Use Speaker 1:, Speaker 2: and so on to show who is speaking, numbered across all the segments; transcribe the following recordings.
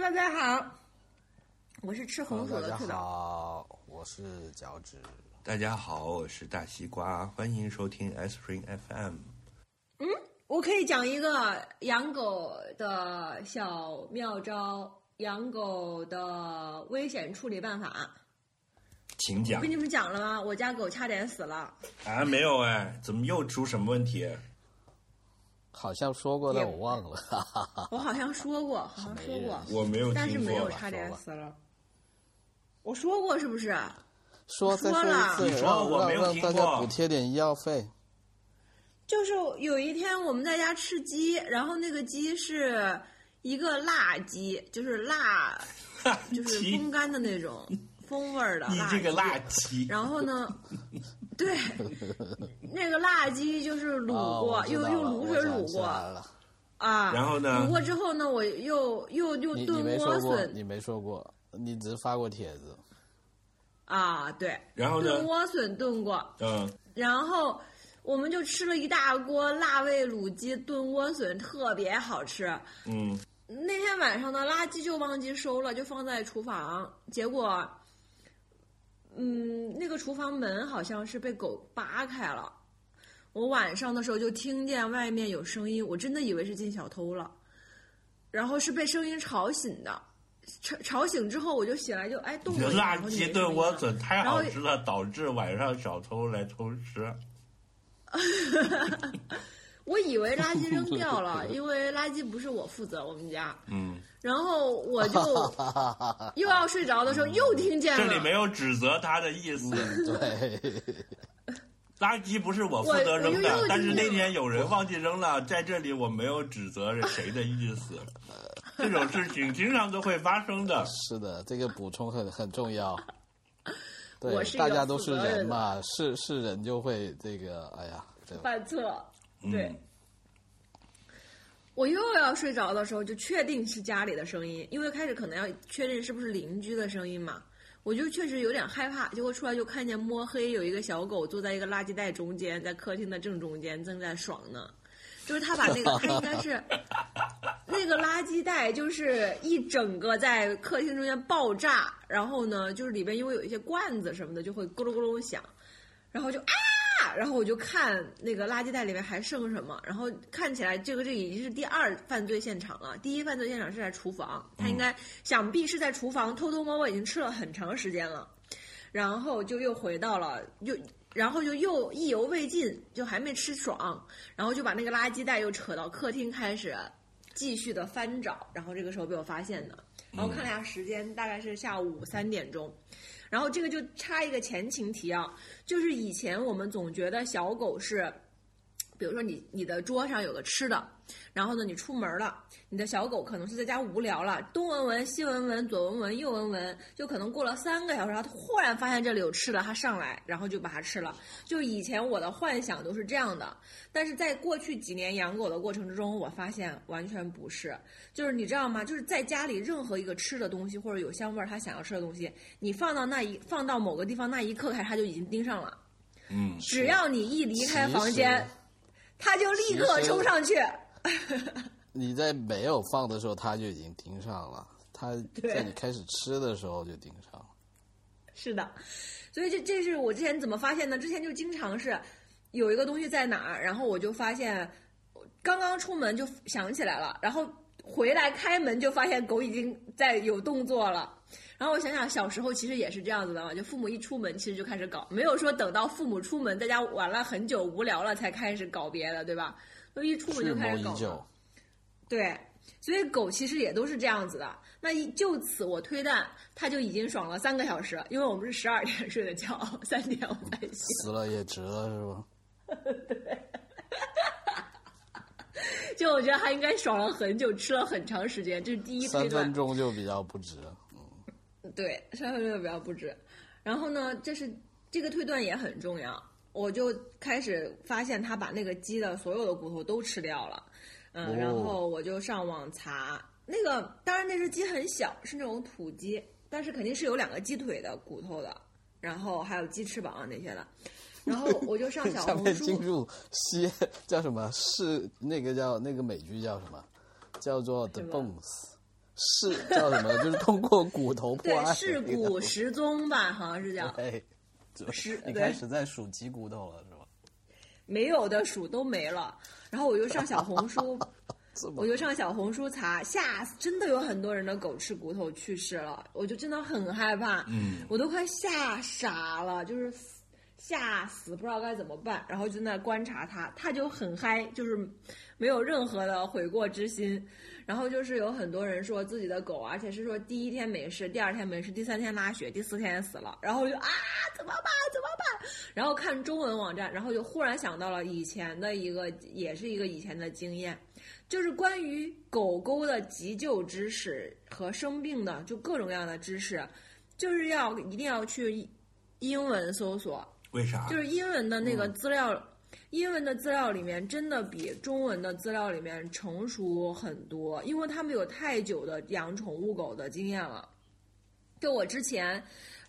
Speaker 1: Hello，大家好，我是吃红薯
Speaker 2: 大家
Speaker 1: 的兔岛。
Speaker 2: 好，我是脚趾。
Speaker 3: 大家好，我是大西瓜，欢迎收听 S Spring FM。
Speaker 1: 嗯我可以讲一个养狗的小妙招，养狗的危险处理办法。
Speaker 3: 请讲
Speaker 1: 我跟你们讲了吗？我家狗差点死了。
Speaker 3: 啊，没有哎，怎么又出什么问题？
Speaker 2: 好像说过，
Speaker 1: 也
Speaker 2: 但我忘了。哈哈哈。
Speaker 1: 我好像说过，好像说过，
Speaker 3: 我没有
Speaker 1: 但是没？有差点死了。我说过是不是？
Speaker 2: 说再说
Speaker 1: 说了
Speaker 2: 一次，
Speaker 3: 你说
Speaker 2: 让
Speaker 3: 我没有
Speaker 2: 让让大家补贴点医药费。
Speaker 1: 就是有一天我们在家吃鸡，然后那个鸡是一个辣鸡，就是辣，就是风干的那种风味儿的辣
Speaker 3: 你这个辣鸡，
Speaker 1: 然后呢，对，那个辣鸡就是卤
Speaker 2: 哦
Speaker 1: 过，
Speaker 2: 我知道了
Speaker 1: 又用卤水卤过啊。
Speaker 3: 然后呢
Speaker 1: 卤过之后呢，我又又又炖莴笋
Speaker 2: 你没说过，你只是发过帖子。
Speaker 1: 啊，对，
Speaker 3: 然后呢
Speaker 1: 炖莴笋炖过，
Speaker 3: 嗯，
Speaker 1: 然后我们就吃了一大锅辣味卤鸡炖莴笋，特别好吃。
Speaker 3: 嗯，
Speaker 1: 那天晚上呢，垃圾就忘记收了，就放在厨房。结果，嗯，那个厨房门好像是被狗扒开了。我晚上的时候就听见外面有声音，我真的以为是进小偷了，然后是被声音吵醒的。吵吵醒之后，我就醒来就哎动了一下，
Speaker 3: 辣
Speaker 1: 然后就
Speaker 3: 鸡炖
Speaker 1: 没声音了
Speaker 3: 莴笋太好吃了，导致晚上小偷来偷吃。
Speaker 1: 我以为垃圾扔掉了，因为垃圾不是我负责，我们家。
Speaker 3: 嗯，
Speaker 1: 然后我就 又要睡着的时候，又听见了。
Speaker 3: 这里没有指责他的意思，
Speaker 2: 对，
Speaker 3: 垃圾不是我负责扔的但是那天有人忘记扔了，在这里我没有指责谁的意思。这种事情经常都会发生的。
Speaker 2: 是的，这个补充很很重要。对
Speaker 1: 我，是
Speaker 2: 大家都是人嘛，是是人就会这个，哎呀，这
Speaker 1: 犯错，对。
Speaker 3: 嗯
Speaker 1: 我又要睡着的时候，就确定是家里的声音，因为开始可能要确认是不是邻居的声音嘛，我就确实有点害怕。结果出来就看见摸黑有一个小狗坐在一个垃圾袋中间，在客厅的正中间正在爽呢。就是他把那个，他应该是 那个垃圾袋，就是一整个在客厅中间爆炸，然后呢，就是里边因为有一些罐子什么的，就会咕噜咕噜响，然后就啊，然后我就看那个垃圾袋里面还剩什么，然后看起来这个这已经是第二犯罪现场了。第一犯罪现场是在厨房，他应该想必是在厨房偷偷摸摸已经吃了很长时间了，然后就又回到了又。然后就又意犹未尽，就还没吃爽，然后就把那个垃圾袋又扯到客厅开始继续的翻找，然后这个时候被我发现的。然后看了一下时间，大概是下午三点钟。然后这个就插一个前情提要，就是以前我们总觉得小狗是，比如说你你的桌上有个吃的，然后呢你出门了，你的小狗可能是在家无聊了，东闻闻西闻闻左闻闻右闻闻，就可能过了三个小时，它忽然发现这里有吃的，它上来，然后就把它吃了。就以前我的幻想都是这样的，但是在过去几年养狗的过程之中，我发现完全不是。就是你知道吗？就是在家里任何一个吃的东西或者有香味儿，它想要吃的东西，你放到那一放到某个地方那一刻开始，它就已经盯上了。
Speaker 3: 嗯，
Speaker 1: 只要你一离开房间
Speaker 2: 其实，
Speaker 1: 它就立刻冲上去。
Speaker 2: 你在没有放的时候，他就已经盯上了；
Speaker 1: 他
Speaker 2: 在你开始吃的时候就盯上了。
Speaker 1: 是的，所以这这是我之前怎么发现呢？之前就经常是有一个东西在哪儿，然后我就发现刚刚出门就想起来了，然后回来开门就发现狗已经在有动作了。然后我想想，小时候其实也是这样子的嘛，就父母一出门，其实就开始搞，没有说等到父母出门在家玩了很久无聊了才开始搞别的，对吧？都一出门就开始搞对，所以狗其实也都是这样子的。那一就此我推断，它就已经爽了三个小时，因为我们是十二点睡的觉，三点我才醒。
Speaker 2: 死了也值了，是吧？
Speaker 1: 就我觉得它应该爽了很久，吃了很长时间，这是第一推
Speaker 2: 三
Speaker 1: 断
Speaker 2: 分。钟就比较不值。
Speaker 1: 对，三分钟比较不止。然后呢，这是这个推断也很重要。我就开始发现他把那个鸡的所有的骨头都吃掉了，嗯，
Speaker 2: 哦
Speaker 1: 然后我就上网查那个，当然那只鸡很小，是那种土鸡，但是肯定是有两个鸡腿的骨头的，然后还有鸡翅膀啊那些的。然后我就上小 红书，
Speaker 2: 进入西叫什么？是那个叫那个美剧叫什么？叫做《The Bones》，是叫什么？就是通过骨头破
Speaker 1: 对
Speaker 2: 案，
Speaker 1: 事故失踪吧，好像是叫。
Speaker 2: 对，
Speaker 1: 是对
Speaker 2: 你开始在数鸡骨头了是吧？
Speaker 1: 没有的数都没了。然后我就上小红书，我就上小红书查，吓死！真的有很多人的狗吃骨头去世了，我就真的很害怕，
Speaker 3: 嗯，
Speaker 1: 我都快吓傻了，就是吓死，不知道该怎么办。然后就在那观察它，它就很嗨，就是没有任何的悔过之心。然后就是有很多人说自己的狗，而且是说第一天没事，第二天没事，第三天拉血，第四天死了。然后就啊，怎么办？怎么办？然后看中文网站，然后就忽然想到了以前的一个，也是一个以前的经验，就是关于狗狗的急救知识和生病的就各种各样的知识，就是要一定要去英文搜索，
Speaker 3: 为啥？
Speaker 1: 就是英文的那个资料，英文的资料里面真的比中文的资料里面成熟很多，因为他们有太久的养宠物狗的经验了。就我之前，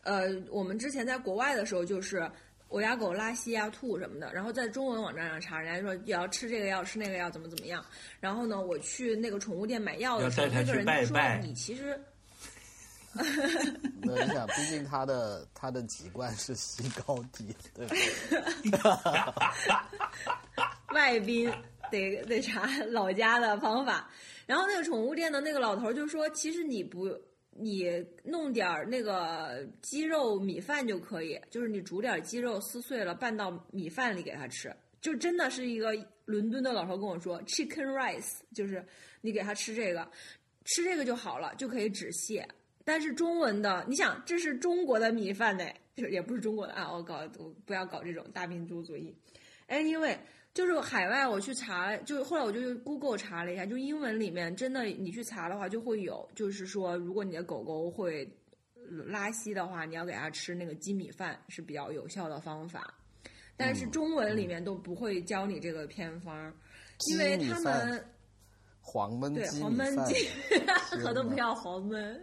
Speaker 1: 呃，我们之前在国外的时候，就是我家狗拉稀啊、吐什么的，然后在中文网站上查，人家说也要吃这个药、吃那个药，怎么怎么样。然后呢，我去那个宠物店买药的时候，那个人就说你其实。
Speaker 2: 那你想，毕竟他的他的籍贯是西高地，对不对？
Speaker 1: 外宾得得查老家的方法。然后那个宠物店的那个老头就说：“其实你不，你弄点儿那个鸡肉米饭就可以，就是你煮点鸡肉撕碎了拌到米饭里给它吃。”就真的是一个伦敦的老头跟我说，chicken rice 就是你给它吃这个，吃这个就好了，就可以止泻。但是中文的，你想这是中国的米饭呢，就是也不是中国的啊，我搞我不要搞这种大民族主义。Anyway，就是海外我去查，就是后来我就 Google 查了一下，就英文里面真的你去查的话就会有，就是说如果你的狗狗会拉稀的话，你要给它吃那个鸡米饭是比较有效的方法。但是中文里面都不会教你这个偏方，因为他
Speaker 2: 饭
Speaker 1: 们
Speaker 2: 黄焖
Speaker 1: 对
Speaker 2: 鸡米饭
Speaker 1: 黄焖鸡，
Speaker 2: 天
Speaker 1: 我都不
Speaker 2: 哪
Speaker 1: 要黄焖，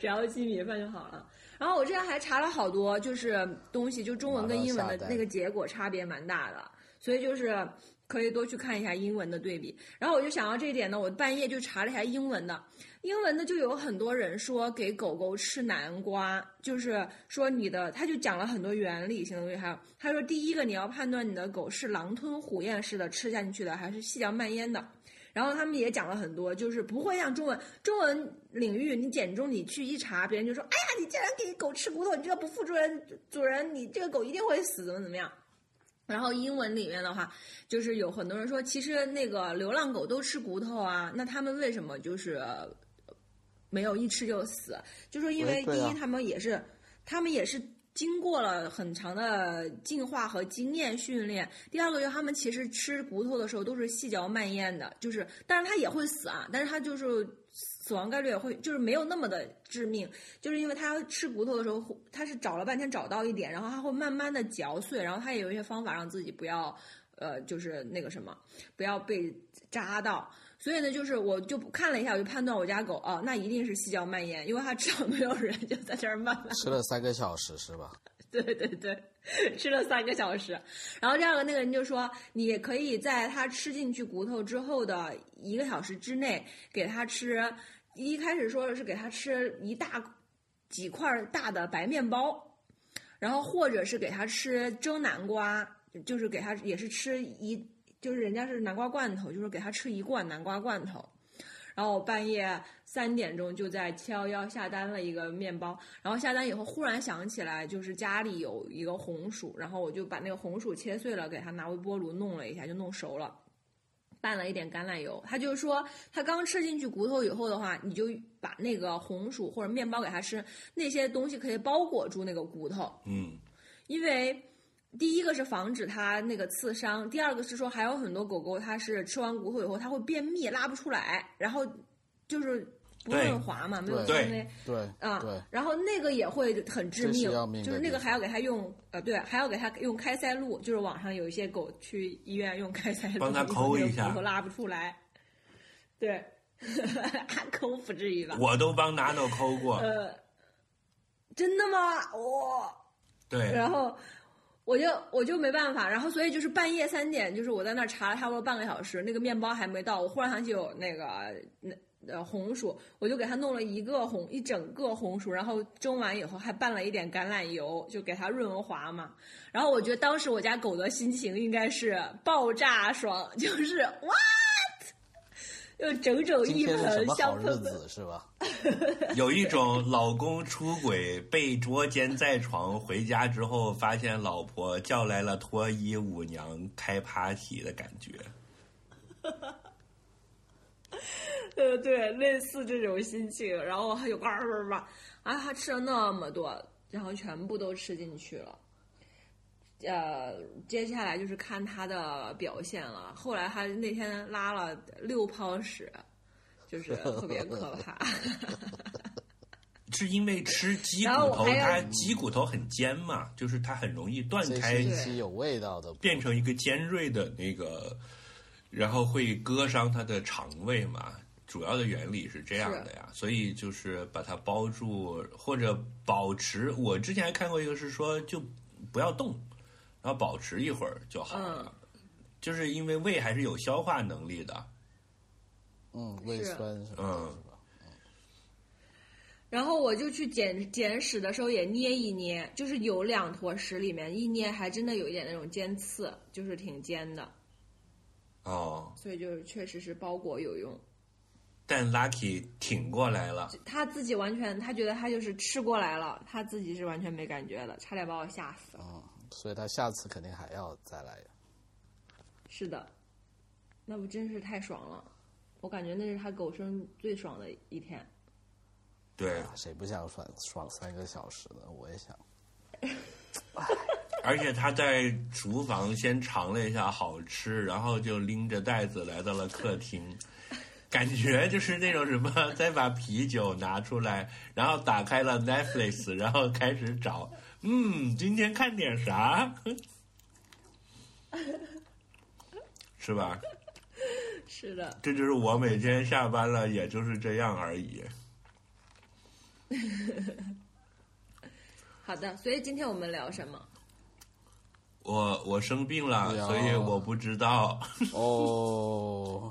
Speaker 1: 只要鸡米饭就好了。然后我之前还查了好多，就是东西，就中文跟英文的那个结果差别蛮大的，所以就是可以多去看一下英文的对比。然后我就想到这一点呢，我半夜就查了一下英文的，英文的就有很多人说给狗狗吃南瓜，就是说你的，他就讲了很多原理性的东西，还有他说第一个你要判断你的狗是狼吞虎咽式的吃下进去的，还是细嚼慢咽的。然后他们也讲了很多，就是不会像中文中文领域，你简中你去一查，别人就说：“哎呀，你竟然给狗吃骨头，你这个不负主人主人，你这个狗一定会死，怎么怎么样。”然后英文里面的话，就是有很多人说，其实那个流浪狗都吃骨头啊，那他们为什么就是呃没有一吃就死？就说因为第一，他们也是，他们也是经过了很长的进化和经验训练。第二个就是他们其实吃骨头的时候都是细嚼慢咽的，就是，但是它也会死啊，但是它就是死亡概率也会就是没有那么的致命，就是因为它吃骨头的时候，它是找了半天找到一点，然后它会慢慢的嚼碎，然后它也有一些方法让自己不要，呃，就是那个什么，不要被扎到。所以呢，就是我就看了一下，我就判断我家狗啊，那一定是细嚼慢咽，因为它知道没有人，就在这儿慢慢
Speaker 2: 吃了三个小时是吧？
Speaker 1: 对对对，吃了三个小时。然后第二个那个人就说，你可以在他吃进去骨头之后的一个小时之内给他吃。一开始说的是给他吃一大几块大的白面包，然后或者是给他吃蒸南瓜，就是给他也是吃一，就是人家是南瓜罐头，就是给他吃一罐南瓜罐头。然后我半夜三点钟就在七幺幺下单了一个面包，然后下单以后忽然想起来，就是家里有一个红薯，然后我就把那个红薯切碎了，给它拿微波炉弄了一下，就弄熟了，拌了一点橄榄油。他就说，他刚吃进去骨头以后的话，你就把那个红薯或者面包给它吃，那些东西可以包裹住那个骨头，
Speaker 3: 嗯，
Speaker 1: 因为第一个是防止它那个刺伤，第二个是说还有很多狗狗它是吃完骨头以后它会便秘拉不出来，然后就是不润滑嘛，没有纤维
Speaker 2: 对
Speaker 1: 啊
Speaker 2: 对，，
Speaker 1: 然后那个也会很致命就是那个还要给它用呃对，还要给它用开塞露，就是网上有一些狗去医院用开塞露，
Speaker 3: 帮它抠一下。
Speaker 1: 那个骨头拉不出来，对，抠不至于吧？
Speaker 3: 我都帮 Nano 抠过，
Speaker 1: 呃，真的吗？哇、
Speaker 3: 对，
Speaker 1: 然后我就我就没办法，然后所以就是半夜三点，就是我在那儿查了差不多半个小时，那个面包还没到，我忽然想起有那个那呃红薯，我就给它弄了一个红一整个红薯，然后蒸完以后还拌了一点橄榄油，就给它润滑嘛。然后我觉得当时我家狗的心情应该是爆炸爽，就是哇就整整一盆香喷喷。
Speaker 2: 子是吧？
Speaker 3: 有一种老公出轨被捉奸在床，回家之后发现老婆叫来了脱衣舞娘开 party 的感觉。
Speaker 1: 呃，对，类似这种心情，然后还有叭叭叭叭，啊，他吃了那么多，然后全部都吃进去了。呃，接下来就是看他的表现了。后来他那天拉了六泡屎，就是特别可怕。
Speaker 3: 是因为吃鸡骨头，它鸡骨头很尖嘛，就是它很容易断开
Speaker 2: 有味道的，
Speaker 3: 变成一个尖锐的那个，然后会割伤它的肠胃嘛。主要的原理是这样的呀，所以就是把它包住或者保持。我之前还看过一个是说，就不要动，然后保持一会儿就好了。就是因为胃还是有消化能力的，
Speaker 2: 嗯，胃酸是吧？
Speaker 1: 然后我就去捡捡屎的时候也捏一捏，就是有两坨屎里面一捏还真的有一点那种尖刺，就是挺尖的，
Speaker 3: 哦。
Speaker 1: 所以就是确实是包裹有用。
Speaker 3: 但 Lucky 挺过来了，
Speaker 1: 他自己完全，他觉得他就是吃过来了，他自己是完全没感觉的，差点把我吓死。
Speaker 2: 嗯，所以他下次肯定还要再来。
Speaker 1: 是的，那不真是太爽了，我感觉那是他狗生最爽的一天。
Speaker 3: 对，
Speaker 2: 谁不想爽爽三个小时呢？我也想。
Speaker 3: 而且他在厨房先尝了一下好吃，然后就拎着袋子来到了客厅，感觉就是那种什么，再把啤酒拿出来，然后打开了 Netflix，然后开始找，嗯，今天看点啥？是吧？
Speaker 1: 是的，
Speaker 3: 这就是我每天下班了，也就是这样而已。
Speaker 1: 好的，所以今天我们聊什么？
Speaker 3: 我我生病了，所以我不知道。
Speaker 2: 哦，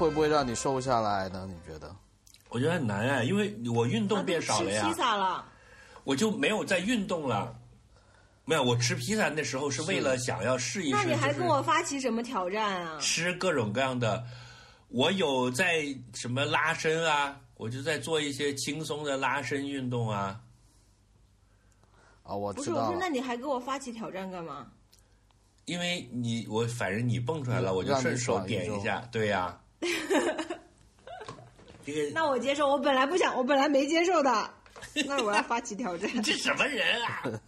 Speaker 2: 会不会让你瘦下来呢？你觉得？
Speaker 3: 我觉得很难哎，因为我运动变少了呀。
Speaker 1: 吃披萨了，
Speaker 3: 我就没有在运动了。没有，我吃披萨那时候是为了想要试一试，
Speaker 1: 那你还跟我发起什么挑战啊？
Speaker 3: 吃各种各样的。我有在什么拉伸啊，我就在做一些轻松的拉伸运动啊。
Speaker 2: 啊，我
Speaker 1: 不是，我说，
Speaker 2: 知道了
Speaker 1: 那。你还给我发起挑战干嘛？
Speaker 3: 因为你我反正你蹦出来了，
Speaker 2: 嗯
Speaker 3: 我就顺手点一下，对呀、这个
Speaker 1: 那我接受，我本来不想，我本来没接受的，那我要发起挑战。
Speaker 3: 这什么人啊？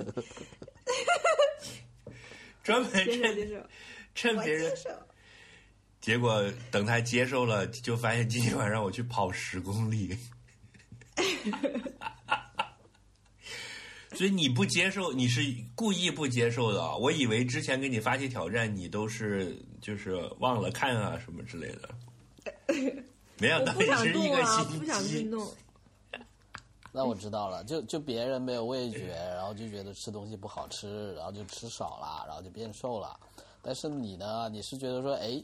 Speaker 3: 专门
Speaker 1: 接受接
Speaker 3: 趁趁别人。结果等他接受了，就发现今天晚上我去跑十公里。所以你不接受，你是故意不接受的啊。我以为之前给你发起挑战，你都是就是忘了看啊什么之类的。没有
Speaker 1: 我不想动啊，不想运。动。
Speaker 2: 那我知道了，就就别人没有味觉，然后就觉得吃东西不好吃，然后就吃少了，然后就变瘦了。但是你呢，你是觉得说，哎，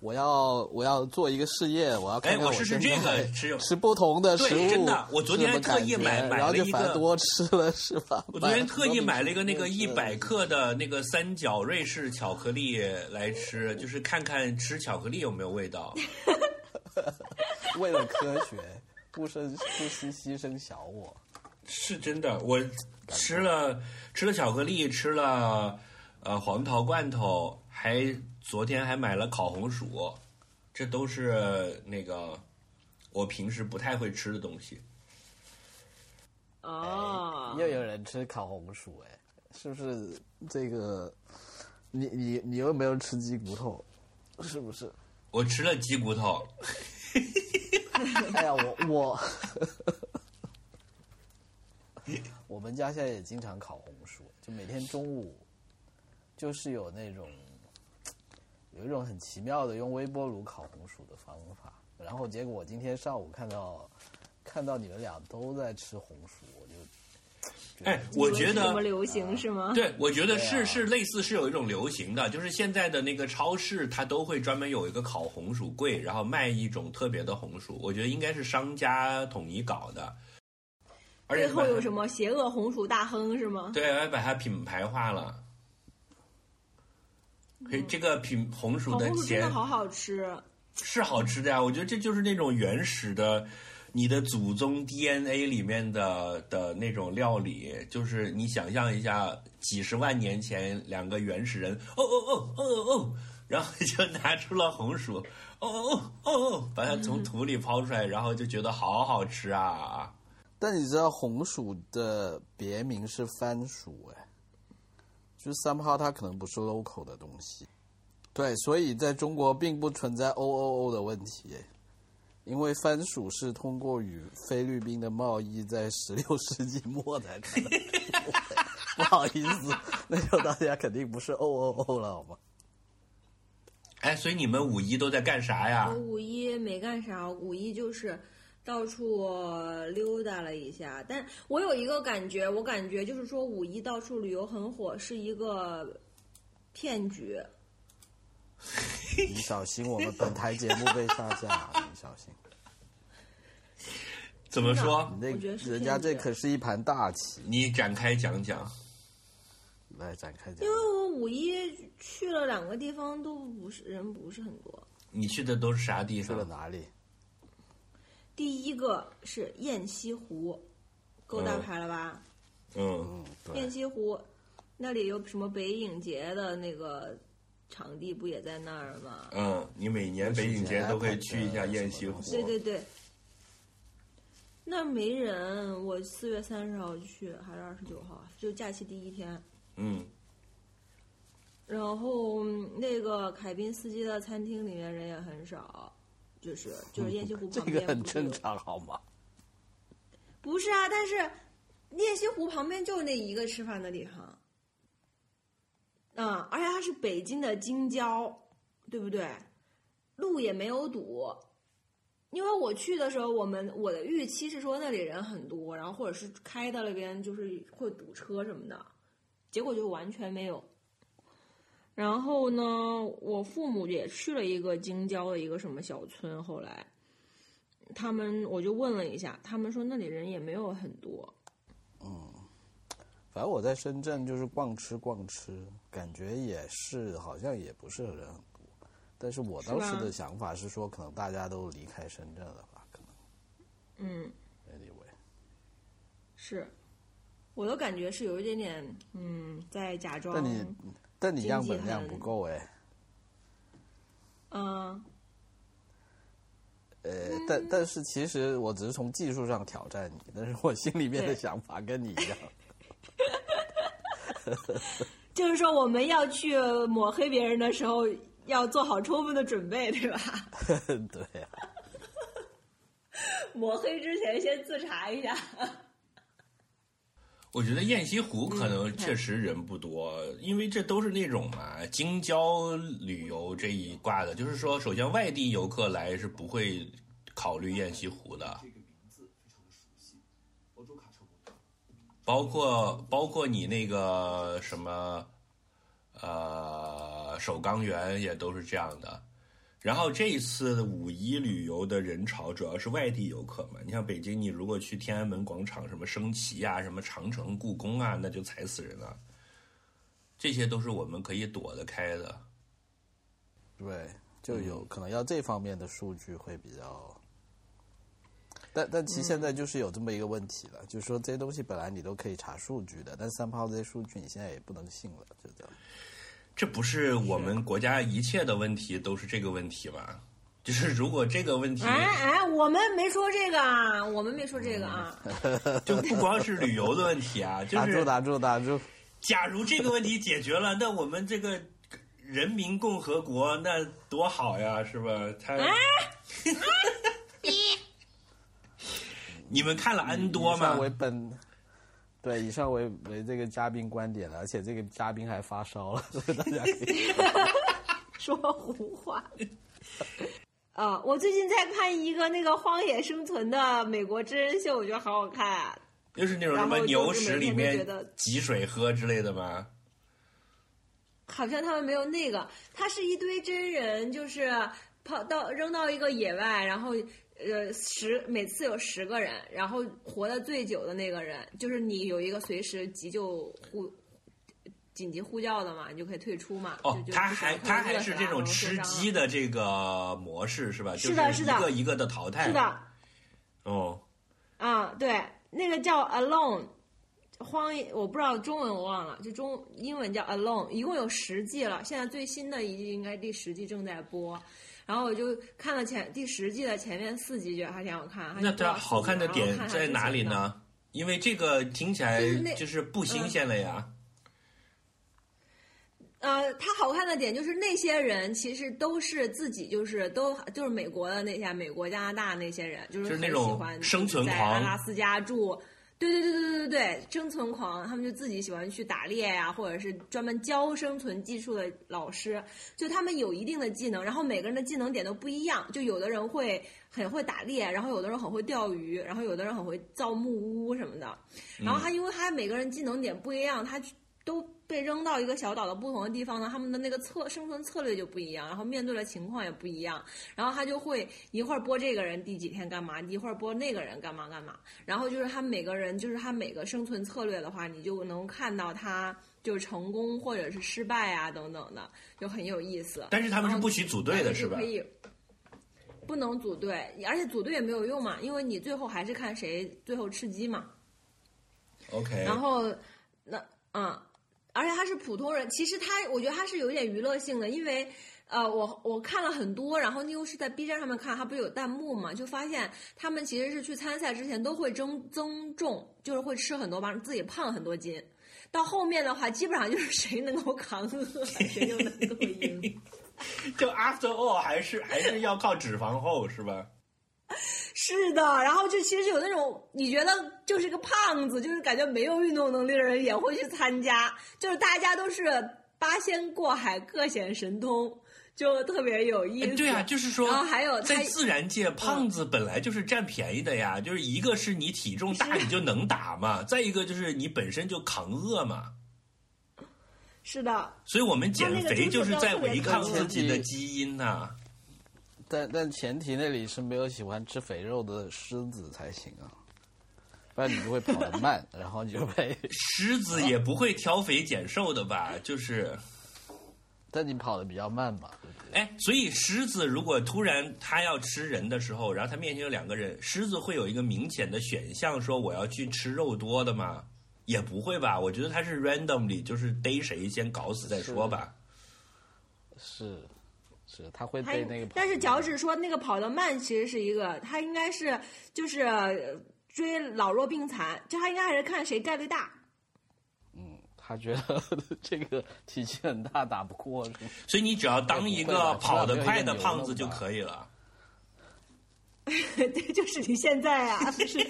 Speaker 2: 我要我要做一个试验，我要看看
Speaker 3: 哎我试试这个吃
Speaker 2: 吃不同的食物，
Speaker 3: 对真的我昨天还特意买买了一个
Speaker 2: 多吃了是吧？
Speaker 3: 我昨天特意买了一个那个一百克的那个三角瑞士巧克力来吃，就是看看吃巧克力有没有味道。
Speaker 2: 为了科学，不生不惜牺牲小我。
Speaker 3: 是真的，我吃了吃了巧克力，吃了呃黄桃罐头，还昨天还买了烤红薯，这都是那个我平时不太会吃的东西。
Speaker 1: 哦，
Speaker 2: 又有人吃烤红薯，哎，是不是这个？你你你又没有吃鸡骨头，是不是？
Speaker 3: 我吃了鸡骨头，
Speaker 2: 哎呀，我我 我们家现在也经常烤红薯，就每天中午就是有那种有一种很奇妙的用微波炉烤红薯的方法，然后结果我今天上午看到看到你们俩都在吃红薯，我就
Speaker 3: 哎，我觉得
Speaker 1: 这么流行是吗？
Speaker 3: 对，我觉得是、是类似是有一种流行的，就是现在的那个超市，它都会专门有一个烤红薯柜，然后卖一种特别的红薯。我觉得应该是商家统一搞的，而且
Speaker 1: 背后有什么邪恶红薯大亨是吗？
Speaker 3: 对，还把它品牌化了。嘿，这个品红薯的
Speaker 1: 烤红薯真的好好吃，
Speaker 3: 是好吃的呀，我觉得这就是那种原始的，你的祖宗 DNA 里面的的那种料理，就是你想象一下，几十万年前两个原始人，哦哦哦哦哦哦，然后就拿出了红薯，哦哦哦哦哦，把它从土里抛出来，然后就觉得好好吃啊。
Speaker 2: 但你知道红薯的别名是番薯哎，就是 somehow 它可能不是 local 的东西，对，所以在中国并不存在 O O O 的问题哎，因为番薯是通过与菲律宾的贸易在十六世纪末才可能 不好意思，那时候大家肯定不是 O O O 了好吗？
Speaker 3: 哎，所以你们五一都在干啥呀
Speaker 1: 我？五一没干啥，五一就是到处溜达了一下。但我有一个感觉，我感觉就是说五一到处旅游很火，是一个骗局。
Speaker 2: 你小心，我们本台节目被下架，你小心。
Speaker 3: 怎么说？
Speaker 2: 那人家这可是一盘大棋，
Speaker 3: 你展开讲讲。
Speaker 2: 来展开讲
Speaker 1: 因。为我五一去了两个地方，都不是人不是很多。
Speaker 3: 你去的都是啥地
Speaker 2: 去了
Speaker 3: 方？
Speaker 2: 哪里？
Speaker 1: 第一个是雁西湖，够大牌了吧？
Speaker 3: 嗯，
Speaker 2: 嗯，
Speaker 1: 雁。西湖那里有什么北影节的那个场地，不也在那儿吗？
Speaker 3: 嗯，你每年北影节都会去一下雁西湖。
Speaker 1: 对对对，那儿没人。我四月三十号去，还是二十九号？就假期第一天。
Speaker 3: 嗯，
Speaker 1: 然后嗯那个凯宾斯基的餐厅里面人也很少，就是就是雁西湖
Speaker 2: 这
Speaker 1: 旁
Speaker 2: 个很正常好吗？
Speaker 1: 不是啊，但是雁西湖旁边就那一个吃饭的地方，嗯、而且它是北京的京郊，对不对？路也没有堵，因为我去的时候，我们我的预期是说那里人很多，然后或者是开到那边就是会堵车什么的，结果就完全没有。然后呢，我父母也去了一个京郊的一个什么小村，后来他们我就问了一下，他们说那里人也没有很多。
Speaker 2: 嗯反正我在深圳就是逛吃逛吃，感觉也是好像也不是人很多。但是我当时的想法是说，可能大家都离开深圳了吧？可能
Speaker 1: 嗯
Speaker 2: ，anyway，
Speaker 1: 是，我的感觉是有一点点，嗯，在假装。
Speaker 2: 但你但你样本量不够哎。
Speaker 1: 嗯，
Speaker 2: 呃，但但是其实我只是从技术上挑战你，但是我心里面的想法跟你一样。
Speaker 1: 就是说我们要去抹黑别人的时候，要做好充分的准备，对吧？
Speaker 2: 对啊，
Speaker 1: 抹黑之前先自查一下。
Speaker 3: 我觉得雁西湖可能确实人不多，因为这都是那种嘛京郊旅游这一挂的，就是说，首先外地游客来是不会考虑雁西湖的，
Speaker 4: 这个名字非常的熟悉，欧洲卡车。
Speaker 3: 包括包括你那个什么，呃，首钢园也都是这样的。然后这一次五一旅游的人潮主要是外地游客嘛，你像北京，你如果去天安门广场、什么升旗啊、什么长城、故宫啊，那就踩死人了。这些都是我们可以躲得开的。
Speaker 2: 对，就有可能要这方面的数据会比较。但但其实现在就是有这么一个问题了，就是说这些东西本来你都可以查数据的，但三炮这些数据你现在也不能信了，就这样。
Speaker 3: 这不是我们国家一切的问题都是这个问题吧？就是如果这个问题
Speaker 1: 哎哎，我们没说这个啊，我们没说这个啊。
Speaker 3: 就不光是旅游的问题啊，就是
Speaker 2: 打住打住打住！
Speaker 3: 假如这个问题解决了，那我们这个人民共和国那多好呀，是吧？他，你们看了 N 多吗？
Speaker 2: 为本，对，以上为为这个嘉宾观点了，而且这个嘉宾还发烧了，所以大家可以。
Speaker 1: 说胡话。啊，我最近在看一个那个荒野生存的美国真人秀，我觉得好好看啊。
Speaker 3: 就是那种什么牛屎里面
Speaker 1: 得
Speaker 3: 挤水喝之类的吗？
Speaker 1: 好像他们没有那个，它是一堆真人，就是跑到扔到一个野外，然后呃十每次有十个人，然后活得最久的那个人，就是你有一个随时急救呼紧急呼叫的嘛，你就可以退出嘛。
Speaker 3: 哦他还他还是这种吃鸡的这个模式是吧？
Speaker 1: 是的
Speaker 3: 就是
Speaker 1: 是的
Speaker 3: 一个一个的淘汰。
Speaker 1: 是的，
Speaker 3: 哦，
Speaker 1: 啊，对，那个叫 Alone，荒野，我不知道中文我忘了，就中英文叫 Alone，一共有十季了，现在最新的一季应该第十季正在播，然后我就看了前第十季的前面四集，觉得还挺好看。
Speaker 3: 那它好看的点在哪？里呢？因为这个听起来
Speaker 1: 就是
Speaker 3: 不新鲜了呀。
Speaker 1: 呃，它好看的点就是那些人其实都是自己就是都就是美国的那些美国加拿大那些人，就是
Speaker 3: 那种
Speaker 1: 欢
Speaker 3: 生存
Speaker 1: 在
Speaker 3: 狂
Speaker 1: 阿拉斯加住。对对对对对对对，生存狂，他们就自己喜欢去打猎呀、或者是专门教生存技术的老师，就他们有一定的技能，然后每个人的技能点都不一样，就有的人会很会打猎，然后有的人很会钓鱼，然后有的人很会造木屋什么的，然后他因为他每个人技能点不一样，他都被扔到一个小岛的不同的地方呢，他们的那个策生存策略就不一样，然后面对的情况也不一样，然后他就会一会儿播这个人第几天干嘛，一会儿播那个人干嘛干嘛，然后就是他每个人就是他每个生存策略的话，你就能看到他就是成功或者是失败啊等等的，就很有意思。
Speaker 3: 但是他们是不许组队的，是吧
Speaker 1: 可？以。不能组队，而且组队也没有用嘛，因为你最后还是看谁最后吃鸡嘛。
Speaker 3: OK，
Speaker 1: 然后那嗯，而且他是普通人，其实他我觉得他是有点娱乐性的，因为呃，我我看了很多，然后又是在 B 站上面看，他不是有弹幕嘛，就发现他们其实是去参赛之前都会增增重，就是会吃很多，把自己胖很多斤。到后面的话，基本上就是谁能够扛饿，谁就能够赢。
Speaker 3: 就 After all 还是还是要靠脂肪厚，是吧？
Speaker 1: 是的，然后就其实有那种你觉得就是个胖子，就是感觉没有运动能力的人也会去参加，就是大家都是八仙过海，各显神通，就特别有意思。
Speaker 3: 哎对啊，就是说，
Speaker 1: 然后还有
Speaker 3: 在自然界，胖子本来就是占便宜的呀。就是一个是你体重大，你就能打嘛；再一个就是你本身就扛饿嘛。
Speaker 1: 是的，
Speaker 3: 所以我们减肥就是在违抗自己的基因呐、
Speaker 2: 但但前提那里是没有喜欢吃肥肉的狮子才行啊，不然你就会跑得 慢，然后你就被，
Speaker 3: 狮子也不会挑肥拣瘦的吧？就是，
Speaker 2: 但你跑得比较慢嘛？
Speaker 3: 哎，所以狮子如果突然它要吃人的时候，然后它面前有两个人，狮子会有一个明显的选项，说我要去吃肉多的吗？也不会吧？我觉得它是 randomly，就是逮谁先搞死再说吧。
Speaker 2: 是是，他会被那个跑。
Speaker 1: 但是脚趾说那个跑得慢其实是一个，他应该是就是呃追老弱病残，就他应该还是看谁概率大。
Speaker 2: 嗯他觉得 这个体积很大，打不过，
Speaker 3: 所以你只要当一个跑得快的胖子就可以了。
Speaker 1: 对，就是你现在啊，不是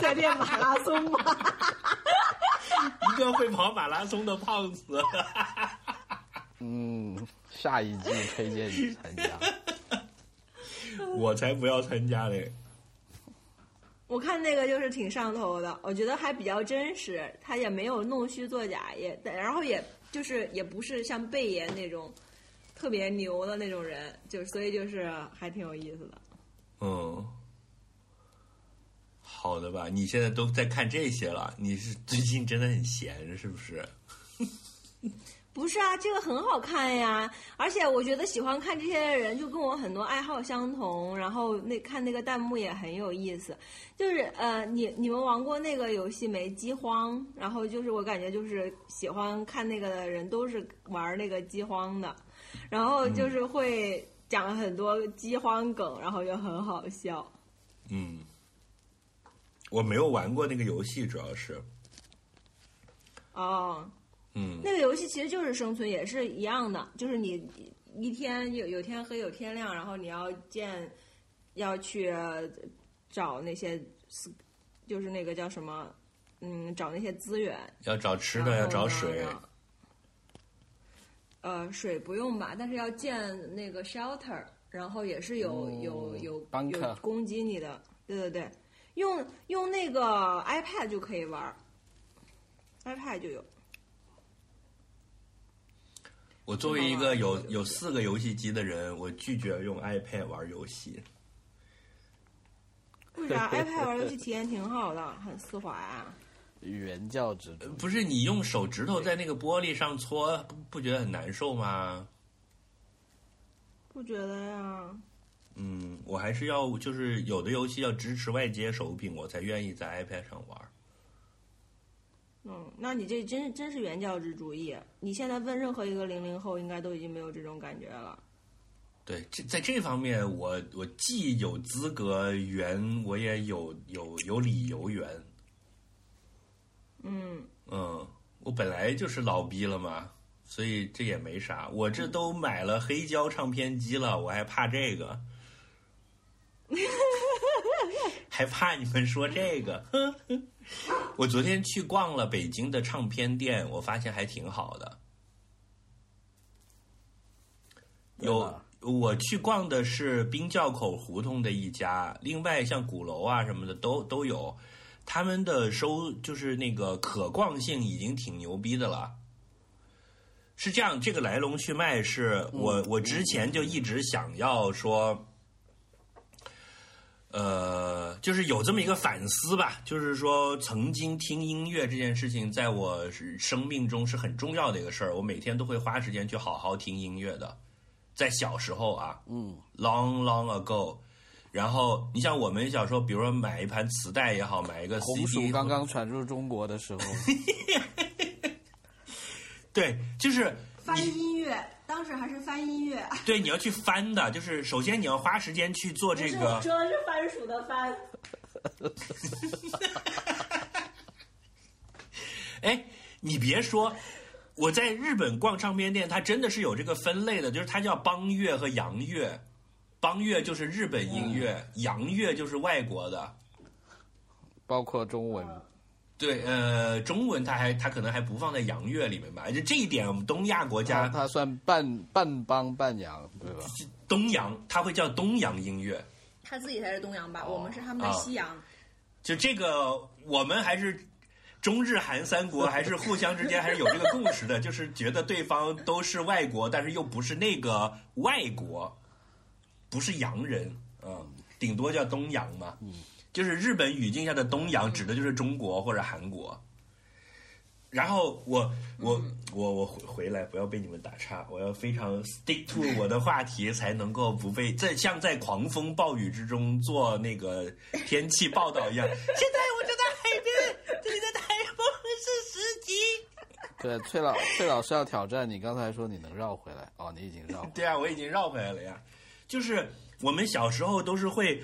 Speaker 1: 在练马拉松吗？
Speaker 3: 一个会跑马拉松的胖子，
Speaker 2: 嗯，下一季推荐你参加。
Speaker 3: 我才不要参加嘞！
Speaker 1: 我看那个就是挺上头的，我觉得还比较真实，他也没有弄虚作假，也然后也就是也不是像贝爷那种特别牛的那种人，就所以就是还挺有意思的。
Speaker 3: 嗯，好的吧？你现在都在看这些了，你是最近真的很闲是不是？
Speaker 1: 不是啊，这个很好看呀，而且我觉得喜欢看这些的人就跟我很多爱好相同，然后那看那个弹幕也很有意思。就是呃，你你们玩过那个游戏没？饥荒，然后就是我感觉就是喜欢看那个的人都是玩那个饥荒的，然后就是会讲很多饥荒梗，然后就很好笑。
Speaker 3: 嗯，我没有玩过那个游戏，主要是，
Speaker 1: 哦，
Speaker 3: 嗯
Speaker 1: 那个游戏其实就是生存，也是一样的，就是你一天有有天黑有天亮，然后你要建，要去找那些，就是那个叫什么，嗯，找那些资源。
Speaker 3: 要找吃的，要找水，
Speaker 1: 呃，水不用吧，但是要建那个 shelter，然后也是有、
Speaker 2: 嗯
Speaker 1: 有有有攻击你的，对对对，用用那个 iPad 就可以玩儿，iPad 就有。
Speaker 3: 我作为一个有有四个游戏机的人，我拒绝用 iPad 玩游戏。
Speaker 1: 为啥 iPad 玩游戏体验挺好的，很丝滑啊？
Speaker 2: 原教旨。
Speaker 3: 不是你用手指头在那个玻璃上搓，不不觉得很难受吗？
Speaker 1: 不觉得呀？
Speaker 3: 嗯，我还是要就是有的游戏要支持外接手柄，我才愿意在 iPad 上玩。
Speaker 1: 嗯，那你这真真是原教旨主义。你现在问任何一个零零后，应该都已经没有这种感觉了。
Speaker 3: 对，这在这方面我我既有资格圆，我也有有有理由圆。
Speaker 1: 嗯，
Speaker 3: 嗯，我本来就是老逼了嘛，所以这也没啥。我这都买了黑胶唱片机了，我还怕这个？还怕你们说这个？我昨天去逛了北京的唱片店，我发现还挺好的。有我去逛的是冰窖口胡同的一家，另外像鼓楼啊什么的都都有，他们的收就是那个可逛性已经挺牛逼的了。是这样，这个来龙去脉是我我之前就一直想要说，呃，就是有这么一个反思吧，就是说曾经听音乐这件事情，在我生命中是很重要的一个事儿，我每天都会花时间去好好听音乐的。在小时候啊，
Speaker 2: 嗯
Speaker 3: ，long long ago。然后你像我们小时候，比如说买一盘磁带也好，买一个
Speaker 2: 红
Speaker 3: CD，
Speaker 2: 薯刚刚传入中国的时候，
Speaker 3: 对，就是
Speaker 1: 翻音乐，当时还是翻音乐，
Speaker 3: 对你要去翻的，就是首先你要花时间去做这个，
Speaker 1: 说的是番薯的番。
Speaker 3: 哎，你别说，我在日本逛唱片店，它真的是有这个分类的，就是它叫邦乐和洋乐，邦乐就是日本音乐，洋乐就是外国的。
Speaker 2: 包括中文，
Speaker 3: 对，呃，中文它还它可能还不放在洋乐里面吧，就这一点，我们东亚国家
Speaker 2: 它它算半半邦半洋，对吧？
Speaker 3: 东洋，它会叫东洋音乐。
Speaker 1: 他自己才是东洋吧，
Speaker 2: 哦
Speaker 1: 我们是他们的
Speaker 3: 啊
Speaker 1: 西洋。
Speaker 3: 就这个，我们还是中日韩三国，还是互相之间还是有这个共识的，就是觉得对方都是外国，但是又不是那个外国，不是洋人，嗯，顶多叫东洋嘛。就是日本语境下的东洋，指的就是中国或者韩国。然后我我我我回回来，不要被你们打岔，我要非常 stick to 我的话题，才能够不被在像在狂风暴雨之中做那个天气报道一样。现在我就在海边，这里的台风是十级。
Speaker 2: 对，崔老崔老师要挑战你，刚才说你能绕回来，哦，你已经绕回来。
Speaker 3: 对啊，我已经绕回来了呀。就是我们小时候都是会，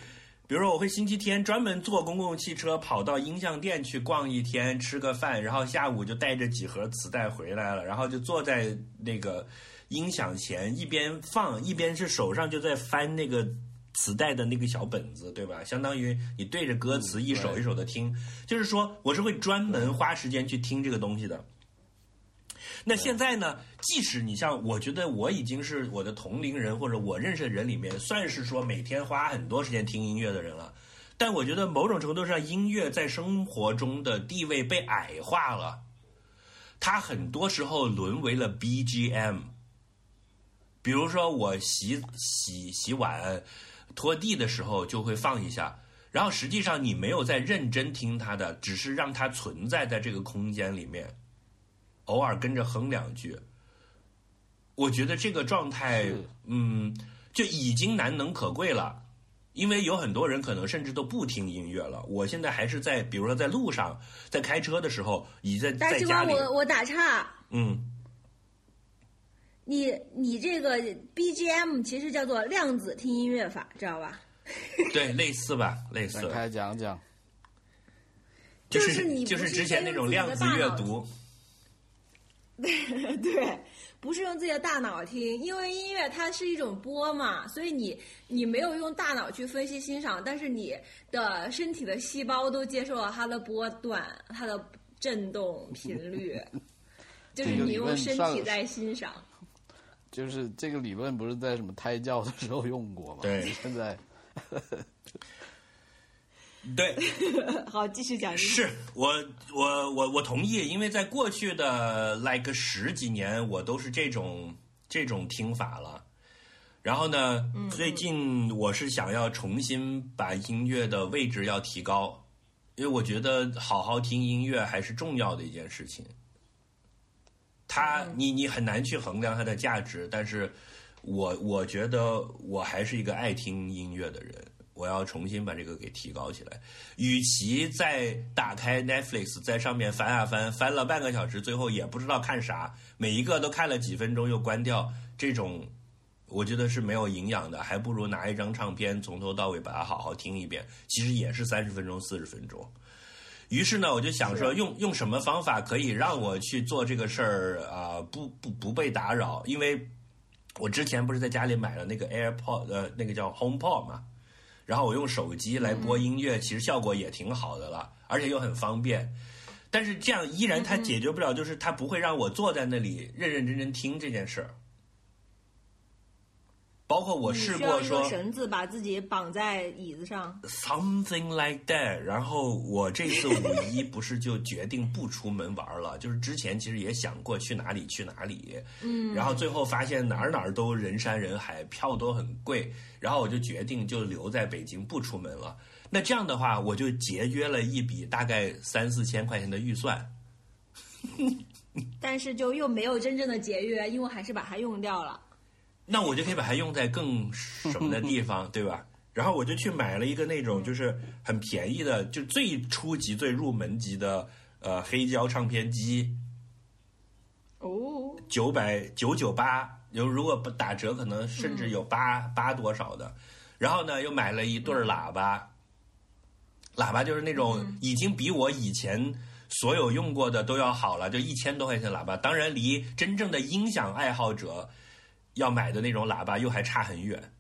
Speaker 3: 比如说我会星期天专门坐公共汽车跑到音像店去逛一天，吃个饭，然后下午就带着几盒磁带回来了，然后就坐在那个音响前，一边放一边是手上就在翻那个。磁带的那个小本子，对吧？相当于你对着歌词一首一首的听，就是说我是会专门花时间去听这个东西的。那现在呢？即使你像，我觉得我已经是我的同龄人或者我认识的人里面，算是说每天花很多时间听音乐的人了。但我觉得某种程度上，音乐在生活中的地位被矮化了，它很多时候沦为了 BGM。比如说，我洗洗洗碗、拖地的时候就会放一下，然后实际上你没有在认真听它的，只是让它存在在这个空间里面。偶尔跟着哼两句，我觉得这个状态，嗯，就已经难能可贵了。因为有很多人可能甚至都不听音乐了。我现在还是在，比如说在路上，在开车的时候，已在
Speaker 1: 大西瓜，
Speaker 3: 在家里，
Speaker 1: 我我打岔，
Speaker 3: 嗯，
Speaker 1: 你你这个 BGM 其实叫做量子听音乐法，知道吧？
Speaker 3: 对，类似吧，类似
Speaker 2: 展，开讲讲。
Speaker 3: 就
Speaker 1: 就是你
Speaker 3: 就
Speaker 1: 是
Speaker 3: 是之前那种量子阅读，
Speaker 1: 对，不是用自己的大脑听，因为音乐它是一种波嘛，所以你你没有用大脑去分析欣赏，但是你的身体的细胞都接受了它的波段、它的振动 频率，就是你用身体在欣赏。
Speaker 2: 就是这个理论不是在什么胎教的时候用过吗？
Speaker 3: 对
Speaker 2: 现在
Speaker 3: 对，
Speaker 1: 好，继续讲。
Speaker 3: 是我我我我同意，因为在过去的 like 十几年，我都是这种这种听法了。然后呢，最近我是想要重新把音乐的位置要提高，因为我觉得好好听音乐还是重要的一件事情。它，你你很难去衡量它的价值，但是我我觉得我还是一个爱听音乐的人，我要重新把这个给提高起来。与其再打开 Netflix 在上面翻啊翻，翻了半个小时，最后也不知道看啥，每一个都看了几分钟又关掉，这种我觉得是没有营养的，还不如拿一张唱片从头到尾把它好好听一遍，其实也是三十分钟、四十分钟。于是呢，我就想说，用用什么方法可以让我去做这个事儿啊、不不不被打扰？因为我之前不是在家里买了那个 AirPod，呃，那个叫 HomePod 嘛，然后我用手机来播音乐，其实效果也挺好的了，而且又很方便。但是这样依然它解决不了，就是它不会让我坐在那里认认真真听这件事儿。包括我试过说
Speaker 1: 绳子把自己绑在椅子上。
Speaker 3: something like that。然后我这次五一不是就决定不出门玩了，就是之前其实也想过去哪里去哪里，嗯，然后最后发现哪儿哪儿都人山人海，票都很贵，然后我就决定就留在北京不出门了。那这样的话，我就节约了一笔大概三四千块钱的预算。
Speaker 1: 但是就又没有真正的节约，因为还是把它用掉了。
Speaker 3: 那我就可以把它用在更什么的地方，对吧？然后我就去买了一个那种就是很便宜的，就最初级、最入门级的呃黑胶唱片机，
Speaker 1: 哦，
Speaker 3: 九百九九八，有如果不打折，可能甚至有八八多少的。然后呢，又买了一对儿喇叭，喇叭就是那种已经比我以前所有用过的都要好了，就一千多块钱喇叭。当然，离真正的音响爱好者要买的那种喇叭又还差很远。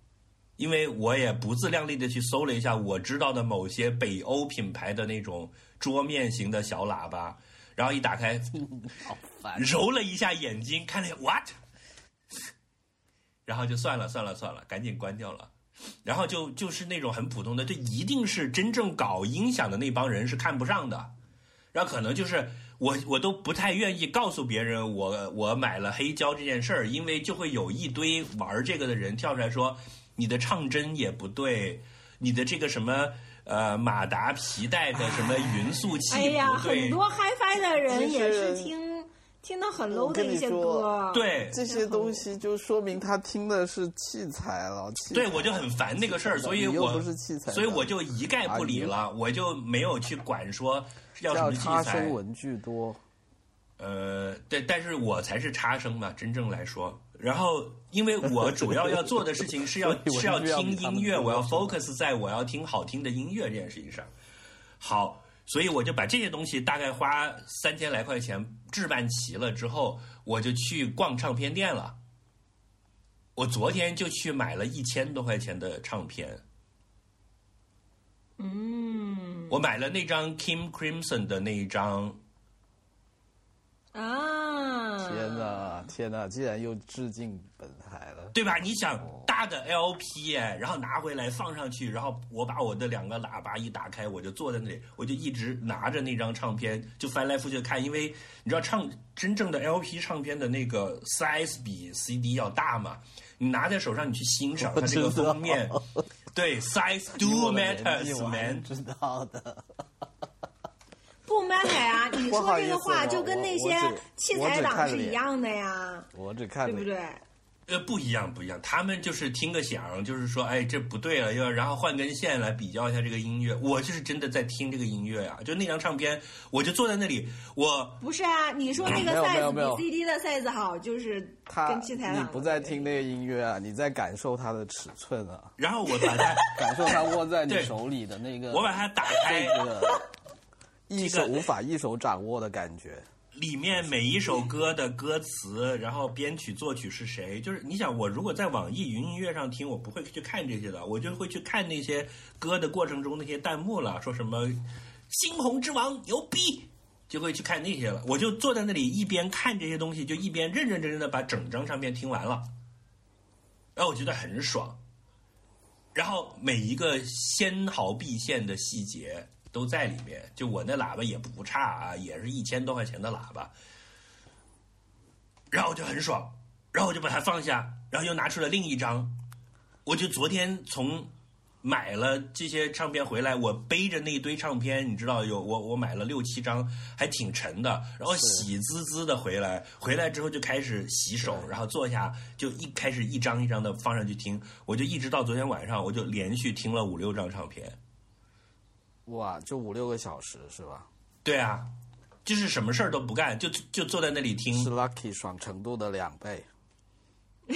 Speaker 3: 因为我也不自量力的去搜了一下我知道的某些北欧品牌的那种桌面型的小喇叭，然后一打开，
Speaker 2: 好烦。
Speaker 3: 揉了一下眼睛，看了 what，然后就算了算了算了，赶紧关掉了。然后就就是那种很普通的，这一定是真正搞音响的那帮人是看不上的。然后可能就是我我都不太愿意告诉别人我我买了黑胶这件事儿，因为就会有一堆玩这个的人跳出来说你的唱针也不对，你的这个什么呃马达皮带的什么匀速器
Speaker 1: 哎呀，很多。HiFi 的人也是听听到很 low 的一些歌。
Speaker 3: 对
Speaker 2: 这些东西就说明他听的是器材了。材
Speaker 3: 对，我就很烦那个事儿，所以我
Speaker 2: 你又不是器材
Speaker 3: 所以我就一概不理了，我就没有去管说要什么器材
Speaker 2: 差生。文具多。
Speaker 3: 呃，对，但是我才是差生嘛，真正来说。然后，因为我主要要做的事情是要 是要听音乐，我要 focus 在我要听好听的音乐这件事情上。好，所以我就把这些东西大概花三千来块钱置办齐了之后，我就去逛唱片店了。我昨天就去买了一千多块钱的唱片。
Speaker 1: 嗯
Speaker 3: 我买了那张 Kim Crimson 的那一张，
Speaker 1: 啊，
Speaker 2: 天哪，天哪！竟然又致敬本台了。
Speaker 3: 对吧？你想大的 LP 哎，然后拿回来放上去，然后我把我的两个喇叭一打开，我就坐在那里，我就一直拿着那张唱片，就翻来覆去地看，因为你知道唱真正的 LP 唱片的那个 size 比 CD 要大嘛，你拿在手上你去欣赏它这个封面，对 size do matters
Speaker 2: 知道的。
Speaker 1: 不 matter 啊！你 说这个话就跟那些器材党是一样的呀，
Speaker 2: 我只看
Speaker 1: 对不对？
Speaker 3: 呃，不一样，不一样。他们就是听个响，就是说，哎，这不对了，要然后换根线来比较一下这个音乐。我就是真的在听这个音乐呀、就那张唱片，我就坐在那里，我
Speaker 1: 不是啊，你说那个 size 比 CD 的 size 好，就是
Speaker 2: 他
Speaker 1: 跟七彩
Speaker 2: 你不在听那个音乐啊，你在感受它的尺寸啊，
Speaker 3: 然后我把它，
Speaker 2: 感受它握在你手里的那个，
Speaker 3: 我把它打开，
Speaker 2: 这个一手无法一手掌握的感觉。
Speaker 3: 里面每一首歌的歌词，然后编曲作曲是谁？就是你想，我如果在网易云音乐上听，我不会去看这些的，我就会去看那些歌的过程中那些弹幕了，说什么“猩红之王牛逼”，就会去看那些了。我就坐在那里一边看这些东西，就一边认认真真的把整张唱片听完了，然后我觉得很爽。然后每一个纤毫毕现的细节都在里面。就我那喇叭也不差啊，也是一千多块钱的喇叭。然后我就很爽，然后我就把它放下，然后又拿出了另一张。我就昨天从买了这些唱片回来，我背着那一堆唱片，你知道有我我买了六七张，还挺沉的，然后喜滋滋的回来，回来之后就开始洗手，然后坐下就一开始一张一张的放上去听，我就一直到昨天晚上，我就连续听了五六张唱片。
Speaker 2: 哇，就五六个小时是吧？
Speaker 3: 对啊，就是什么事儿都不干，就就坐在那里听
Speaker 2: 是 Lucky 爽程度的两倍。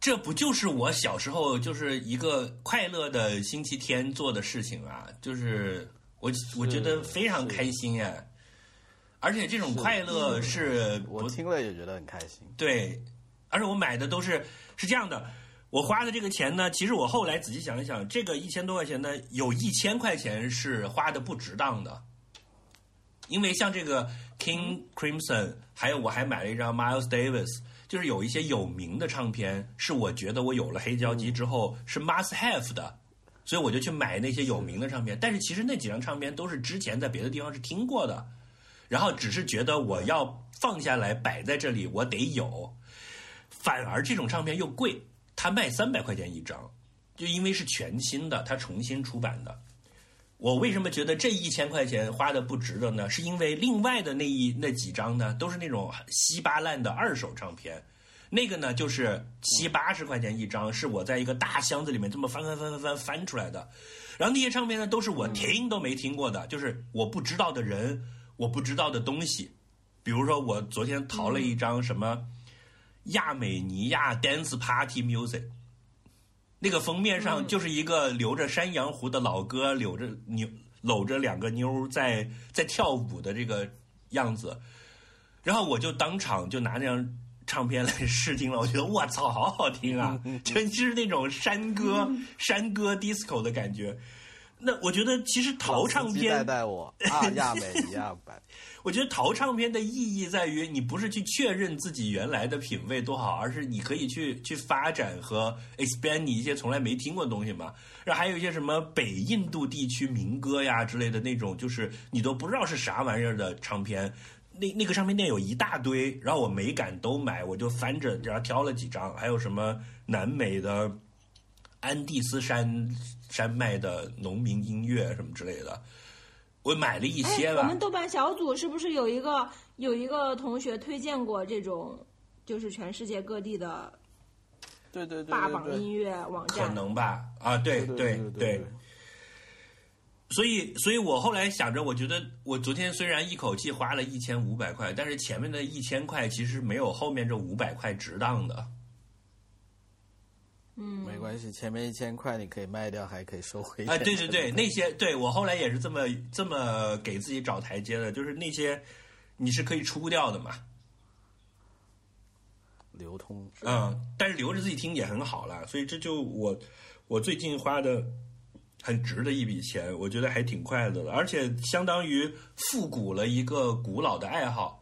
Speaker 3: 这不就是我小时候就是一个快乐的星期天做的事情啊？就是我我觉得非常开心呀，而且这种快乐是
Speaker 2: 我听了也觉得很开心。
Speaker 3: 对，而且我买的都是是这样的。我花的这个钱呢，其实我后来仔细想一想，这个一千多块钱呢，有一千块钱是花的不值当的，因为像这个 King Crimson，还有我还买了一张 Miles Davis，就是有一些有名的唱片，是我觉得我有了黑胶机之后是 must have 的，所以我就去买那些有名的唱片。但是其实那几张唱片都是之前在别的地方是听过的，然后只是觉得我要放下来摆在这里，我得有。反而这种唱片又贵，它卖三百块钱一张，就因为是全新的，他重新出版的。我为什么觉得这一千块钱花的不值得呢？是因为另外的那一那几张呢，都是那种稀巴烂的二手唱片，那个呢就是七八十块钱一张，是我在一个大箱子里面这么翻翻翻翻翻翻出来的。然后那些唱片呢，都是我听都没听过的，就是我不知道的人，我不知道的东西。比如说，我昨天淘了一张什么亚美尼亚 Dance Party Music，那个封面上就是一个留着山羊胡的老哥，搂着妞搂着两个妞在在跳舞的这个样子，然后我就当场就拿那张唱片来试听了，我觉得我操，好好听啊，全是那种山歌山歌 disco 的感觉。那我觉得其实淘唱片
Speaker 2: 带带我。啊，亚美尼亚版。
Speaker 3: 我觉得淘唱片的意义在于，你不是去确认自己原来的品味多好，而是你可以去去发展和 expand 你一些从来没听过的东西嘛。然后还有一些什么北印度地区民歌呀之类的那种，就是你都不知道是啥玩意儿的唱片。那那个唱片店有一大堆，然后我没敢都买，我就翻着，然后挑了几张，还有什么南美的安第斯山山脉的农民音乐什么之类的，我买了一些
Speaker 1: 哎，我们豆瓣小组是不是有一个有一个同学推荐过这种，就是全世界各地的
Speaker 2: 对对对
Speaker 1: 霸榜音乐网站可？
Speaker 3: 能吧，啊，对
Speaker 2: 对
Speaker 3: 对
Speaker 2: 对对，
Speaker 3: 所以，所以我后来想着，我觉得我昨天虽然一口气花了一千五百块，但是前面的一千块其实没有后面这五百块值当的。
Speaker 1: 嗯，
Speaker 2: 没关系，前面一千块你可以卖掉，还可以收回。
Speaker 3: 啊，对对对，那些对我后来也是这么这么给自己找台阶的，就是那些你是可以出掉的嘛，
Speaker 2: 流通。
Speaker 3: 嗯，但是留着自己听也很好啦，所以这就我我最近花的很值的一笔钱，我觉得还挺快乐的，而且相当于复古了一个古老的爱好。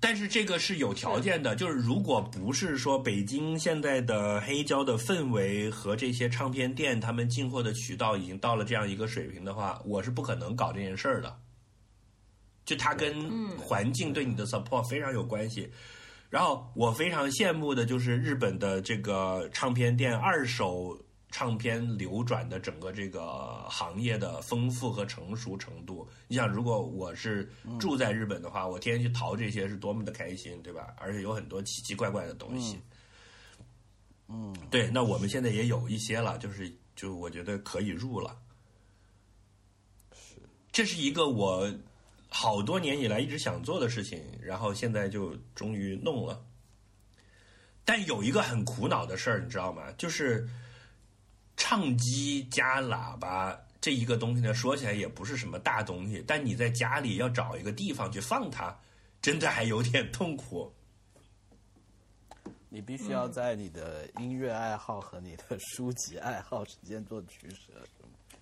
Speaker 3: 但是这个是有条件的，就是如果不是说北京现在的黑胶的氛围和这些唱片店他们进货的渠道已经到了这样一个水平的话，我是不可能搞这件事儿的。就它跟环境对你的 support 非常有关系。然后我非常羡慕的就是日本的这个唱片店二手唱片流转的整个这个行业的丰富和成熟程度。你想，如果我是住在日本的话，我天天去淘这些是多么的开心，对吧？而且有很多奇奇怪怪的东西。
Speaker 2: 嗯，
Speaker 3: 对，那我们现在也有一些了，就是就我觉得可以入了。
Speaker 2: 是，
Speaker 3: 这是一个我好多年以来一直想做的事情，然后现在就终于弄了。但有一个很苦恼的事儿，你知道吗？就是唱机加喇叭这一个东西呢，说起来也不是什么大东西，但你在家里要找一个地方去放它，真的还有点痛苦。
Speaker 2: 你必须要在你的音乐爱好和你的书籍爱好之间做取舍，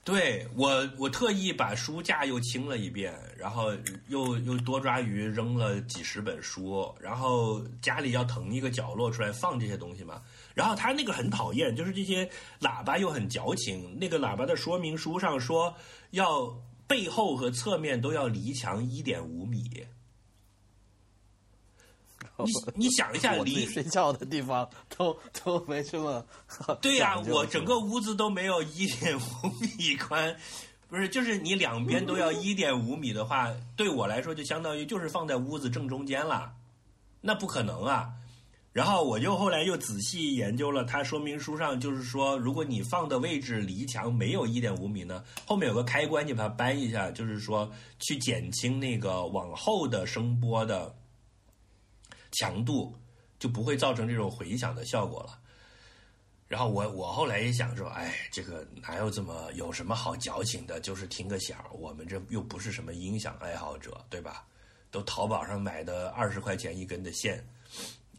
Speaker 3: 对我，我特意把书架又清了一遍，然后又又多抓鱼扔了几十本书，然后家里要腾一个角落出来放这些东西嘛。然后他那个很讨厌，就是这些喇叭又很矫情。那个喇叭的说明书上说，要背后和侧面都要离墙一点五米。你你想一下，离
Speaker 2: 睡觉的地方都都没这么
Speaker 3: 对呀、我整个屋子都没有一点五米宽，不是，就是你两边都要一点五米的话，对我来说就相当于就是放在屋子正中间了，那不可能啊。然后我又后来又仔细研究了，它说明书上就是说，如果你放的位置离墙没有一点五米呢，后面有个开关，你把它扳一下，就是说去减轻那个往后的声波的强度，就不会造成这种回响的效果了。然后我我后来也想说，哎，这个哪有这么有什么好矫情的？就是听个响，我们这又不是什么音响爱好者，对吧？都淘宝上买的二十块钱一根的线，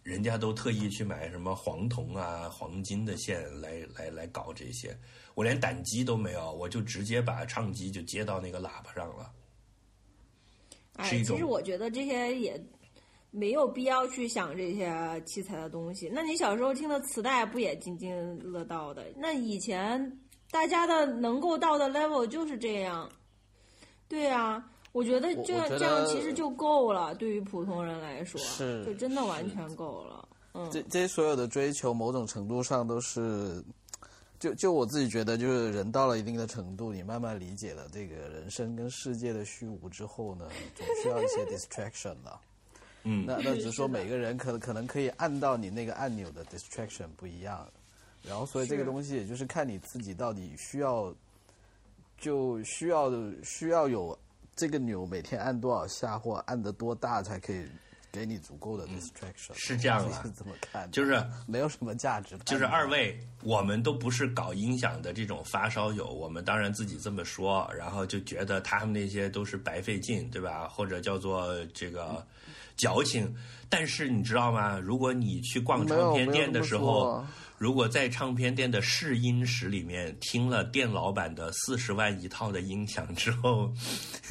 Speaker 3: 人家都特意去买什么黄铜啊、黄金的线来来来搞这些，我连胆机都没有，我就直接把唱机就接到那个喇叭上了。
Speaker 1: 哎，其实我觉得这些也没有必要去想这些器材的东西。那你小时候听的磁带不也津津乐道的？那以前大家的能够到的 level 就是这样。对啊，我觉得这样这样其实就够了，对于普通人来说，
Speaker 2: 是
Speaker 1: 就真的完全够了。嗯，
Speaker 2: 这这些所有的追求，某种程度上都是，就就我自己觉得，就是人到了一定的程度，你慢慢理解了这个人生跟世界的虚无之后呢，总需要一些 distraction 的。
Speaker 3: 嗯，
Speaker 2: 那那只是说每个人可能可能可以按到你那个按钮的 distraction 不一样，然后所以这个东西也就是看你自己到底需要，就需要需要有这个钮每天按多少下或按得多大才可以给你足够的 distraction，、
Speaker 3: 嗯是这样的
Speaker 2: 我自己是这么看的，
Speaker 3: 就是
Speaker 2: 没有什么价值，
Speaker 3: 就是二位，我们都不是搞音响的这种发烧友，我们当然自己这么说，然后就觉得他们那些都是白费劲，对吧？或者叫做这个矫情。但是你知道吗？如果你去逛唱片店的时候如果在唱片店的试音室里面听了店老板的四十万一套的音响之后，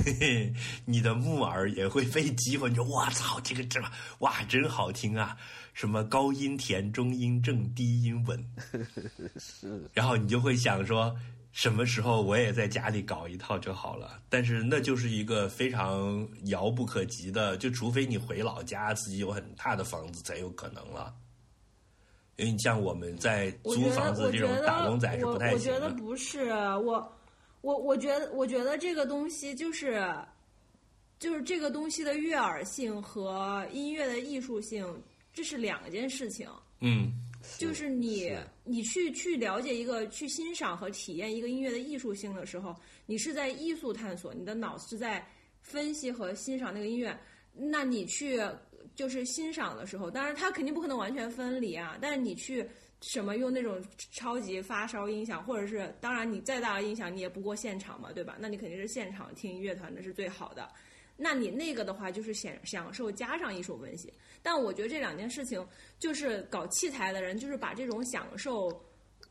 Speaker 3: 嘿嘿，你的木耳也会被激活。你说我操，这个这哇真好听啊！什么高音甜、中音正、低音稳，
Speaker 2: 是
Speaker 3: 然后你就会想说，什么时候我也在家里搞一套就好了。但是那就是一个非常遥不可及的，就除非你回老家自己有很大的房子才有可能了。因为你像我们在租
Speaker 1: 我觉得，
Speaker 3: 房子这种
Speaker 1: 我觉得
Speaker 3: 打工仔是
Speaker 1: 我
Speaker 3: 不太
Speaker 1: 我觉得。不是我，我我觉得，我觉得这个东西就是，就是这个东西的悦耳性和音乐的艺术性，这是两件事情。
Speaker 3: 嗯，
Speaker 1: 就是你
Speaker 2: 是
Speaker 1: 你去去了解一个去欣赏和体验一个音乐的艺术性的时候，你是在艺术探索，你的脑是在分析和欣赏那个音乐。那你去就是欣赏的时候，当然它肯定不可能完全分离啊，但是你去什么用那种超级发烧音响，或者是当然你再大的音响你也不过现场嘛，对吧？那你肯定是现场听乐团的是最好的。那你那个的话就是享享受加上艺术分析，但我觉得这两件事情就是搞器材的人，就是把这种享受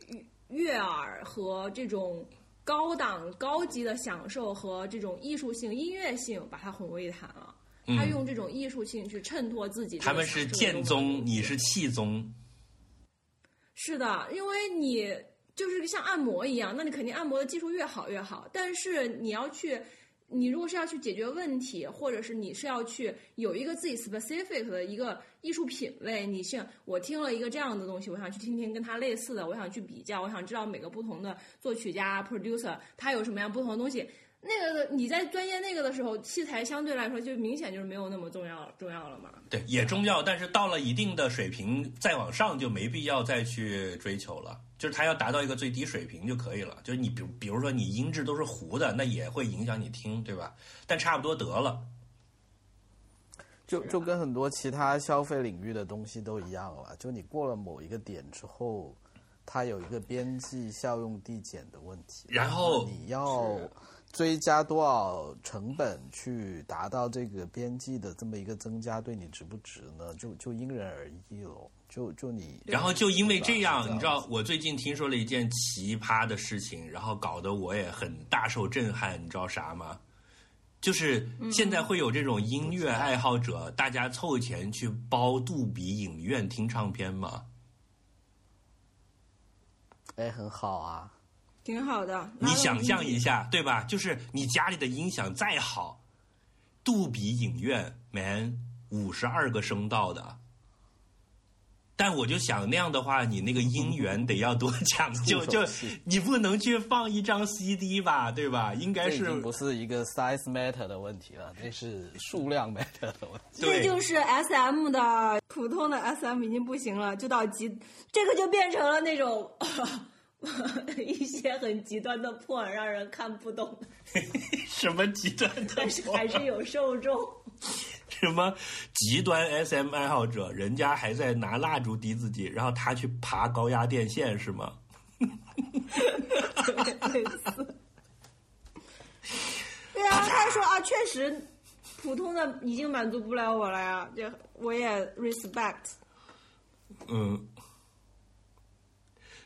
Speaker 1: 悦悦耳和这种高档高级的享受和这种艺术性、音乐性，把它混为一谈了。他用这种艺术性去衬托自己
Speaker 3: 他们是剑宗，你是气宗。
Speaker 1: 是的，因为你就是像按摩一样，那你肯定按摩的技术越好越好，但是你要去你如果是要去解决问题，或者是你是要去有一个自己 specific 的一个艺术品味，你像我听了一个这样的东西，我想去听听跟它类似的，我想去比较，我想知道每个不同的作曲家 producer 他有什么样不同的东西。那个的你在专业那个的时候，器材相对来说就明显就是没有那么重要重要了嘛。
Speaker 3: 对，也重要，但是到了一定的水平，再往上就没必要再去追求了。就是它要达到一个最低水平就可以了。就是你比比如说你音质都是糊的，那也会影响你听，对吧？但差不多得了。
Speaker 2: 就就跟很多其他消费领域的东西都一样了，就你过了某一个点之后，它有一个边际效用递减的问题。
Speaker 3: 然后
Speaker 2: 你要追加多少成本去达到这个边际的这么一个增加，对你值不值呢？就就因人而异喽。就就你，
Speaker 3: 然后就因为这样，你知道，我最近听说了一件奇葩的事情，然后搞得我也很大受震撼，你知道啥吗？就是现在会有这种音乐爱好者，大家凑钱去包杜比影院听唱片吗？
Speaker 2: 哎，很好啊。
Speaker 1: 挺好的。
Speaker 3: 你想象一下，对吧？就是你家里的音响再好，杜比影院，man，五十二个声道的。但我就想那样的话，你那个音源得要多 讲究，就你不能去放一张 CD 吧，对吧？应该是
Speaker 2: 不是一个 size matter 的问题了，那是数量 matter 的问题。
Speaker 1: 这就是 S M 的普通的 S M 已经不行了，就到极，这个就变成了那种 一些很极端的破，让人看不懂，
Speaker 3: 什么极端的
Speaker 1: 但是还是有受众。
Speaker 3: 什么极端 SM 爱好者，人家还在拿蜡烛滴自己，然后他去爬高压电线是吗？
Speaker 1: 类似。对啊，他说啊，确实普通的已经满足不了我了呀，就我也 respect。
Speaker 3: 嗯。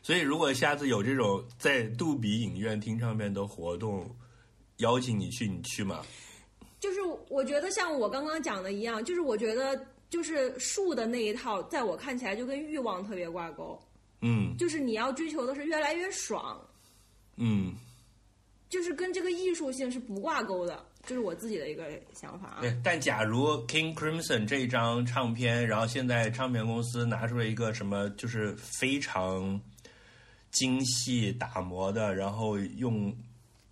Speaker 3: 所以，如果下次有这种在杜比影院听唱片的活动，邀请你去，你去吗？
Speaker 1: 就是我觉得像我刚刚讲的一样，就是我觉得就是树的那一套，在我看起来就跟欲望特别挂钩，
Speaker 3: 嗯
Speaker 1: 就是你要追求的是越来越爽，
Speaker 3: 嗯，
Speaker 1: 就是跟这个艺术性是不挂钩的，这是我自己的一个想法啊。
Speaker 3: 对。但假如 King Crimson 这张唱片，然后现在唱片公司拿出了一个什么，就是非常精细打磨的，然后用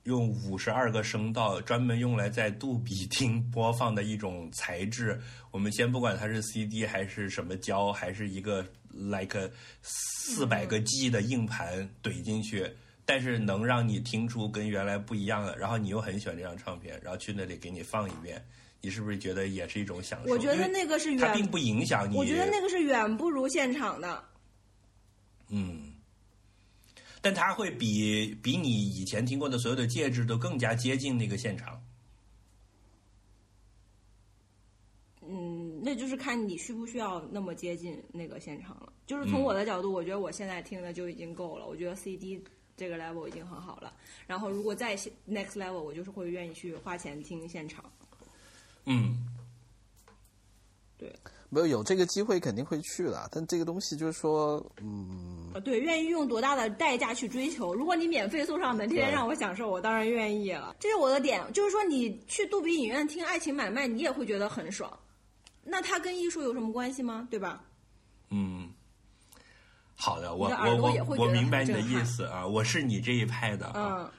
Speaker 3: 用五十二个声道专门用来在杜比厅播放的一种材质。我们先不管它是 CD 还是什么胶，还是一个 like 四百个 G 的硬盘怼进去，但是能让你听出跟原来不一样的，然后你又很喜欢这张唱片，然后去那里给你放一遍，你是不是觉得也是一种享受？
Speaker 1: 我觉得那个是远，
Speaker 3: 它并不影响你。
Speaker 1: 我觉得那个是远不如现场的。
Speaker 3: 嗯，但它会比比你以前听过的所有的介质都更加接近那个现场。
Speaker 1: 嗯，那就是看你需不需要那么接近那个现场了。就是从我的角度，我觉得我现在听的就已经够了。我觉得 CD 这个 level 已经很好了。然后如果再 next level，我就是会愿意去花钱听现场。
Speaker 3: 嗯，对
Speaker 2: 没有有这个机会肯定会去的，但这个东西就是说，嗯，
Speaker 1: 呃，对，愿意用多大的代价去追求？如果你免费送上门，天天让我享受，我当然愿意了。这是我的点，就是说你去杜比影院听《爱情买卖》，你也会觉得很爽。那它跟艺术有什么关系吗？对吧？
Speaker 3: 嗯，好的，我我我我明白你的意思啊，我是你这一派的啊。
Speaker 1: 嗯，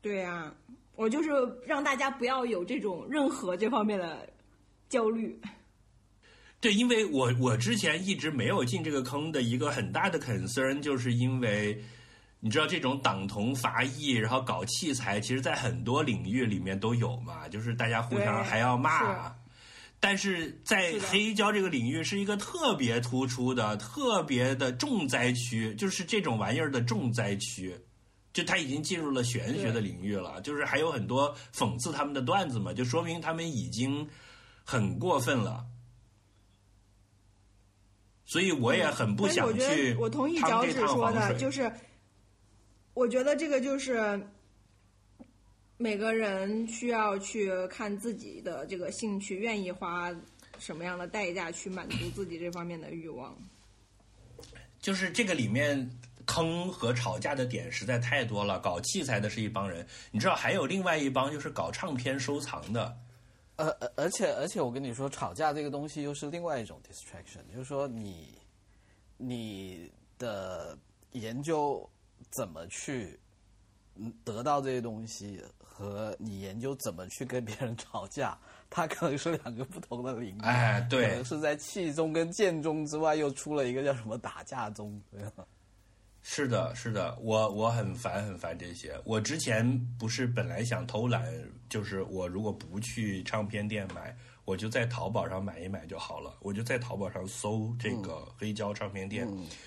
Speaker 1: 对呀、我就是让大家不要有这种任何这方面的焦虑。
Speaker 3: 对，因为我我之前一直没有进这个坑的一个很大的 concern，就是因为你知道这种党同伐异，然后搞器材，其实在很多领域里面都有嘛，就是大家互相还要骂。但是在黑胶这个领域是一个特别突出的、特别的重灾区，就是这种玩意儿的重灾区。就他已经进入了玄学的领域了，就是还有很多讽刺他们的段子嘛，就说明他们已经很过分了。所以我也很不想去
Speaker 1: 得我同意脚趾说的，就是我觉得这个就是每个人需要去看自己的这个兴趣，愿意花什么样的代价去满足自己这方面的欲望。
Speaker 3: 就是这个里面坑和吵架的点实在太多了。搞器材的是一帮人，你知道还有另外一帮就是搞唱片收藏的。
Speaker 2: 呃，而而且而且，我跟你说，吵架这个东西又是另外一种 distraction，就是说你你的研究怎么去嗯得到这些东西，和你研究怎么去跟别人吵架，它可能是两个不同的领域。
Speaker 3: 哎，对，
Speaker 2: 可能是在气中跟剑中之外，又出了一个叫什么打架中，对吧？
Speaker 3: 是的，是的，我我很烦很烦这些。我之前不是本来想偷懒，就是我如果不去唱片店买，我就在淘宝上买一买就好了。我就在淘宝上搜这个黑胶唱片店，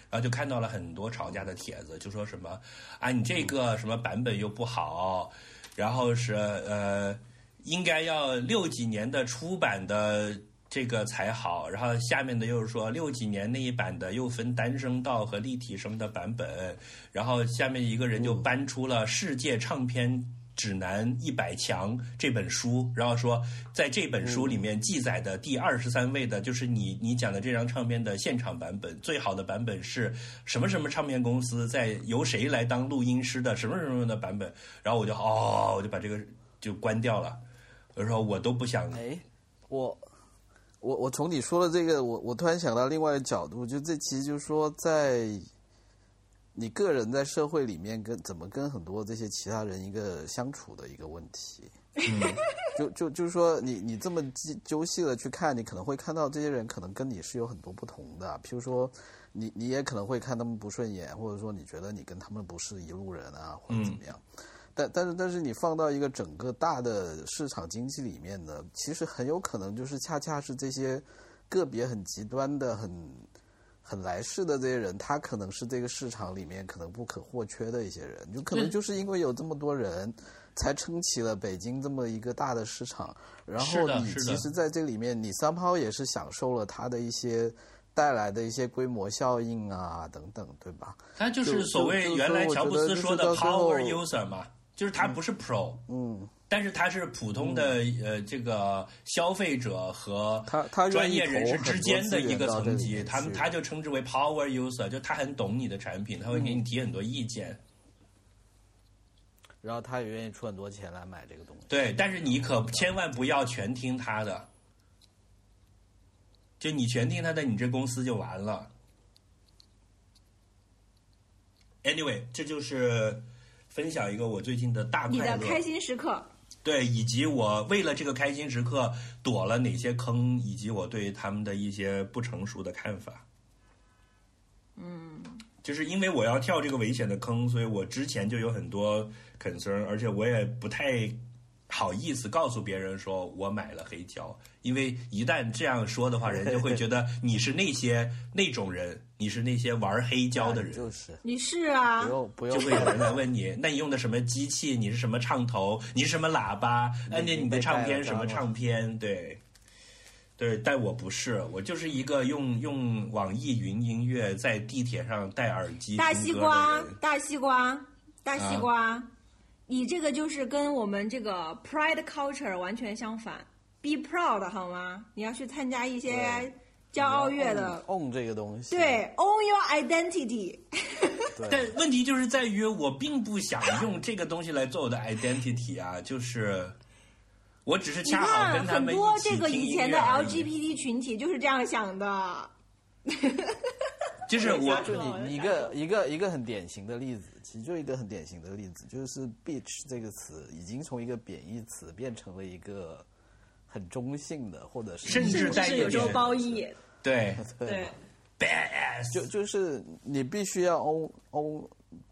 Speaker 3: 然后就看到了很多吵架的帖子，就说什么啊，你这个什么版本又不好，然后是呃，应该要六几年的出版的。这个才好，然后下面的又是说六几年那一版的又分单声道和立体声的版本，然后下面一个人就搬出了《世界唱片指南一百强》这本书，然后说在这本书里面记载的第二十三位的就是你你讲的这张唱片的现场版本，最好的版本是什么什么唱片公司在由谁来当录音师的什么什么的版本，然后我就哦，我就把这个就关掉了，我说我都不想，
Speaker 2: 哎，我。我我从你说的这个，我我突然想到另外一个角度，就这其实就是说，在你个人在社会里面跟怎么跟很多这些其他人一个相处的一个问题。嗯，就就就是说，你你这么揪细的去看，你可能会看到这些人可能跟你是有很多不同的。譬如说，你你也可能会看他们不顺眼，或者说你觉得你跟他们不是一路人啊，或者怎么样。但但是但是你放到一个整个大的市场经济里面呢，其实很有可能就是恰恰是这些个别很极端的、很很来势的这些人，他可能是这个市场里面可能不可或缺的一些人，就可能就是因为有这么多人，才撑起了北京这么一个大的市场。然后你其实在这里面，你三炮也是享受了它的一些带来的一些规模效应啊等等，对吧？
Speaker 3: 他就是所谓原来乔布斯说的 power user 嘛。就是他不是 pro，
Speaker 2: 嗯，
Speaker 3: 但是他是普通的呃这个消费者和
Speaker 2: 他他
Speaker 3: 专业人士之间的一个层级，他们他就称之为 power user，就他很懂你的产品，他会给你提很多意见，
Speaker 2: 然后他也愿意出很多钱来买这个东西。
Speaker 3: 对，但是你可千万不要全听他的，就你全听他的，你这公司就完了。Anyway，这就是。分享一个我最近的大快
Speaker 1: 乐，你的开心时刻。
Speaker 3: 对，以及我为了这个开心时刻躲了哪些坑，以及我对他们的一些不成熟的看法。
Speaker 1: 嗯，
Speaker 3: 就是因为我要跳这个危险的坑，所以我之前就有很多 concern，而且我也不太。好意思告诉别人说我买了黑胶，因为一旦这样说的话，人就会觉得你是那些那种人，你是那些玩黑胶的人。
Speaker 2: 就是
Speaker 1: 你是啊，
Speaker 2: 不用不用，
Speaker 3: 就会有人来问你，那你用的什么机器？你是什么唱头？你是什么喇叭？按键你的唱片什么唱片？对，对，但我不是，我就是一个用用网易云音乐在地铁上戴耳机
Speaker 1: 大西瓜，大西瓜，大西瓜。你这个就是跟我们这个 pride culture 完全相反，be proud 好吗？你要去参加一些骄傲月的
Speaker 2: ，own 这个东西，
Speaker 1: 对，own your identity。
Speaker 3: 但问题就是在于，我并不想用这个东西来做我的 identity 啊，就是我只是恰好跟他们
Speaker 1: 很多这个以前的 LGBT 群体就是这样想的。
Speaker 3: 就是我，
Speaker 2: 就你一个一个一个很典型的例子，其实就一个很典型的例子，就是 “bitch” 这个词已经从一个贬义词变成了一个很中性的，或者是
Speaker 3: 甚至带
Speaker 1: 有时候褒义。
Speaker 3: 对
Speaker 1: 对
Speaker 3: ，badass
Speaker 2: 就就是你必须要 own own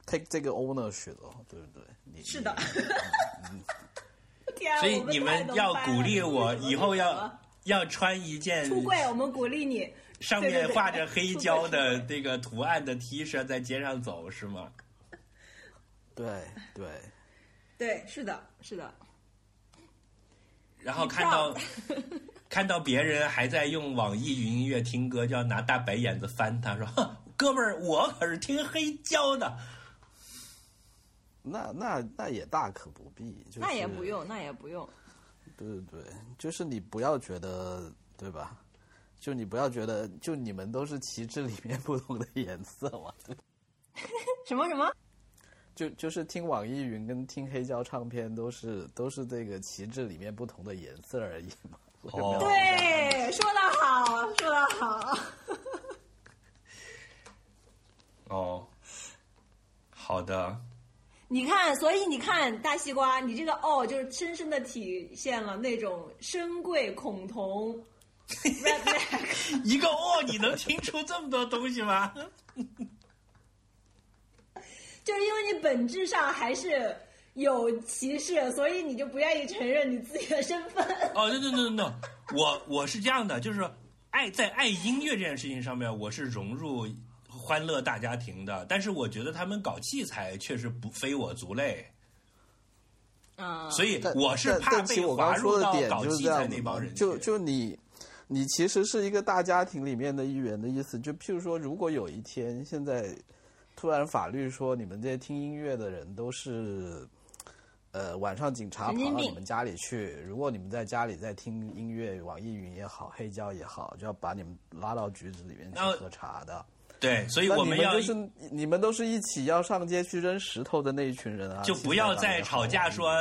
Speaker 2: take 这个 ownership 哦，对不对？你
Speaker 1: 是的。
Speaker 3: 所以你们要鼓励我以后要要穿一件
Speaker 1: 出柜，我们鼓励你。
Speaker 3: 上面画着黑 胶的这个图案的 T 恤在街上走是吗？
Speaker 2: 对对
Speaker 1: 对，是的，是的。
Speaker 3: 然后看到 看到别人还在用网易云音乐听歌，就要拿大白眼子翻他，说：“哼，哥们儿，我可是听黑胶的。”
Speaker 2: 那那那也大可不必，
Speaker 1: 那也不用，那也不用。
Speaker 2: 对对对，就是你不要觉得，对吧？就你不要觉得，就你们都是旗帜里面不同的颜色嘛。
Speaker 1: 什么什么？
Speaker 2: 就就是听网易云跟听黑胶唱片都是都是这个旗帜里面不同的颜色而已嘛。我有没有
Speaker 1: 对，说的好，说的好。
Speaker 3: 哦，好的，
Speaker 1: 你看，所以你看，大西瓜，你这个哦，就是深深的体现了那种深贵恐同 redneck。
Speaker 3: 一个哦，你能听出这么多东西吗？
Speaker 1: 就是因为你本质上还是有歧视，所以你就不愿意承认你自己的身份。
Speaker 3: 哦，no no no no，我我是这样的，就是爱在爱音乐这件事情上面，我是融入欢乐大家庭的，但是我觉得他们搞器材确实不非我族类，
Speaker 1: 啊
Speaker 3: 所以我是怕被划入到搞器材那帮人。
Speaker 2: 就就你，你其实是一个大家庭里面的一员的意思。就譬如说，如果有一天现在突然法律说你们这些听音乐的人都是，呃，晚上警察跑到你们家里去，如果你们在家里在听音乐，网易云也好，黑胶也好，就要把你们拉到局子里面去喝茶的。
Speaker 3: 对，所以我们要
Speaker 2: 们就是你们都是一起要上街去扔石头的那一群人啊，
Speaker 3: 就不要再吵架说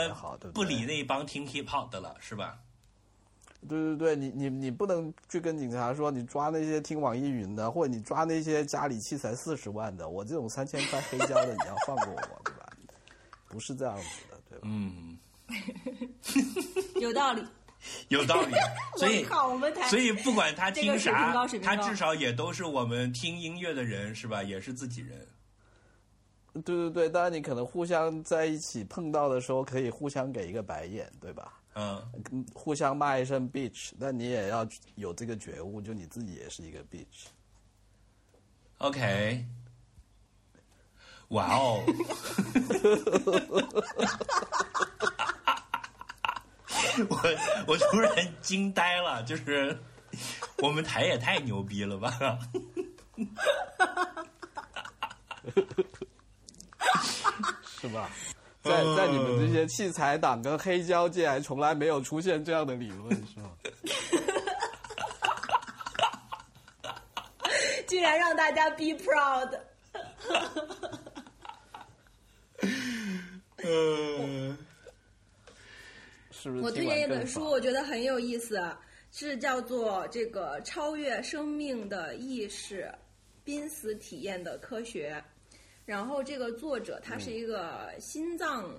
Speaker 2: 不
Speaker 3: 理那帮听 hip hop 的了，是吧？
Speaker 2: 对对对，你你你不能去跟警察说你抓那些听网易云的，或者你抓那些家里器材四十万的，我这种三千块黑胶的你要放过我，对吧？不是这样子的，对吧？
Speaker 3: 嗯，
Speaker 1: 有道理。
Speaker 3: 有道理。所以
Speaker 1: 我，我们
Speaker 3: 所以不管他听啥他至少也都是我们听音乐的人，是吧？也是自己人。
Speaker 2: 对对对，当然你可能互相在一起碰到的时候，可以互相给一个白眼，对吧？
Speaker 3: 嗯，
Speaker 2: 嗯互相骂一声 bitch，但你也要有这个觉悟，就你自己也是一个 bitch。
Speaker 3: OK，哇哦！我我突然惊呆了，就是我们台也太牛逼了吧！
Speaker 2: 是吧？在在你们这些器材党跟黑胶界，还从来没有出现这样的理论，是吗？
Speaker 1: 竟然让大家 be proud。
Speaker 3: 嗯，
Speaker 2: 是不是？
Speaker 1: 我推荐一本书，我觉得很有意思，是叫做《这个超越生命的意识：濒死体验的科学》。然后这个作者他是一个心脏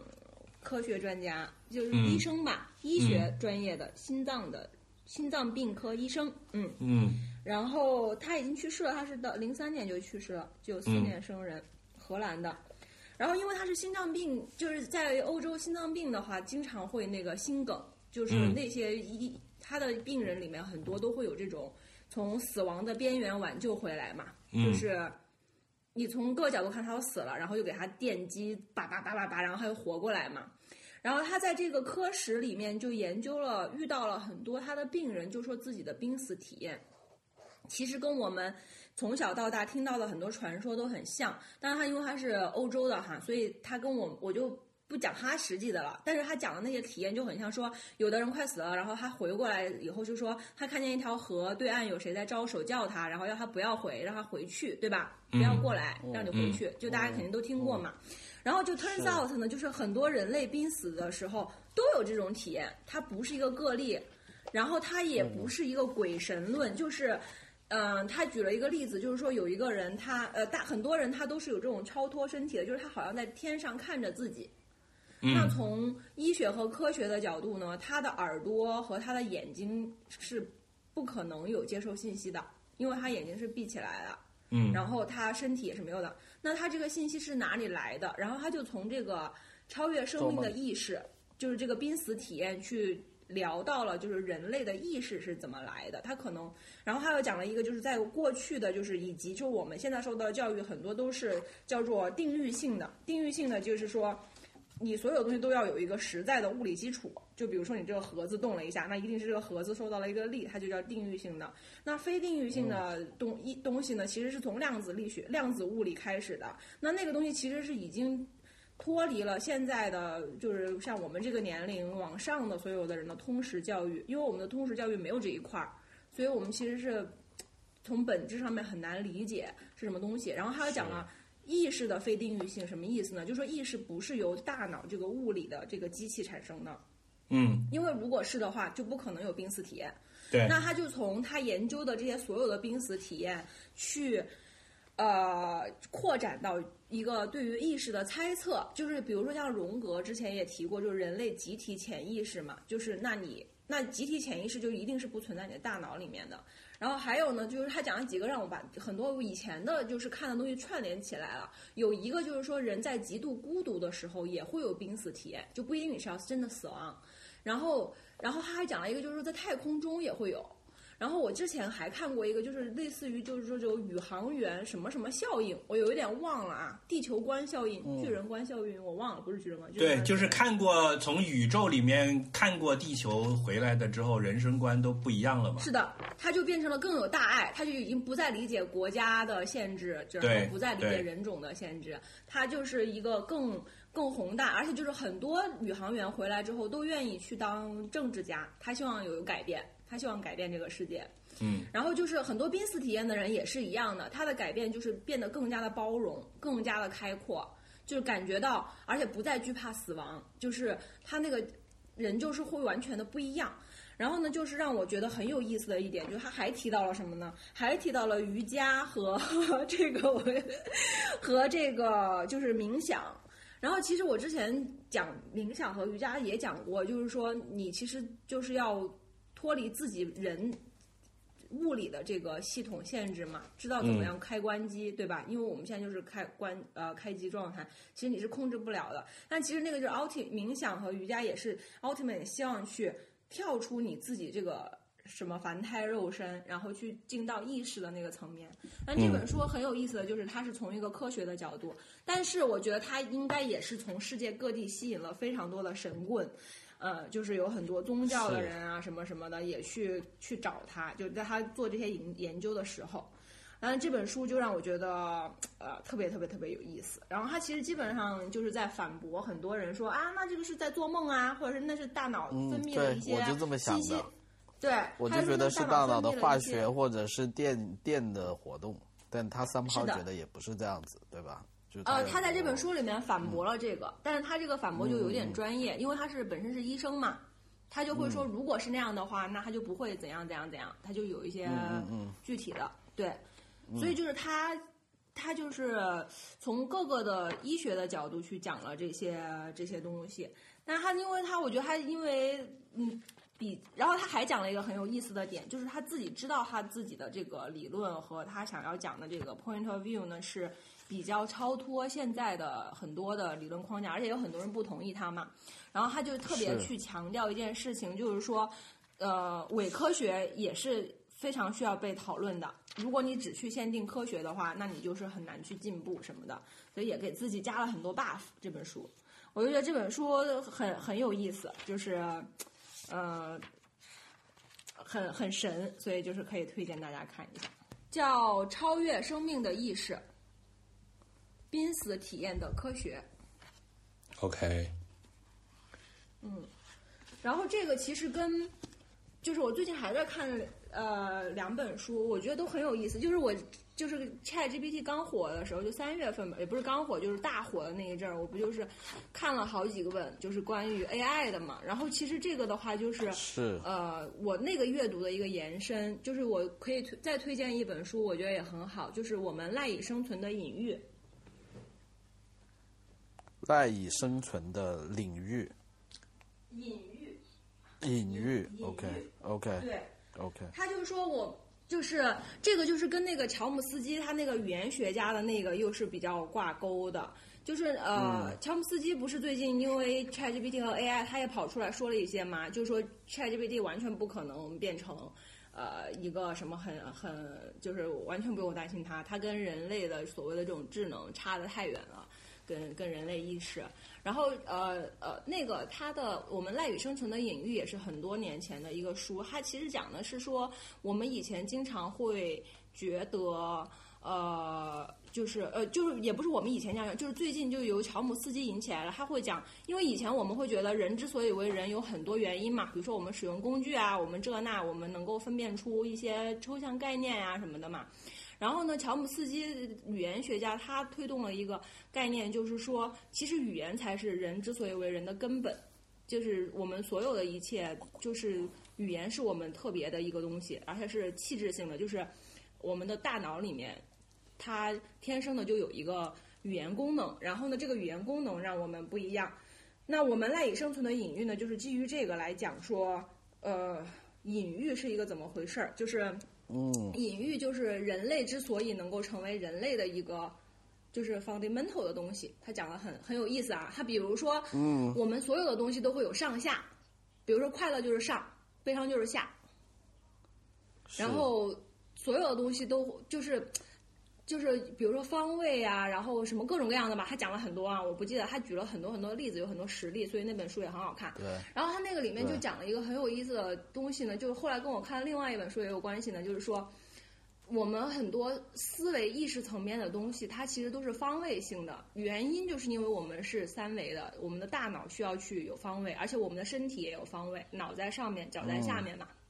Speaker 1: 科学专家，就是医生吧，医学专业的心脏的心脏病科医生。嗯，
Speaker 3: 嗯。
Speaker 1: 然后他已经去世了，他是到零三年就去世了，九四
Speaker 3: 嗯。
Speaker 1: 年生人，荷兰的。然后因为他是心脏病，就是在欧洲心脏病的话，经常会那个心梗，就是
Speaker 3: 嗯。
Speaker 1: 那些医他的病人里面很多都会有这种从死亡的边缘挽救回来嘛，
Speaker 3: 嗯。
Speaker 1: 就是你从各个角度看他要死了，然后又给他电击，叭叭叭叭叭，然后他又活过来嘛。然后他在这个科室里面就研究了，遇到了很多他的病人，就说自己的濒死体验，其实跟我们从小到大听到的很多传说都很像。当然，他因为他是欧洲的哈，所以他跟我我就不讲他实际的了。但是他讲的那些体验就很像说，有的人快死了，然后他回过来以后就说他看见一条河对岸有谁在招手叫他，然后要他不要回，让他回去，对吧？不要过来，让你回去。就大家肯定都听过嘛。然后就 turns out 呢，就是很多人类濒死的时候都有这种体验，它不是一个个例，然后它也不是一个鬼神论，就是。嗯，他举了一个例子，就是说有一个人他，呃大很多人他都是有这种超脱身体的，就是他好像在天上看着自己。那
Speaker 3: 嗯
Speaker 1: 从医学和科学的角度呢，他的耳朵和他的眼睛是不可能有接受信息的，因为他眼睛是闭起来的。
Speaker 3: 嗯
Speaker 1: 然后他身体也是没有的。那他这个信息是哪里来的？然后他就从这个超越生命的意识，就是这个濒死体验去聊到了，就是人类的意识是怎么来的。他可能，然后他又讲了一个，就是在过去的就是以及就我们现在受到的教育很多都是叫做定域性的，定域性的就是说。你所有东西都要有一个实在的物理基础，就比如说你这个盒子动了一下，那一定是这个盒子受到了一个力，它就叫定域性的。那非定域性的东一东西呢，其实是从量子力学、量子物理开始的。那那个东西其实是已经脱离了现在的，就是像我们这个年龄往上的所有的人的通识教育，因为我们的通识教育没有这一块儿，所以我们其实是从本质上面很难理解是什么东西。然后他又讲了。意识的非定域性什么意思呢？就是说意识不是由大脑这个物理的这个机器产生的，
Speaker 3: 嗯，
Speaker 1: 因为如果是的话，就不可能有濒死体验。
Speaker 3: 对，
Speaker 1: 那他就从他研究的这些所有的濒死体验去，呃，扩展到一个对于意识的猜测，就是比如说像荣格之前也提过，就是人类集体潜意识嘛，就是那你那集体潜意识就一定是不存在你的大脑里面的。然后还有呢，就是他讲了几个让我把很多以前的就是看的东西串联起来了。有一个就是说，人在极度孤独的时候也会有濒死体验，就不一定你是要真的死亡。然后，然后他还讲了一个，就是说在太空中也会有。然后我之前还看过一个，就是类似于就是说这种宇航员什么什么效应，我有一点忘了啊，地球观效应、巨人观效应，我忘了，不是巨人观。
Speaker 3: 对，就是看过从宇宙里面看过地球回来的之后，人生观都不一样了嘛。
Speaker 1: 是的，他就变成了更有大爱，他就已经不再理解国家的限制，然
Speaker 3: 对
Speaker 1: 后不再理解人种的限制，他就是一个更更宏大，而且就是很多宇航员回来之后都愿意去当政治家，他希望有改变，他希望改变这个世界。
Speaker 3: 嗯，
Speaker 1: 然后就是很多濒死体验的人也是一样的，他的改变就是变得更加的包容，更加的开阔，就是感觉到，而且不再惧怕死亡，就是他那个人就是会完全的不一样。然后呢，就是让我觉得很有意思的一点，就是他还提到了什么呢？还提到了瑜伽和这个我和这个就是冥想。然后其实我之前讲冥想和瑜伽也讲过，就是说你其实就是要脱离自己人物理的这个系统限制嘛，知道怎么样开关机，对吧？因为我们现在就是开关呃开机状态，其实你是控制不了的。但其实那个就是 ultimate 冥想和瑜伽也是 ultimate 希望去跳出你自己这个什么凡胎肉身，然后去进到意识的那个层面。但这本书很有意思的就是，它是从一个科学的角度，但是我觉得它应该也是从世界各地吸引了非常多的神棍。呃，就是有很多宗教的人啊，什么什么的，也去去找他，就在他做这些研研究的时候，然后这本书就让我觉得呃特别特别特别有意思。然后他其实基本上就是在反驳很多人说啊，那这个是在做梦啊，或者是那是大脑分泌的
Speaker 2: 对
Speaker 1: 一些
Speaker 2: 我就这么想
Speaker 1: 信息
Speaker 2: 的。
Speaker 1: 对，
Speaker 2: 我就觉得是大
Speaker 1: 大
Speaker 2: 脑的化学或者是电电的活动，但他三炮觉得也不是这样子，对吧？就是
Speaker 1: 呃，他在这本
Speaker 2: 哦
Speaker 1: 书里面反驳了这个，但是他这个反驳就有点专业，因为他是本身是医生嘛，他就会说，如果是那样的话，那他就不会怎样怎样怎样，他就有一些具体的，对，所以就是他。他就是从各个的医学的角度去讲了这些这些东西，但他因为他我觉得他因为嗯比，然后他还讲了一个很有意思的点，就是他自己知道他自己的这个理论和他想要讲的这个 point of view 呢是比较超脱现在的很多的理论框架，而且有很多人不同意他嘛。然后他就特别去强调一件事情，就是说，呃，伪科学也是非常需要被讨论的。如果你只去限定科学的话，那你就是很难去进步什么的。所以也给自己加了很多 buff。这本书，我就觉得这本书很很有意思，就是，呃，很很神，所以就是可以推荐大家看一下，叫《超越生命的意识：濒死体验的科学》。
Speaker 3: OK，嗯
Speaker 1: 然后这个其实跟，就是我最近还在看呃两本书，我觉得都很有意思。就是我就是 Chat GPT 刚火的时候，就三月份吧，也不是刚火，就是大火的那一阵儿，我不就是看了好几个本，就是关于 AI 的嘛。然后其实这个的话就是
Speaker 2: 是
Speaker 1: 呃，我那个阅读的一个延伸，就是我可以推再推荐一本书，我觉得也很好，就是我们赖以生存的隐喻。
Speaker 2: 赖以生存的领域
Speaker 1: 隐喻，
Speaker 2: 隐喻，OK OK
Speaker 1: 对。
Speaker 2: OK，
Speaker 1: 他就是说我就是这个，就是跟那个乔姆斯基他那个语言学家的那个又是比较挂钩的。就是呃，乔姆斯基不是最近因为 ChatGPT 和 AI，他也跑出来说了一些嘛，就是说 ChatGPT 完全不可能变成呃一个什么很很，就是完全不用担心它，它跟人类的所谓的这种智能差得太远了。跟跟人类意识，然后呃呃，那个他的我们赖以生存的隐喻也是很多年前的一个书，它其实讲的是说我们以前经常会觉得呃。就是呃，就是也不是我们以前讲，就是最近就由乔姆斯基引起来了。他会讲，因为以前我们会觉得人之所以为人有很多原因嘛，比如说我们使用工具啊，我们这那，我们能够分辨出一些抽象概念啊什么的嘛。然后呢，乔姆斯基语言学家他推动了一个概念，就是说，其实语言才是人之所以为人的根本，就是我们所有的一切，就是语言是我们特别的一个东西，而且是气质性的，就是我们的大脑里面，它天生的就有一个语言功能，然后呢，这个语言功能让我们不一样。那我们赖以生存的隐喻呢，就是基于这个来讲说，呃，隐喻是一个怎么回事儿？就是，
Speaker 2: 嗯，
Speaker 1: 隐喻就是人类之所以能够成为人类的一个，就是 fundamental 的东西。他讲的很很有意思啊。他比如说，嗯，我们所有的东西都会有上下，比如说快乐就是上，悲伤就是下，然后所有的东西都就是就是比如说方位啊，然后什么各种各样的吧，他讲了很多啊，我不记得，他举了很多很多例子，有很多实例，所以那本书也很好看。
Speaker 2: 对，
Speaker 1: 然后他那个里面就讲了一个很有意思的东西呢，就是后来跟我看另外一本书也有关系呢，就是说我们很多思维意识层面的东西，它其实都是方位性的，原因就是因为我们是三维的，我们的大脑需要去有方位，而且我们的身体也有方位，脑在上面，脚在下面嘛。
Speaker 2: 嗯，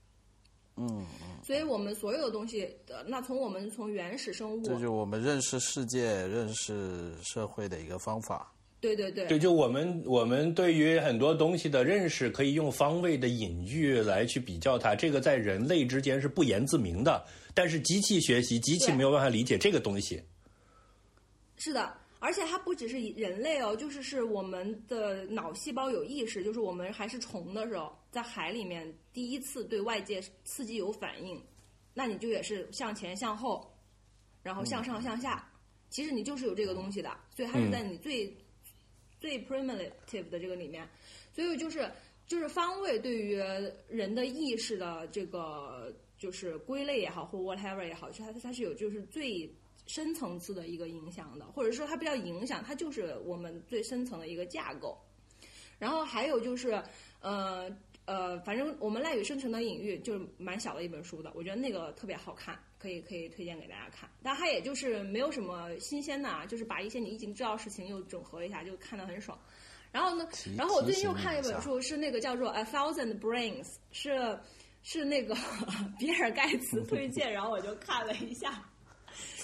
Speaker 1: 所以我们所有的东西，呃，那从我们从原始生物，
Speaker 2: 这就是我们认识世界、认识社会的一个方法。
Speaker 1: 对对对，
Speaker 5: 对，就我们我们对于很多东西的认识，可以用方位的隐喻来去比较它。这个在人类之间是不言自明的，但是机器学习，机器没有办法理解这个东西。
Speaker 1: 是的，而且它不只是人类哦，就是是我们的脑细胞有意识，就是我们还是虫的时候，在海里面第一次对外界刺激有反应，那你就也是向前向后，然后向上向下，其实你就是有这个东西的，所以它是在你最、最 primitive 的这个里面，所以就是就是方位对于人的意识的这个就是归类也好，或 whatever 也好，它它是有就是最深层次的一个影响的，或者说它不叫影响，它就是我们最深层的一个架构。然后还有就是，呃呃，反正我们赖以生存的隐喻就是蛮小的一本书的，我觉得那个特别好看，可以可以推荐给大家看。但它也就是没有什么新鲜的啊，就是把一些你已经知道的事情又整合一下，就看得很爽。然后呢，然后我最近又看了一本书，是那个叫做《A Thousand Brains》，是是那个 比尔盖茨 推荐，然后我就看了一下。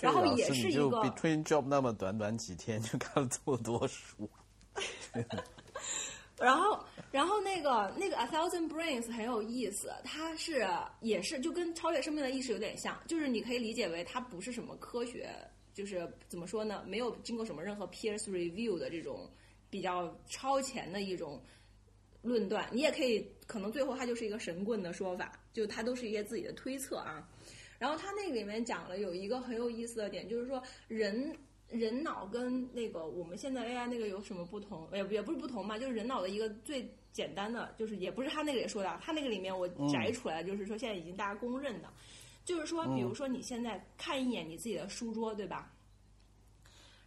Speaker 1: 然后也是一个
Speaker 2: between job 那么短短几天就看了这么多书，
Speaker 1: 然后，然后那个那个 A Thousand Brains 很有意思，它是也是就跟超越生命的意识有点像，就是你可以理解为它不是什么科学，就是怎么说呢，没有经过什么任何 peers review 的这种比较超前的一种论断，你也可以可能最后它就是一个神棍的说法，就它都是一些自己的推测啊。然后它那里面讲了有一个很有意思的点，就是说人人脑跟那个我们现在 AI 那个有什么不同？也也不是不同嘛，就是人脑的一个最简单的，就是也不是他那个也说的啊，他那个里面我摘出来，就是说现在已经大家公认的，就是说，比如说你现在看一眼你自己的书桌，对吧？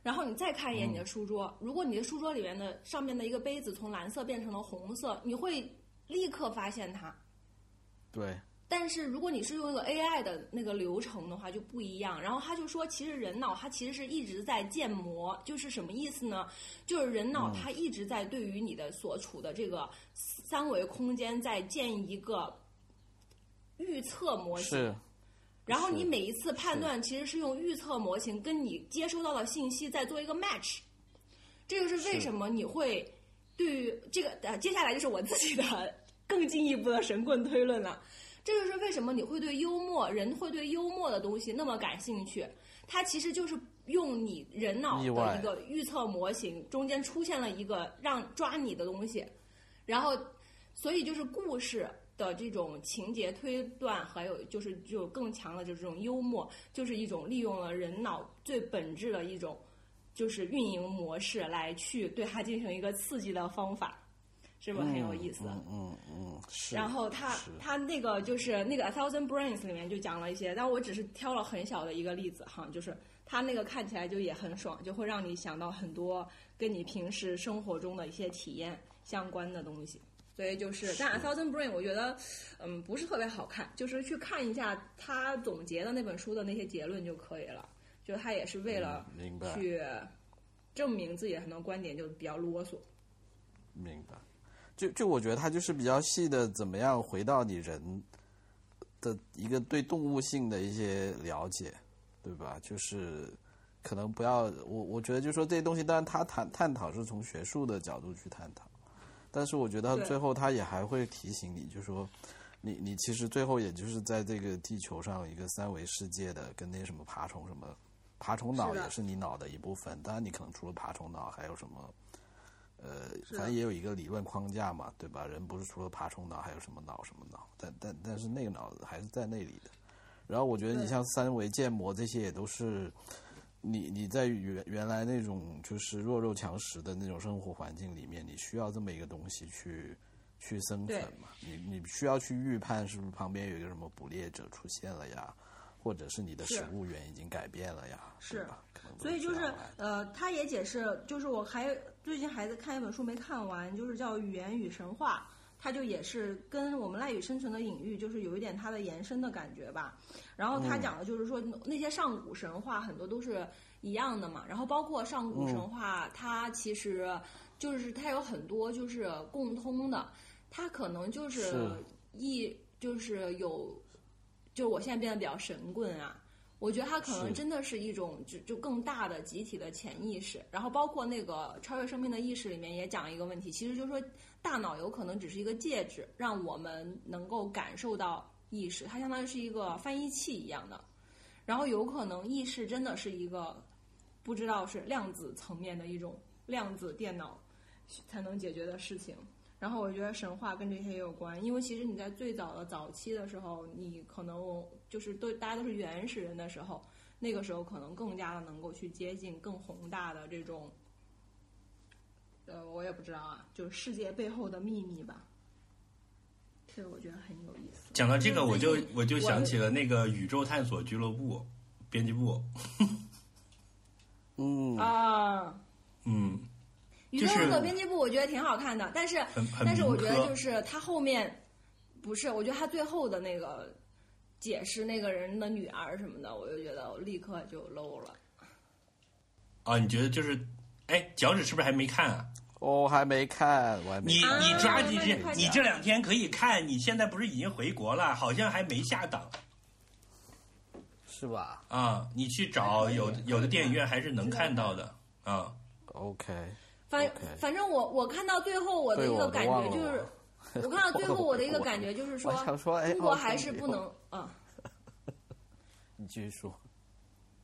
Speaker 1: 然后你再看一眼你的书桌，如果你的书桌里面的上面的一个杯子从蓝色变成了红色，你会立刻发现它。
Speaker 2: 对，
Speaker 1: 但是如果你是用一个 AI 的那个流程的话，就不一样。然后他就说，其实人脑它其实是一直在建模，就是什么意思呢？就是人脑它一直在对于你的所处的这个三维空间在建一个预测模型。
Speaker 2: 是
Speaker 1: 然后你每一次判断其实是用预测模型跟你接收到的信息在做一个 match，这就是为什么你会对于这个呃，接下来就是我自己的更进一步的神棍推论了。这就是为什么你会对幽默，人会对幽默的东西那么感兴趣。它其实就是用你人脑的一个预测模型，中间出现了一个让抓你的东西，然后所以就是故事的这种情节推断，还有就是就更强的就是这种幽默，就是一种利用了人脑最本质的一种就是运营模式来去对它进行一个刺激的方法，是不是很有意思？
Speaker 2: 嗯嗯嗯，是。
Speaker 1: 然后他他那个就是那个《A Thousand Brains》里面就讲了一些，但我只是挑了很小的一个例子哈，就是他那个看起来就也很爽，就会让你想到很多跟你平时生活中的一些体验相关的东西。所以就是，但《A Thousand Brains》我觉得，嗯，不是特别好看，就是去看一下他总结的那本书的那些结论就可以了。就他也是为了去证明自己的很多观点，就比较啰嗦。
Speaker 2: 明白。就就我觉得他就是比较细的，怎么样回到你人的一个对动物性的一些了解，对吧？就是可能不要我，我觉得就是说这些东西，当然他谈探讨是从学术的角度去探讨，但是我觉得最后他也还会提醒你，就是说你你其实最后也就是在这个地球上一个三维世界的，跟那什么爬虫什么。爬虫脑也是你脑的一部分，当然你可能除了爬虫脑还有什么，呃，反正也有一个理论框架嘛，对吧？人不是除了爬虫脑还有什么脑什么脑，但但但是那个脑还是在那里的。然后我觉得你像三维建模这些也都是你你在原原来那种就是弱肉强食的那种生活环境里面，你需要这么一个东西去去生存嘛？你你需要去预判是不是旁边有一个什么捕猎者出现了呀，或者是你的食物源已经改变了呀，
Speaker 1: 是所以就是呃，他也解释，就是我还最近孩子看一本书没看完，就是叫《语言与神话》，它就也是跟我们赖以生存的隐喻，就是有一点它的延伸的感觉吧。然后他讲的就是说，那些上古神话很多都是一样的嘛，然后包括上古神话，它其实就是它有很多就是共通的，它可能就是
Speaker 2: 是
Speaker 1: 一就是有，就是我现在变得比较神棍啊。我觉得它可能真的是一种就就更大的集体的潜意识，然后包括那个超越生命的意识里面也讲一个问题，其实就是说大脑有可能只是一个介质，让我们能够感受到意识，它相当于是一个翻译器一样的，然后有可能意识真的是一个不知道是量子层面的一种量子电脑才能解决的事情。然后我觉得神话跟这些也有关，因为其实你在最早的早期的时候，你可能就是都大家都是原始人的时候，那个时候可能更加的能够去接近更宏大的这种，呃，我也不知道啊，就是世界背后的秘密吧。这个我觉得很有意思。
Speaker 3: 讲到这个，我就我就想起了那个宇宙探索俱乐部编辑部，
Speaker 2: 嗯。
Speaker 1: 啊，
Speaker 3: 嗯，
Speaker 1: 宇宙
Speaker 3: 就是
Speaker 1: 的编辑部我觉得挺好看的，但是但是我觉得就是他后面不是，我觉得他最后的那个解释那个人的女儿什么的，我就觉得我立刻就 low 了。
Speaker 3: 啊，你觉得就是，哎，脚趾是不是还没看啊？
Speaker 2: 我还没看，我还没
Speaker 3: 你
Speaker 2: 看
Speaker 3: 你抓紧
Speaker 1: 那
Speaker 3: 这
Speaker 1: 你
Speaker 3: 这两天可以看，你现在不是已经回国了，好像还没下档
Speaker 2: 是吧
Speaker 3: 啊。你去找有的有的电影院还是能看到的啊。
Speaker 2: ？OK，
Speaker 1: 反反正我我看到最后我的一个感觉就是，我看到最后我的一个感觉就是说
Speaker 2: 想说，哎，
Speaker 1: 中国还是不能啊。
Speaker 2: 你继续说。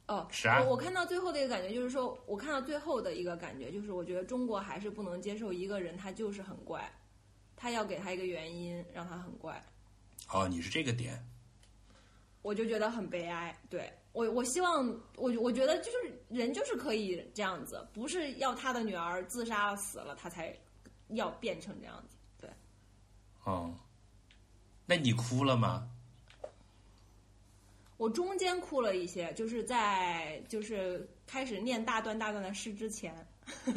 Speaker 1: 哦，
Speaker 3: 啥
Speaker 1: 我我看到最后的一个感觉就是说，我看到最后的一个感觉就是，我觉得中国还是不能接受一个人他就是很怪，他要给他一个原因让他很怪，
Speaker 3: 哦，你是这个点，
Speaker 1: 我就觉得很悲哀。对我，我希望我我觉得就是人就是可以这样子，不是要他的女儿自杀了死了他才要变成这样子。对，
Speaker 3: 哦，那你哭了吗？
Speaker 1: 我中间哭了一些，就是在就是开始念大段大段的诗之前。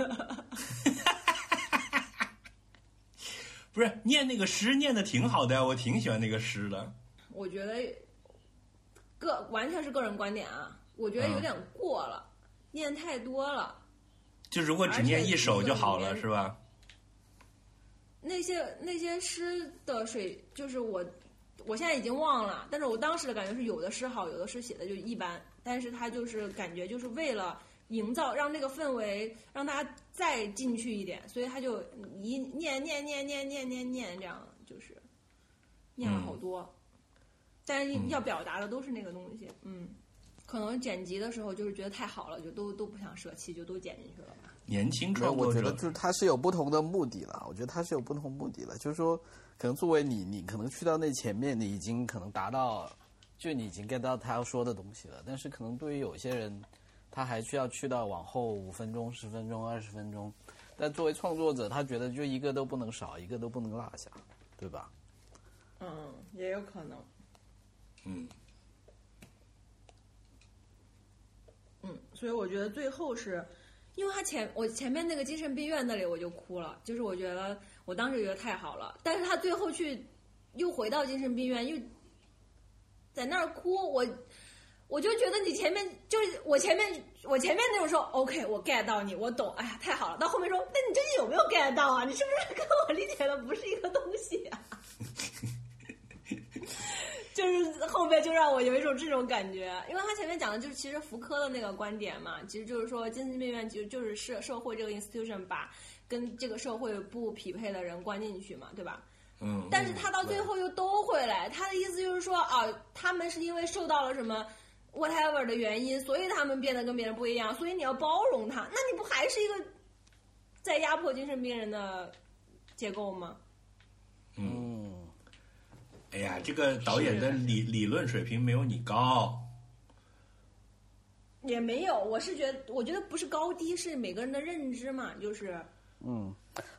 Speaker 3: 不是念那个诗念的挺好的呀，我挺喜欢那个诗的。
Speaker 1: 我觉得个完全是个人观点啊，我觉得有点过了，念太多了。
Speaker 3: 就如果只念一首就好了，是吧？
Speaker 1: 那些那些诗的水，就是我我现在已经忘了，但是我当时的感觉是有的诗好，有的诗写的就一般，但是他就是感觉就是为了营造让那个氛围让大家再进去一点，所以他就一念念念念念念念这样，就是念了好多，但是要表达的都是那个东西，嗯。可能剪辑的时候就是觉得太好了，就都都不想舍弃，就都剪进去了吧。
Speaker 3: 年轻
Speaker 2: 没有，
Speaker 3: 创作者
Speaker 2: 我觉得就是他是有不同的目的了。我觉得他是有不同目的了，就是说，可能作为你，你可能去到那前面，你已经可能达到，就你已经 get 到他要说的东西了。但是可能对于有些人，他还需要去到往后五分钟、十分钟、二十分钟。但作为创作者，他觉得就一个都不能少，一个都不能落下，对吧？
Speaker 1: 嗯，也有可能。
Speaker 3: 嗯，
Speaker 1: 嗯，所以我觉得最后是，因为他前我前面那个精神病院那里我就哭了，就是我觉得我当时觉得太好了，但是他最后去又回到精神病院，又在那儿哭，我我就觉得你前面就是我前面我前面那种说 OK 我 get 到你我懂，哎呀太好了，到后面说那你究竟有没有 get 到啊？你是不是跟我理解的不是一个东西啊？就是后面就让我有一种这种感觉，因为他前面讲的就是其实福柯的那个观点嘛，其实就是说精神病院其实就是社社会这个 institution 把跟这个社会不匹配的人关进去嘛，对吧？
Speaker 3: 嗯，
Speaker 1: 但是他到最后又都回来，他的意思就是说啊，他们是因为受到了什么 whatever 的原因，所以他们变得跟别人不一样，所以你要包容他，那你不还是一个在压迫精神病人的结构吗？
Speaker 2: 嗯，
Speaker 3: 哎呀，这个导演的理理论水平没有你高。
Speaker 1: 也没有，我是觉得，我觉得不是高低，是每个人的认知嘛，就是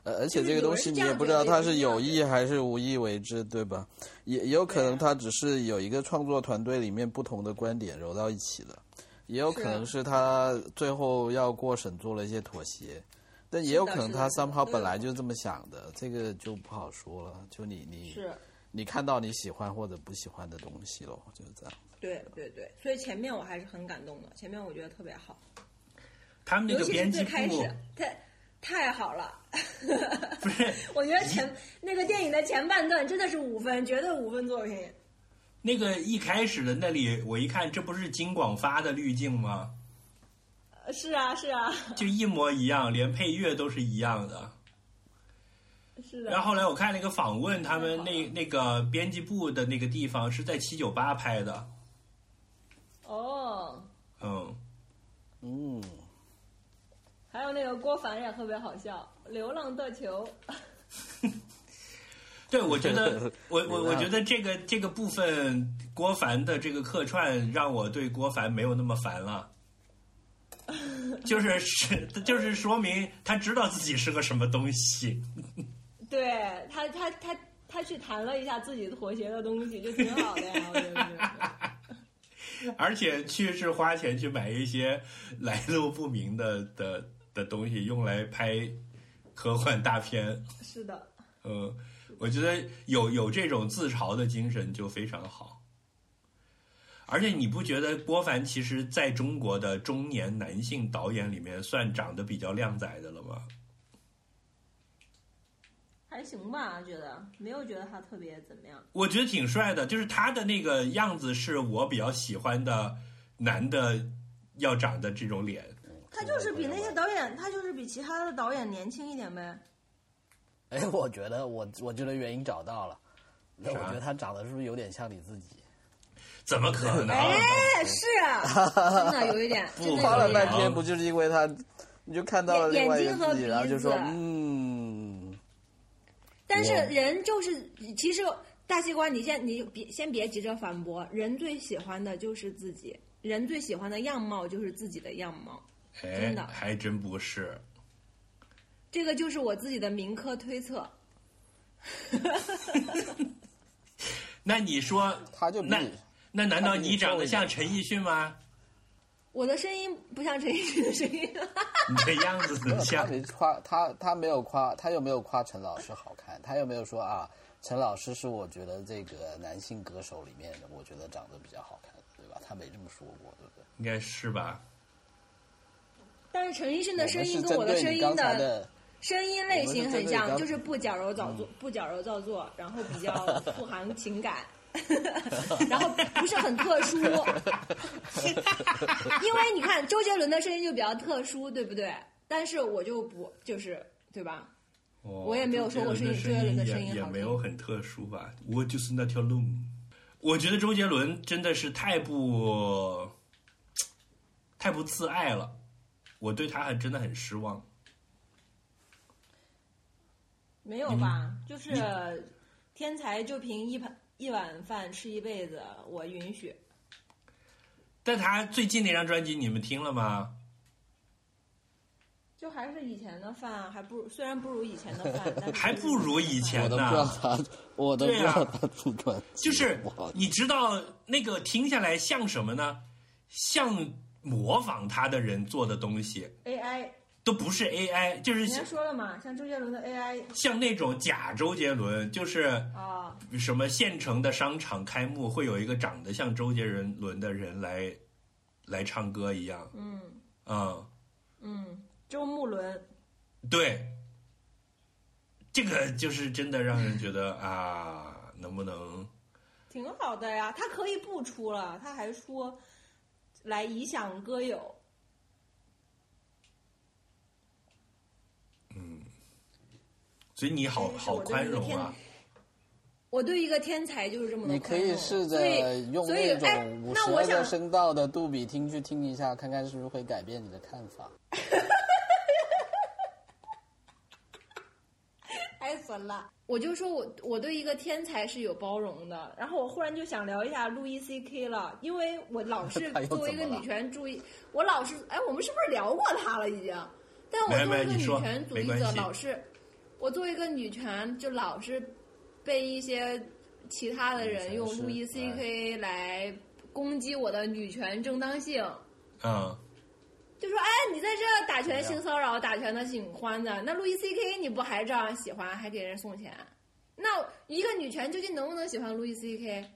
Speaker 2: 呃，而且这个东西你也不知道他是有意还是无意为之，对吧？也也有可能他只是有一个创作团队里面不同的观点揉到一起了，也有可能是他最后要过审做了一些妥协，但也有可能他
Speaker 1: 是的
Speaker 2: somehow 本来就这么想的，这个就不好说了。就你你
Speaker 1: 是
Speaker 2: 你看到你喜欢或者不喜欢的东西咯，就是这样。
Speaker 1: 对对对，所以前面我还是很感动的，前面我觉得特别好，
Speaker 3: 他们那
Speaker 1: 尤其是
Speaker 3: 个编辑
Speaker 1: 最开
Speaker 3: 部
Speaker 1: 始，太太好了。
Speaker 3: 不是
Speaker 1: 我觉得前那个电影的前半段真的是五分，绝对五分作品。
Speaker 3: 那个一开始的那里，我一看，这不是金广发的滤镜吗？
Speaker 1: 呃是啊，是啊，
Speaker 3: 就一模一样，连配乐都是一样的。
Speaker 1: 是的。
Speaker 3: 然后后来我看那个访问，他们那那个编辑部的那个地方是在七九八拍的，
Speaker 1: 哦，
Speaker 3: 嗯，
Speaker 2: 嗯，
Speaker 1: 还有那个郭凡也特别好笑，《流浪的球》。
Speaker 3: 对，我觉得我我我觉得这个这个部分郭凡的这个客串，让我对郭凡没有那么烦了。就是是就是说明他知道自己是个什么东西，
Speaker 1: 对他，他他他去谈了一下自己妥协的东西，就挺好的呀，我觉得。
Speaker 3: 而且去是花钱去买一些来路不明的的的东西，用来拍科幻大片。
Speaker 1: 是的，
Speaker 3: 嗯，我觉得有有这种自嘲的精神就非常好。而且你不觉得郭凡其实在中国的中年男性导演里面算长得比较靓仔的了吗？
Speaker 1: 还行吧，觉得没有觉得他特别怎么样。
Speaker 3: 我觉得挺帅的，就是他的那个样子是我比较喜欢的男的要长的这种脸。
Speaker 1: 他就是比那些导演，他就是比其他的导演年轻一点呗。
Speaker 2: 哎，我觉得我我觉得原因找到了，那我觉得他长得是不是有点像你自己？
Speaker 3: 怎么可能？
Speaker 1: 哎，是啊，真的有一点，真的
Speaker 2: 夸了。半天，不就是因为他，你就看到了另外一个自己，
Speaker 1: 眼睛和
Speaker 2: 然后就说嗯，
Speaker 1: 但是人就是，其实大西瓜，你先你别先别急着反驳，人最喜欢的就是自己，人最喜欢的样貌就是自己的样貌，
Speaker 3: 哎
Speaker 1: 真的，
Speaker 3: 还真不是。
Speaker 1: 这个就是我自己的民科推测。
Speaker 3: 那你说那
Speaker 2: 他就那
Speaker 3: 那难道
Speaker 2: 你
Speaker 3: 你长得像陈奕迅吗？
Speaker 1: 我的声音不像陈奕迅的声音，
Speaker 3: 你的样子很
Speaker 2: 他
Speaker 3: 像。
Speaker 2: 没夸他，他没有夸，他又没有夸陈老师好看，他又没有说啊，陈老师是我觉得这个男性歌手里面的，我觉得长得比较好看的，对吧？他没这么说过，对不对？
Speaker 3: 应该是吧？
Speaker 1: 但是陈奕迅的声音跟我的声音的
Speaker 2: 的，
Speaker 1: 声音类型很像，就是不矫揉造作，不矫揉造作，然后比较富含情感，然后不是很特殊。因为你看周杰伦的声音就比较特殊，对不对？但是我就不就是对吧？
Speaker 3: 我
Speaker 1: 我也没有说过
Speaker 3: 周杰伦
Speaker 1: 周杰伦的声
Speaker 3: 也也没有很特殊吧。我就是那条路。我觉得周杰伦真的是太不太不自爱了，我对他还真的很失望。
Speaker 1: 没有吧？就是天才就凭一盘一碗饭吃一辈子，我允许。
Speaker 3: 但他最近那张专辑你们听了吗？
Speaker 1: 就还是以前的饭，还不如虽然不如以前的饭，但
Speaker 3: 还不如以前
Speaker 2: 我都
Speaker 3: 呢
Speaker 2: 不知道他，我都不知道他出专辑，
Speaker 3: 就是你知道那个听下来像什么呢？像模仿他的人做的东西
Speaker 1: ，AI，
Speaker 3: 都不是 AI，就是
Speaker 1: 人家说了嘛，像周杰伦的 AI
Speaker 3: 像那种假周杰伦，就是
Speaker 1: 啊，
Speaker 3: 什么县城的商场开幕会有一个长得像周杰伦伦的人来来唱歌一样，
Speaker 1: 嗯。
Speaker 3: 嗯，
Speaker 1: 嗯，周慕伦，
Speaker 3: 对，这个就是真的让人觉得啊，能不能
Speaker 1: 挺好的呀，他可以不出了，他还说来以响歌友。
Speaker 3: 所以你好好宽容啊。
Speaker 1: 我对一个天才就是这么的
Speaker 2: 你可以试着用
Speaker 1: 所以
Speaker 2: 那
Speaker 1: 哎
Speaker 2: 种五十二个
Speaker 1: 那我想
Speaker 2: 声道的杜比听去听一下，看看是不是会改变你的看法。
Speaker 1: 太损了。我就说我我对一个天才是有包容的，然后我忽然就想聊一下路易 C K 了，因为我老是 作为一个女权主义，我老是哎，我们是不是聊过他了已经？但我作为一个女权主义者，老是我作为一个女权就老是被一些其他的人用路易 C K 来攻击我的女权正当性。
Speaker 3: 嗯，
Speaker 1: 就说哎，你在这打拳性骚扰，打拳的挺欢的，那路易 C K 你不还照样喜欢，还给人送钱？那一个女权究竟能不能喜欢路易 C K？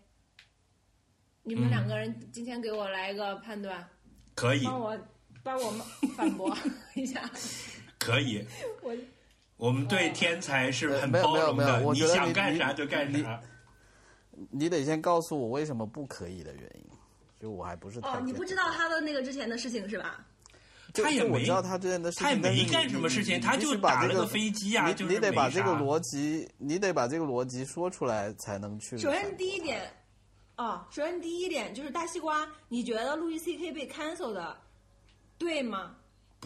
Speaker 1: 你们
Speaker 3: 嗯
Speaker 1: 两个人今天给我来一个判断，
Speaker 3: 可以
Speaker 1: 帮我帮我们反驳 一下。
Speaker 3: 可以。
Speaker 1: 我
Speaker 3: 我们对天才是很
Speaker 2: 呃没有没有
Speaker 3: 包容的，
Speaker 2: 没有我觉得
Speaker 3: 你想
Speaker 2: 你你
Speaker 3: 干啥就干
Speaker 2: 你
Speaker 3: 啥。
Speaker 2: 你得先告诉我为什么不可以的原因，就我还不是太
Speaker 1: 哦，你不知道他的那个之前的事情是吧？
Speaker 3: 他也没
Speaker 2: 我知道他之前的事
Speaker 3: 他也
Speaker 2: 情，但是你
Speaker 3: 没干什么事情他就打了个飞机啊
Speaker 2: 你
Speaker 3: 就是
Speaker 2: 你得把这个逻辑，你得把这个逻辑说出来才能去。
Speaker 1: 首先第一点，啊，首先第一点就是大西瓜，你觉得路易 C K 被 cancel 的对吗？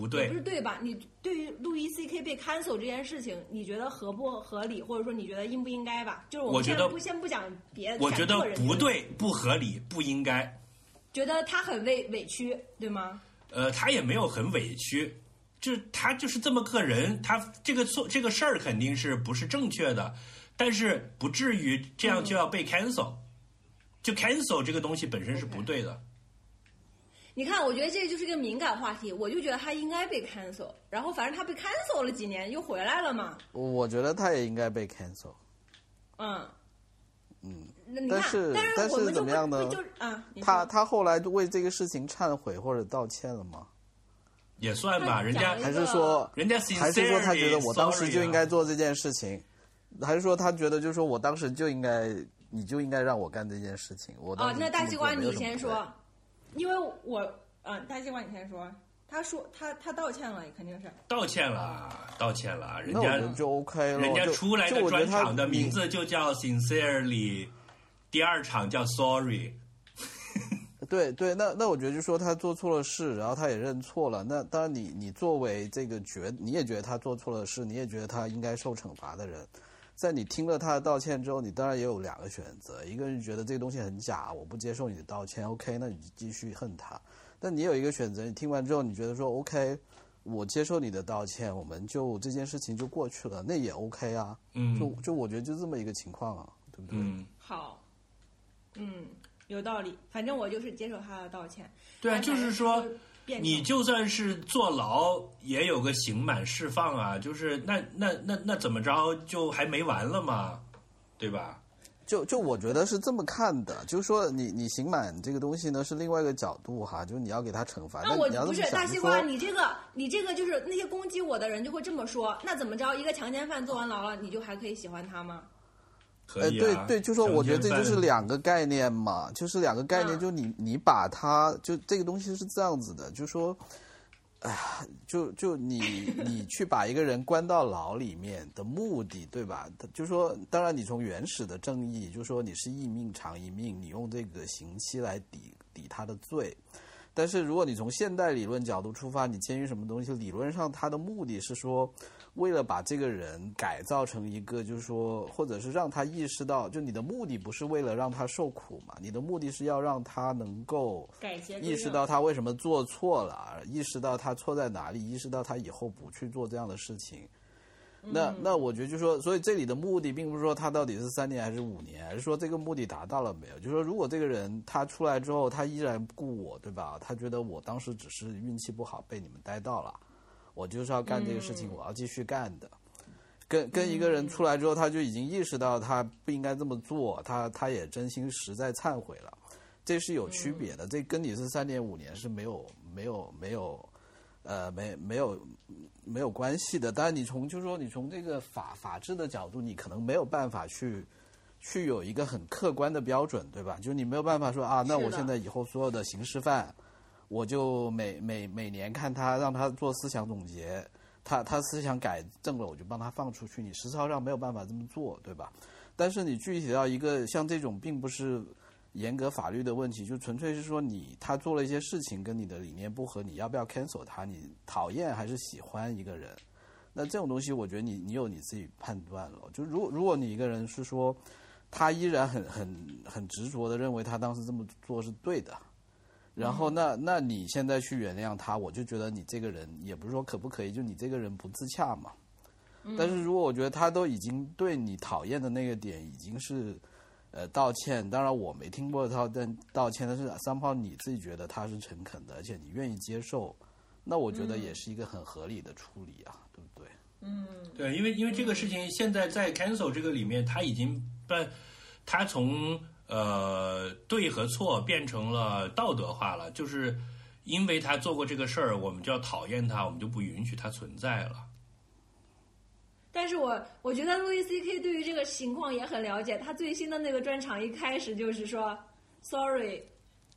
Speaker 3: 不
Speaker 1: 对不是
Speaker 3: 对，
Speaker 1: 吧？你对于路易 C K 被 cancel 这件事情，你觉得合不合理，或者说你觉得应不应该吧？就是我们现在
Speaker 3: 我觉得
Speaker 1: 不先不讲别的，
Speaker 3: 我觉得不，对，不合理，不应该。
Speaker 1: 觉得他很委委屈，对吗？
Speaker 3: 呃，他也没有很委屈，就是他就是这么个人，他这个做这个事儿肯定是不是正确的，但是不至于这样就要被 cancel，、就 cancel 这个东西本身是不对的。
Speaker 1: 你看，我觉得这就是一个敏感话题，我就觉得他应该被 cancel，然后反正他被 cancel 了几年，又回来了嘛，
Speaker 2: 我觉得他也应该被 cancel。
Speaker 1: 嗯。
Speaker 2: 嗯，
Speaker 1: 那你看，
Speaker 2: 但是
Speaker 1: 但
Speaker 2: 但是怎么样呢
Speaker 1: 就啊，
Speaker 2: 他他后来为这个事情忏悔或者道歉了吗？
Speaker 3: 也算吧，人家
Speaker 2: 还是说
Speaker 3: 人家
Speaker 2: 还是说他觉得我当时就应该
Speaker 3: 啊
Speaker 2: 做这件事情，还是说他觉得就是说我当时就应该，你就应该让我干这件事情？我当
Speaker 1: 哦
Speaker 2: 时，这么
Speaker 1: 那大西瓜你先说，因为我嗯，大西瓜你先说。他说他他道歉了，肯定是。
Speaker 3: 道歉了，道歉了，人家
Speaker 2: 就 OK 了。
Speaker 3: 人家出来的专场的名字就叫 sincerely，第二场叫 sorry。
Speaker 2: 对对，那那我觉得就说他做错了事，然后他也认错了。那当然你，你作为这个觉，你也觉得他做错了事，你也觉得他应该受惩罚的人，在你听了他的道歉之后，你当然也有两个选择：一个是觉得这个东西很假，我不接受你的道歉，OK，那你就继续恨他；但你有一个选择，你听完之后，你觉得说 OK，我接受你的道歉，我们就这件事情就过去了，那也 OK 啊。
Speaker 3: 嗯
Speaker 2: 就就我觉得就这么一个情况啊，对不对？
Speaker 3: 嗯，
Speaker 1: 好，嗯，有道理。反正我就是接受他的道歉。
Speaker 3: 对啊，就是说
Speaker 1: 就变
Speaker 3: 你就算是坐牢，也有个刑满释放啊，就是那那那那怎么着就还没完了嘛，对吧？
Speaker 2: 就就我觉得是这么看的，就是说你你刑满这个东西呢是另外一个角度哈，就是你要给他惩罚。
Speaker 1: 那我不是大西瓜，你这个你这个就是那些攻击我的人就会这么说，那怎么着？一个强奸犯坐完牢了，你就还可以喜欢他吗？
Speaker 3: 可以啊。
Speaker 2: 呃对对，就说我觉得这就是两个概念嘛，就是两个概念，
Speaker 1: 嗯
Speaker 2: 就你你把它就这个东西是这样子的，就说。哎呀，就就你 你去把一个人关到牢里面的目的，对吧？就说，当然你从原始的正义，就说你是一命偿一命，你用这个刑期来抵抵他的罪。但是如果你从现代理论角度出发，你监狱什么东西，理论上它的目的是说，为了把这个人改造成一个，就是说，或者是让他意识到，就你的目的不是为了让他受苦嘛，你的目的是要让他能够意识到他为什么做错了，意识到他错在哪里，意识到他以后不去做这样的事情。那那我觉得就是说，所以这里的目的并不是说他到底是三年还是五年，而是说这个目的达到了没有？就是说，如果这个人他出来之后，他依然顾我，对吧？他觉得我当时只是运气不好被你们逮到了，我就是要干这个事情，我要继续干的。跟跟一个人出来之后，他就已经意识到他不应该这么做，他他也真心实在忏悔了，这是有区别的。这跟你是三年五年是没有没有没有，呃，没没有没有关系的。但是，你从就是说你从这个法法治的角度，你可能没有办法去去有一个很客观的标准，对吧？就是你没有办法说啊，那我现在以后所有的刑事犯，我就每每每年看他，让他做思想总结，他他思想改正了，我就帮他放出去。你实操上没有办法这么做，对吧？但是你具体到一个像这种，并不是严格法律的问题，就纯粹是说你他做了一些事情跟你的理念不合，你要不要 cancel 他？你讨厌还是喜欢一个人？那这种东西，我觉得你你有你自己判断了。就如如果你一个人是说，他依然很很很执着的认为他当时这么做是对的，然后那那你现在去原谅他，我就觉得你这个人也不是说可不可以，就你这个人不自洽嘛。但是如果我觉得他都已经对你讨厌的那个点已经是呃道歉，当然我没听过他但道歉，但是 somehow 你自己觉得他是诚恳的，而且你愿意接受，那我觉得也是一个很合理的处理啊，对不对？
Speaker 3: 嗯对，因为因为这个事情现在在 cancel 这个里面，他已经被他从呃对和错变成了道德化了，就是因为他做过这个事儿，我们就要讨厌他，我们就不允许他存在了。
Speaker 1: 但是我我觉得路易 C K 对于这个情况也很了解。他最新的那个专场一开始就是说，Sorry，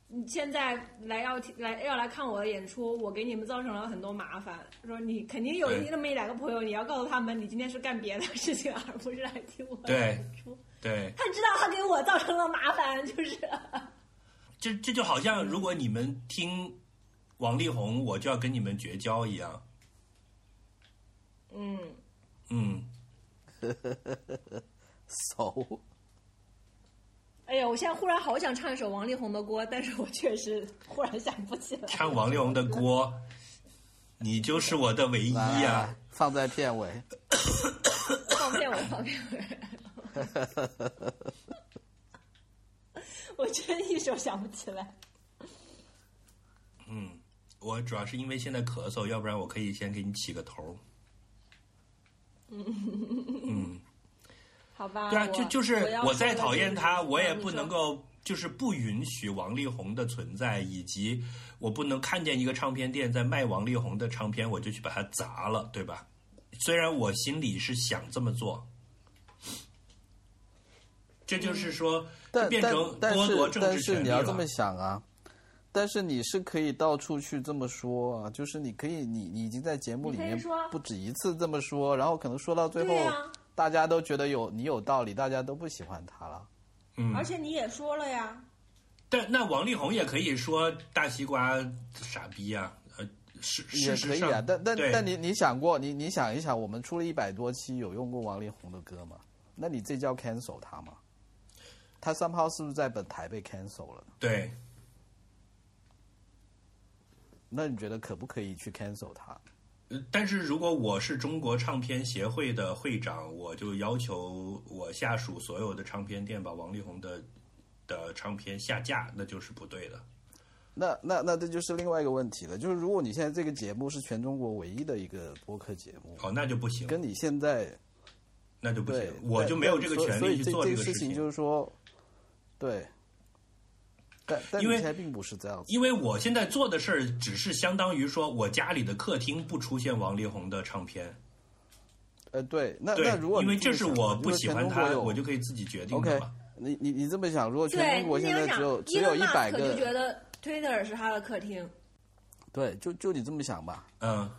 Speaker 1: 你现在来要来要来看我的演出，我给你们造成了很多麻烦。说你肯定有那么一两个朋友，你要告诉他们，你今天是干别的事情，而不是来听我的演出。
Speaker 3: 对，
Speaker 1: 他知道他给我造成了麻烦，就是。
Speaker 3: 这这就好像如果你们听王力宏，我就要跟你们绝交一样。
Speaker 1: 嗯，
Speaker 3: 嗯，
Speaker 2: 熟，
Speaker 1: 哎呀，我现在忽然好想唱一首王力宏的歌，但是我确实忽然想不起来。
Speaker 3: 唱王力宏的锅，你就是我的唯一
Speaker 2: 来
Speaker 3: 呀、
Speaker 2: 来放在片尾。
Speaker 1: 放片尾，放片尾。我真一首想不起来。
Speaker 3: 嗯，我主要是因为现在咳嗽，要不然我可以先给你起个头嗯。嗯，
Speaker 1: 好吧，
Speaker 3: 对啊，就就是我再讨厌他，我也不能够就是不允许王力宏的存在，以及我不能看见一个唱片店在卖王力宏的唱片，我就去把它砸了，对吧？虽然我心里是想这么做，这就是说，
Speaker 2: 但但
Speaker 3: 变成
Speaker 2: 但是
Speaker 3: 剥夺政
Speaker 2: 但
Speaker 3: 治权利
Speaker 2: 是你要这么。想啊，但是你是可以到处去这么说啊，就是你可以，你你已经在节目里面不止一次这么说，然后可能说到最后，大家都觉得有你有道理，大家都不喜欢他了。
Speaker 3: 嗯，
Speaker 1: 而且你也说了呀，
Speaker 3: 但那王力宏也可以说大西瓜傻逼啊、呃，事
Speaker 2: 也
Speaker 3: 事实上，
Speaker 2: 可以啊，但但但你你想过，你你想一想，我们出了一百多期，有用过王力宏的歌吗？那你这叫 cancel 他吗？他 somehow 是不是在本台被 cancel 了？
Speaker 3: 对，
Speaker 2: 那你觉得可不可以去 cancel 他？
Speaker 3: 呃但是如果我是中国唱片协会的会长，我就要求我下属所有的唱片店把王力宏的的唱片下架，那就是不对的。
Speaker 2: 那那那这就是另外一个问题了，就是如果你现在这个节目是全中国唯一的一个播客节目，
Speaker 3: 哦，那就不行，
Speaker 2: 跟你现在
Speaker 3: 那就不行，，我就没有这个权利去做
Speaker 2: 这
Speaker 3: 个事
Speaker 2: 事情，就是说，对，但但
Speaker 3: 因为
Speaker 2: 你现在并不是这样子，
Speaker 3: 因为我现在做的事儿只是相当于说我家里的客厅不出现王力宏的唱片，
Speaker 2: 呃，对，那
Speaker 3: 对
Speaker 2: 那如果，
Speaker 3: 因为
Speaker 2: 这
Speaker 3: 是我不喜欢他，
Speaker 2: 全中国有
Speaker 3: 我就可以自己决定
Speaker 2: OK，
Speaker 3: 的嘛。
Speaker 2: 你你你这么想，如果全
Speaker 1: 对，
Speaker 2: 中国现在只有只有一百个
Speaker 1: 就觉得 Twitter 是他的客厅，
Speaker 2: 对，就就你这么想吧。
Speaker 3: 嗯，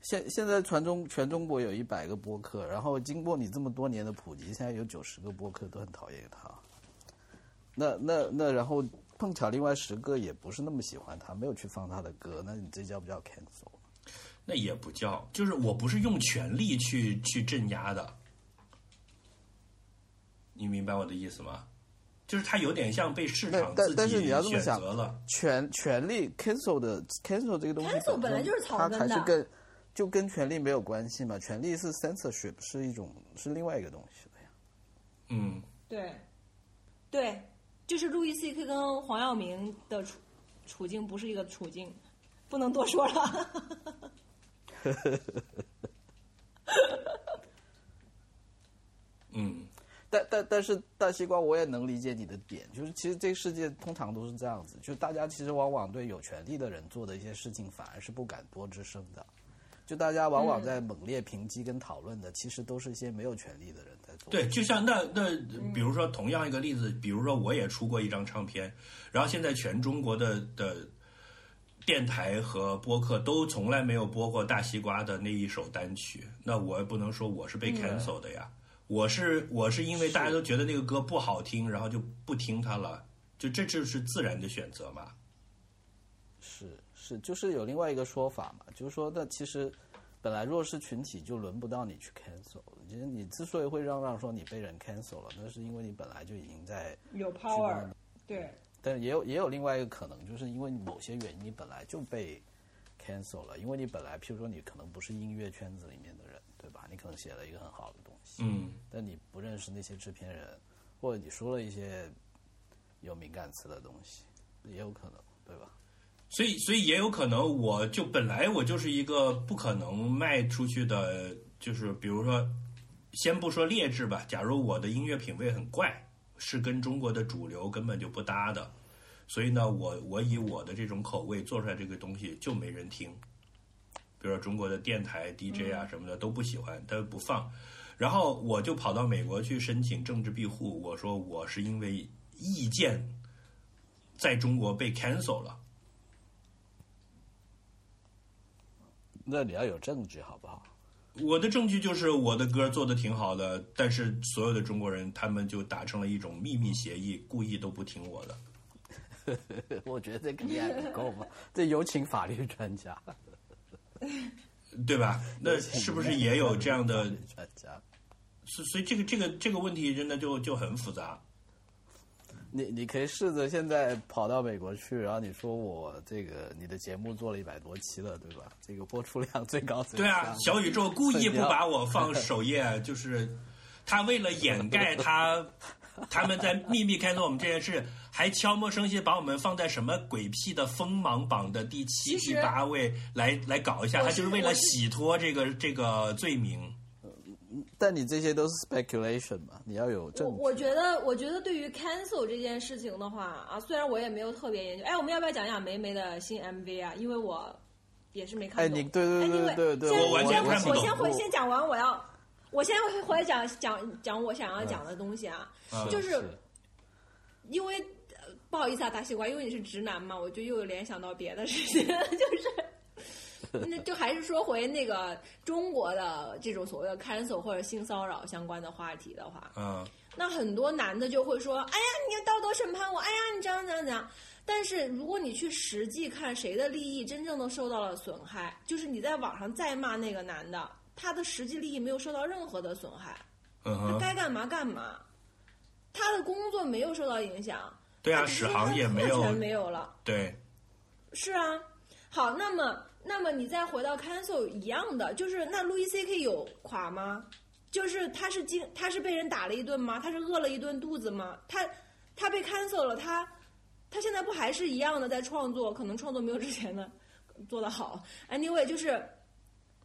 Speaker 2: 现现在全中全中国有一百个播客，然后经过你这么多年的普及，现在有九十个播客都很讨厌他。那那那，然后碰巧另外十个也不是那么喜欢他，没有去放他的歌，那你这叫不叫 cancel？
Speaker 3: 那也不叫，就是我不是用权力去去镇压的，你明白我的意思吗？就是他有点像被市场自
Speaker 2: 但但是你
Speaker 3: 己选
Speaker 2: 要这么想
Speaker 3: 择了，
Speaker 2: 权权力 cancel 的 cancel 这个东西
Speaker 1: cancel 本来就是草
Speaker 2: 它
Speaker 1: 根的
Speaker 2: 还是跟就跟权力没有关系嘛？权力是 censorship，是一种是另外一个东西的呀。
Speaker 3: 嗯，
Speaker 1: 对，对，就是路易 C K 跟黄耀明的处处境不是一个处境，不能多说了。
Speaker 3: 嗯，
Speaker 2: 但但但是大西瓜，我也能理解你的点，就是其实这个世界通常都是这样子，就是大家其实往往对有权利的人做的一些事情，反而是不敢多吱声的。就大家往往在猛烈抨击跟讨论的，其实都是一些没有权利的人在做。
Speaker 3: 对，就像那那，比如说同样一个例子，比如说我也出过一张唱片，然后现在全中国的的电台和播客都从来没有播过大西瓜的那一首单曲，那我也不能说我是被 cancel 的呀，我是我是因为大家都觉得那个歌不好听，然后就不听它了，就这就是自然的选择嘛。
Speaker 2: 是是，就是有另外一个说法嘛，就是说，那其实本来弱势群体就轮不到你去 cancel。其实你之所以会嚷嚷说你被人 cancel 了，那是因为你本来就已经在
Speaker 1: 有 power，对，
Speaker 2: 但是也有也有另外一个可能，就是因为某些原因你本来就被 cancel 了，因为你本来譬如说你可能不是音乐圈子里面的人，对吧？你可能写了一个很好的东西，
Speaker 3: 嗯，
Speaker 2: 但你不认识那些制片人，或者你说了一些有敏感词的东西，也有可能，对吧？
Speaker 3: 所以，所以也有可能，我就本来我就是一个不可能卖出去的，就是比如说，先不说劣质吧，假如我的音乐品味很怪，是跟中国的主流根本就不搭的，所以呢，我我以我的这种口味做出来这个东西就没人听，比如说中国的电台 DJ 啊什么的都不喜欢，他不放，然后我就跑到美国去申请政治庇护，我说我是因为意见在中国被 cancel 了。
Speaker 2: 那你要有证据，好不好？
Speaker 3: 我的证据就是我的歌做的挺好的，但是所有的中国人他们就达成了一种秘密协议，故意都不听我的。
Speaker 2: 我觉得这肯定还不够吧，这有请法律专家，
Speaker 3: 对吧？那是不是也有这样的？
Speaker 2: 专家？
Speaker 3: 所所以这个这个这个问题真的就就很复杂。
Speaker 2: 你你可以试着现在跑到美国去，然后你说我这个你的节目做了一百多期了，对吧？这个播出量最高。
Speaker 3: 对啊，小宇宙故意不把我放首页，就是他为了掩盖 他他们在秘密开拓我们这件事，还悄无声息把我们放在什么鬼屁的锋芒榜的第七、第八位来来搞一下，他就是为了洗脱这个这个罪名。
Speaker 2: 但你这些都是 speculation 嘛？你要有证据。
Speaker 1: 我觉得，我觉得对于 cancel 这件事情的话啊，虽然我也没有特别研究，哎，我们要不要讲讲梅梅的新 MV 啊？因为我也是没看懂。
Speaker 2: 哎，你对对对对对，
Speaker 3: 我完全看不懂。
Speaker 1: 我先回先讲完，我要我先回来讲讲讲我想要讲的东西啊，就是因为不好意思啊，大西瓜，因为你是直男嘛，我就又联想到别的事情，就是。那就还是说回那个中国的这种所谓的 cancel 或者性骚扰相关的话题的话，
Speaker 3: 嗯，
Speaker 1: 那很多男的就会说：“哎呀，你要道德审判我！哎呀，你这样这样这样。”但是如果你去实际看谁的利益真正的受到了损害，就是你在网上再骂那个男的，他的实际利益没有受到任何的损害，他该干嘛干嘛，他的工作没有受到影响，
Speaker 3: 对啊，史航也没有
Speaker 1: 没有了，
Speaker 3: 对，
Speaker 1: 是啊，好，那么。那么你再回到 cancel 一样的，就是那路易 C K 有垮吗？就是他是经他是被人打了一顿吗？他是饿了一顿肚子吗？他他被 cancel 了，他他现在不还是一样的在创作？可能创作没有之前的 做得好。Anyway，就是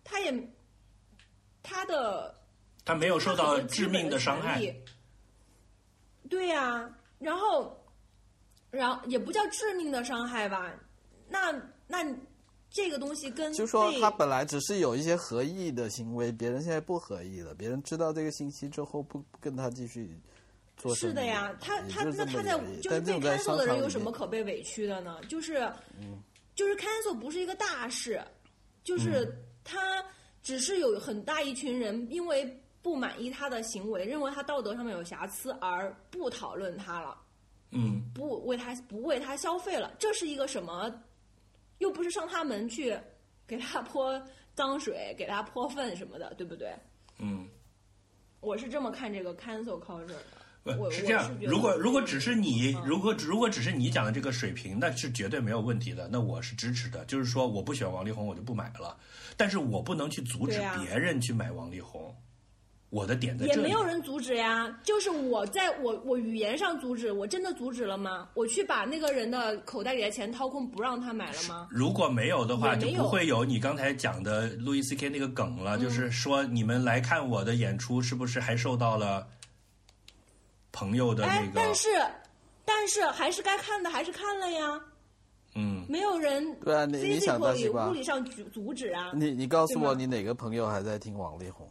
Speaker 1: 他也他的
Speaker 3: 他没有受到致命的伤害。
Speaker 1: 对呀，然后然后也不叫致命的伤害吧？那那。这个东西跟
Speaker 2: 就说他本来只是有一些合意的行为，别人现在不合意了，别人知道这个信息之后不不跟他继续做
Speaker 1: 是的呀，他他那他在就是被 cancel 的人有什么可被委屈的呢？就是就是 cancel 不是一个大事，就是他只是有很大一群人因为不满意他的行为，认为他道德上面有瑕疵而不讨论他了，
Speaker 3: 嗯，
Speaker 1: 不为他不为他消费了，这是一个什么？又不是上他门去给他泼脏水，给他泼粪什么的，对不对？
Speaker 3: 嗯，
Speaker 1: 我是这么看这个 cancel culture 的。
Speaker 3: 不是这样，如果如果只是你，如果如果只是你讲的这个水平，那是绝对没有问题的，那我是支持的。就是说，我不喜欢王力宏，我就不买了。但是我不能去阻止别人去买王力宏。我的点在
Speaker 1: 这里，也没有人阻止呀。就是我在我我语言上阻止，我真的阻止了吗？我去把那个人的口袋里的钱掏空，不让他买了吗？
Speaker 3: 如果没有的话，就不会有你刚才讲的路易斯 K 那个梗了。就是说，你们来看我的演出，是不是还受到了朋友的那个？
Speaker 1: 但是，但是还是该看的，还是看了呀。
Speaker 3: 嗯，
Speaker 1: 没有人
Speaker 2: 对啊，你你想到西
Speaker 1: physically
Speaker 2: 瓜
Speaker 1: 物，理上阻阻止啊。
Speaker 2: 你你告诉我，你哪个朋友还在听王力宏？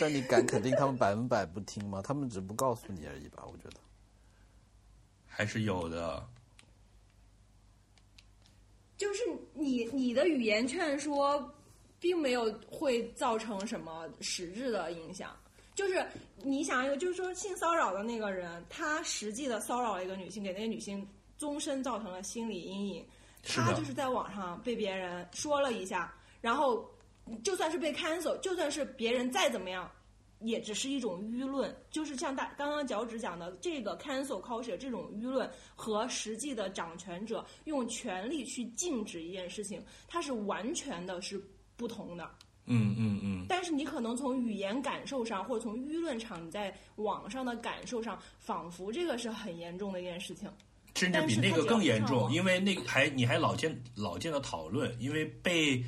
Speaker 2: 但你敢肯定他们百分百不听吗？他们只不告诉你而已吧？我觉得。
Speaker 3: 还是有的。
Speaker 1: 就是你你的语言劝说，并没有会造成什么实质的影响。就是你想一个，就是说性骚扰的那个人，他实际的骚扰了一个女性，给那个女性终身造成了心理阴影。他就是在网上被别人说了一下，然后就算是被 cancel，就算是别人再怎么样，也只是一种舆论。就是像大刚刚脚趾讲的，这个 cancel culture 这种舆论和实际的掌权者用权力去禁止一件事情，它是完全的是不同的。
Speaker 3: 嗯嗯嗯，
Speaker 1: 但是你可能从语言感受上，或者从舆论场你在网上的感受上，仿佛这个是很严重的一件事情。
Speaker 3: 甚至比那个更严重，因为那个还你还老见老见到讨论，因为被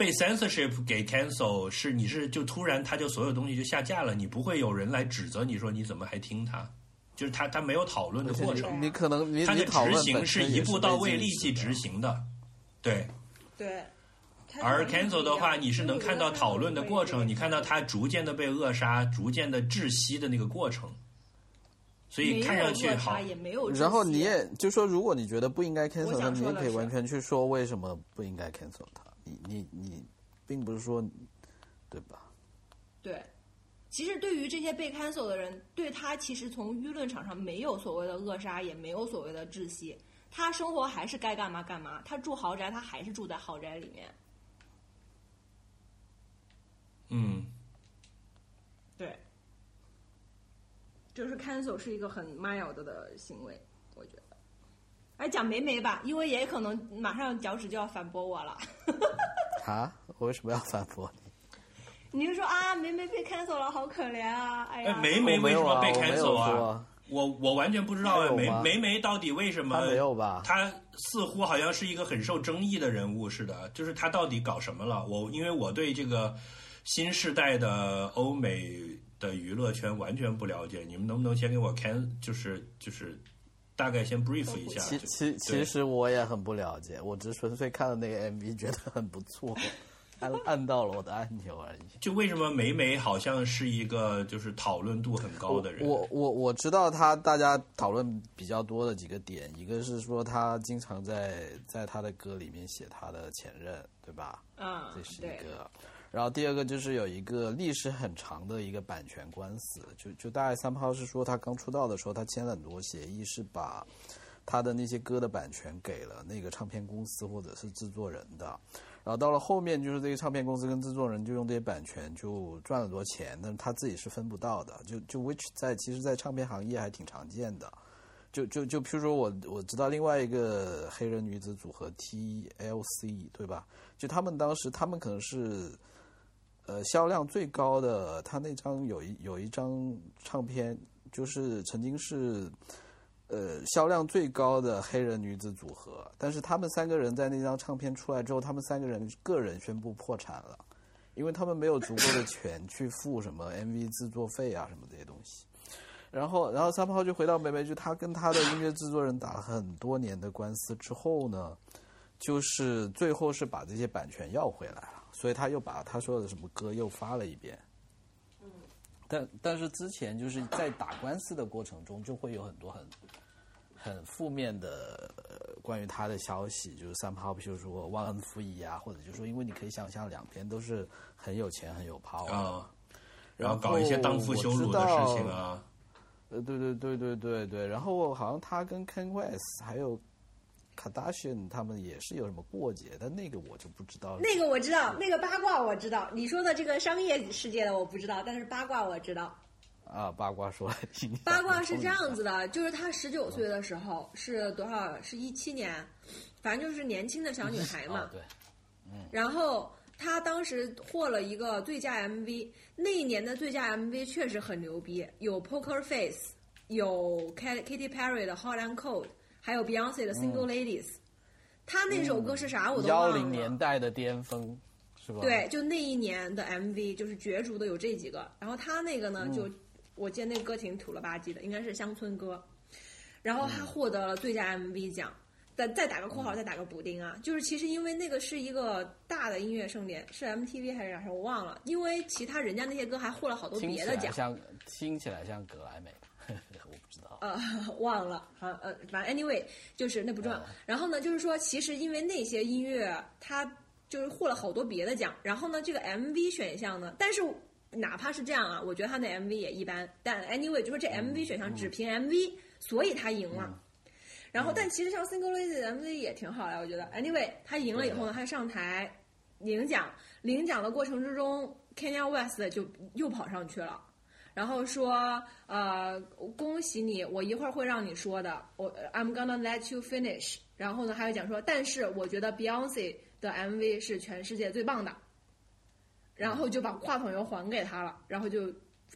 Speaker 3: 被 censorship 给 cancel 是你是就突然他就所有东西就下架了，你不会有人来指责你说你怎么还听他，就是他他没有讨论的过程，
Speaker 2: 你可能你
Speaker 3: 他的执行是一步到位立即执行的，对。
Speaker 1: 对。
Speaker 3: 而 cancel 的话，你是能看到讨论的过程，你看到他逐渐的被扼杀、逐渐的窒息的那个过程，所以看上去好。
Speaker 2: 然后你也就说，如果你觉得不应该 cancel 他，你也可以完全去说为什么不应该 cancel 他。你你你，并不是说，对吧？
Speaker 1: 对，其实对于这些被 cancel 的人，对他其实从舆论场上没有所谓的扼杀，也没有所谓的窒息，他生活还是该干嘛干嘛，他住豪宅，他还是住在豪宅里面。
Speaker 3: 嗯，
Speaker 1: 对，就是 cancel 是一个很 mild 的行为，我觉得。来讲梅梅吧，因为也可能马上脚趾就要反驳我了。
Speaker 2: 啊？我为什么要反驳你？
Speaker 1: 你就说啊，梅梅被 cancel 了，好可怜啊！哎呀，
Speaker 3: 哎梅梅为什么被
Speaker 2: 啊我没有
Speaker 3: cancel 啊
Speaker 2: 说？
Speaker 3: 我我完全不知道哎，梅梅梅到底为什么？
Speaker 2: 他没有吧
Speaker 3: 他似乎好像是一个很受争议的人物似的，就是她到底搞什么了？我因为我对这个新时代的欧美的娱乐圈完全不了解，你们能不能先给我 can 就是就是大概先 brief 一下？
Speaker 2: 其其其实我也很不了解，我只纯粹看了那个 MV，觉得很不错，按 按到了我的按钮而已。
Speaker 3: 就为什么美美好像是一个就是讨论度很高的人？
Speaker 2: 我我我知道他大家讨论比较多的几个点，一个是说他经常在在他的歌里面写他的前任，对吧？
Speaker 1: 嗯，
Speaker 2: 这是一
Speaker 1: 对，
Speaker 2: 个。然后第二个就是有一个历史很长的一个版权官司，就就大概三炮是说他刚出道的时候，他签了很多协议，是把他的那些歌的版权给了那个唱片公司或者是制作人的。然后到了后面，就是这个唱片公司跟制作人就用这些版权就赚了很多钱，但是他自己是分不到的。就就 which 在其实，在唱片行业还挺常见的。就就就譬如说我我知道另外一个黑人女子组合 TLC 对吧？就他们当时他们可能是呃销量最高的，他那张有一有一张唱片就是曾经是呃销量最高的黑人女子组合，但是他们三个人在那张唱片出来之后，他们三个人个人宣布破产了，因为他们没有足够的钱去付什么 MV 制作费啊什么这些东西。然后，然后三炮就回到梅梅，就他跟他的音乐制作人打了很多年的官司之后呢，就是最后是把这些版权要回来了，所以他又把他说的什么歌又发了一遍。但但是之前就是在打官司的过程中，就会有很多很很负面的、呃、关于他的消息，就是三炮，比如说忘恩负义啊，或者就说，因为你可以想象两边都是很有钱、很有 power，、
Speaker 3: 啊，然后搞一些荡妇羞辱的事情啊。
Speaker 2: 呃，对对对对对对，然后好像他跟 Ken West 还有 Kardashian 他们也是有什么过节，但那个我就不知道了。
Speaker 1: 那个我知道，那个八卦我知道。你说的这个商业世界的我不知道，但是八卦我知道。
Speaker 2: 啊，八卦说来听听。
Speaker 1: 八卦是这样子的，就是她十九岁的时候是多少？是一七年，反正就是年轻的小女孩嘛。
Speaker 2: 啊，对，
Speaker 1: 然后她当时获了一个最佳 MV，那一年的最佳 MV 确实很牛逼，有 Poker Face，有 Katy Katy Perry 的 Hot and Cold，还有 Beyonce 的 Single Ladies。他那首歌是啥我都忘了。
Speaker 2: 幺零年代的巅峰是吧？
Speaker 1: 对，就那一年的 MV 就是角逐的有这几个，然后他那个呢，就我记得那歌挺土了吧唧的，应该是乡村歌，然后他获得了最佳 MV 奖。再再打个括号，再打个补丁啊，就是其实因为那个是一个大的音乐盛典，是 MTV 还是啥我忘了，因为其他人家那些歌还获了好多别的奖，
Speaker 2: 来像听起来像格莱美。
Speaker 1: 呃，忘了，好，呃，反正 anyway 就是那不重要。然后呢，就是说，其实因为那些音乐它就是获了好多别的奖，然后呢，这个 MV 选项呢，但是哪怕是这样啊，我觉得他那 MV 也一般，但 anyway 就说这 MV 选项只凭 MV，、所以他赢了。然后，但其实像 Single Lady 的 MV 也挺好的，我觉得。Anyway，他赢了以后呢，他上台领奖，领奖的过程之中，Kanye West 就又跑上去了。然后说，呃，恭喜你，我一会儿会让你说的，我 I'm gonna let you finish。然后呢，还有讲说，但是我觉得 Beyonce 的 MV 是全世界最棒的。然后就把话筒又还给他了，然后就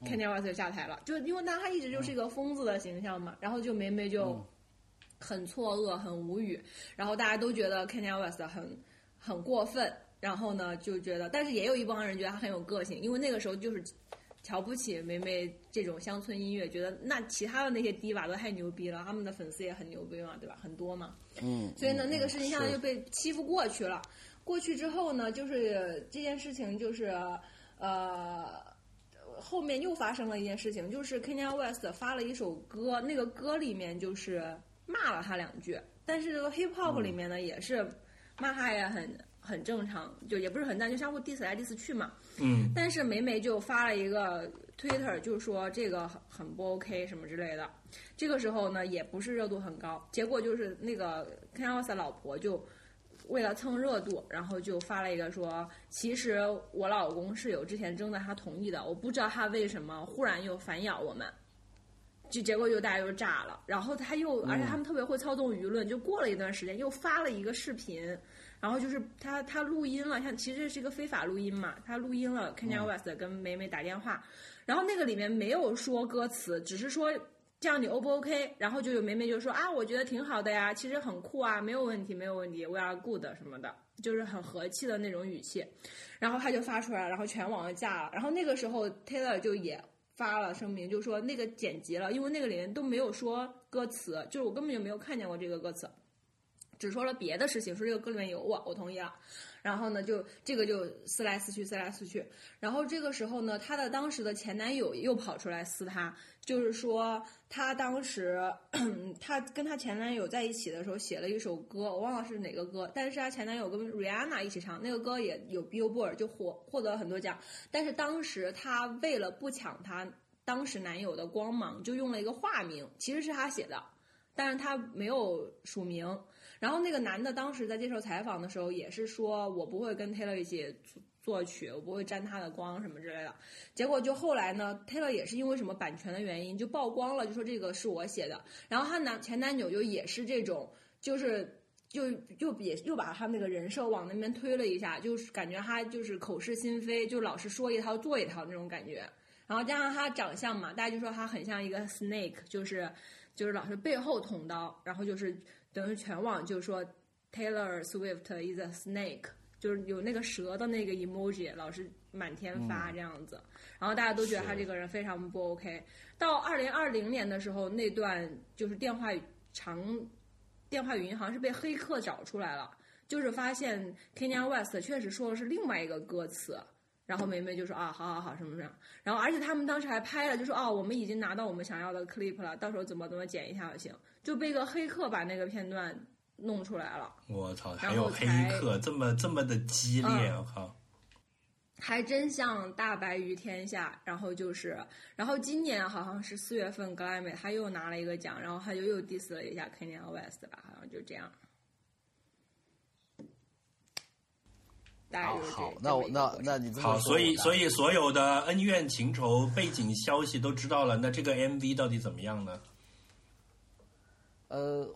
Speaker 1: Kanye West 就下台了，就因为他他一直就是一个疯子的形象嘛，然后就梅梅就很错愕、很无语，然后大家都觉得 Kanye West 很很过分，然后呢就觉得，但是也有一帮人觉得他很有个性，因为那个时候就是瞧不起梅梅这种乡村音乐，觉得那其他的那些低瓦都太牛逼了，他们的粉丝也很牛逼嘛，对吧？很多嘛，
Speaker 2: 嗯，
Speaker 1: 所以呢，那个事情现在
Speaker 2: 是
Speaker 1: 就被欺负过去了。过去之后呢，就是这件事情就是呃，后面又发生了一件事情，就是 Kanye West 发了一首歌，那个歌里面就是骂了他两句，但是这个 Hip Hop 里面呢、也是骂他也很很正常，就也不是很淡，就相互 diss 来 diss 去嘛。
Speaker 5: 嗯，
Speaker 1: 但是梅梅就发了一个 Twitter，就说这个很很不 OK 什么之类的。这个时候呢，也不是热度很高，结果就是那个的老婆就为了蹭热度，然后就发了一个说，其实我老公是有之前征得他同意的，我不知道他为什么忽然又反咬我们。就结果就大家就炸了，然后他又，而且他们特别会操纵舆论，就过了一段时间又发了一个视频，然后就是他他录音了，像其实这是一个非法录音嘛，他录音了 Kanye West 跟梅梅打电话，然后那个里面没有说歌词，只是说这样你 O 不 OK？然后就有梅梅就说啊，我觉得挺好的呀，其实很酷啊，没有问题，没有问题，We are good 什么的，就是很和气的那种语气，然后他就发出来，然后全网就炸了，然后那个时候 Taylor 就也。发了声明，就说那个剪辑了，因为那个里面都没有说歌词，就是我根本就没有看见过这个歌词，只说了别的事情，说这个歌里面有我，我同意了。然后呢，就这个就撕来撕去，撕来撕去。然后这个时候呢，她的当时的前男友又跑出来撕她，就是说她当时她跟她前男友在一起的时候写了一首歌，我忘了是哪个歌，但是她前男友跟 Rihanna 一起唱，那个歌也有 Billboard 就获获得了很多奖。但是当时她为了不抢她当时男友的光芒，就用了一个化名，其实是她写的，但是她没有署名。然后那个男的当时在接受采访的时候也是说，我不会跟 Taylor 一起作曲，我不会沾他的光什么之类的。结果就后来呢，Taylor 也是因为什么版权的原因就曝光了，就说这个是我写的。然后他男前男友就也是这种，就是就又也又把他那个人设往那边推了一下，就是感觉他就是口是心非，就老是说一套做一套那种感觉。然后加上他长相嘛，大家就说他很像一个 snake，就是就是老是背后捅刀，然后就是等于全网就说 Taylor Swift is a snake，就是有那个蛇的那个 emoji，老是满天发这样子。然后大家都觉得他这个人非常不 OK。到二零二零年的时候，那段就是电话长电话语音好像是被黑客找出来了，就是发现 Kanye West 确实说的是另外一个歌词。然后梅梅就说啊，好好好，什么什么。然后而且他们当时还拍了，就说哦，我们已经拿到我们想要的 clip 了，到时候怎么怎么剪一下就行。就被个黑客把那个片段弄出来了，
Speaker 5: 我操，还有黑客这么这么的激烈，
Speaker 1: 嗯
Speaker 5: 我靠！
Speaker 1: 还真像大白于天下。然后就是，然后今年好像是四月份格莱美他又拿了一个奖，然后他就又 diss 了一下 Kanye West 吧，好像就这样。大概就是这
Speaker 2: 好好，那我那那你这么
Speaker 5: 好，所以所以所有的恩怨情仇、背景消息都知道了，那这个 MV 到底怎么样呢？
Speaker 2: 呃，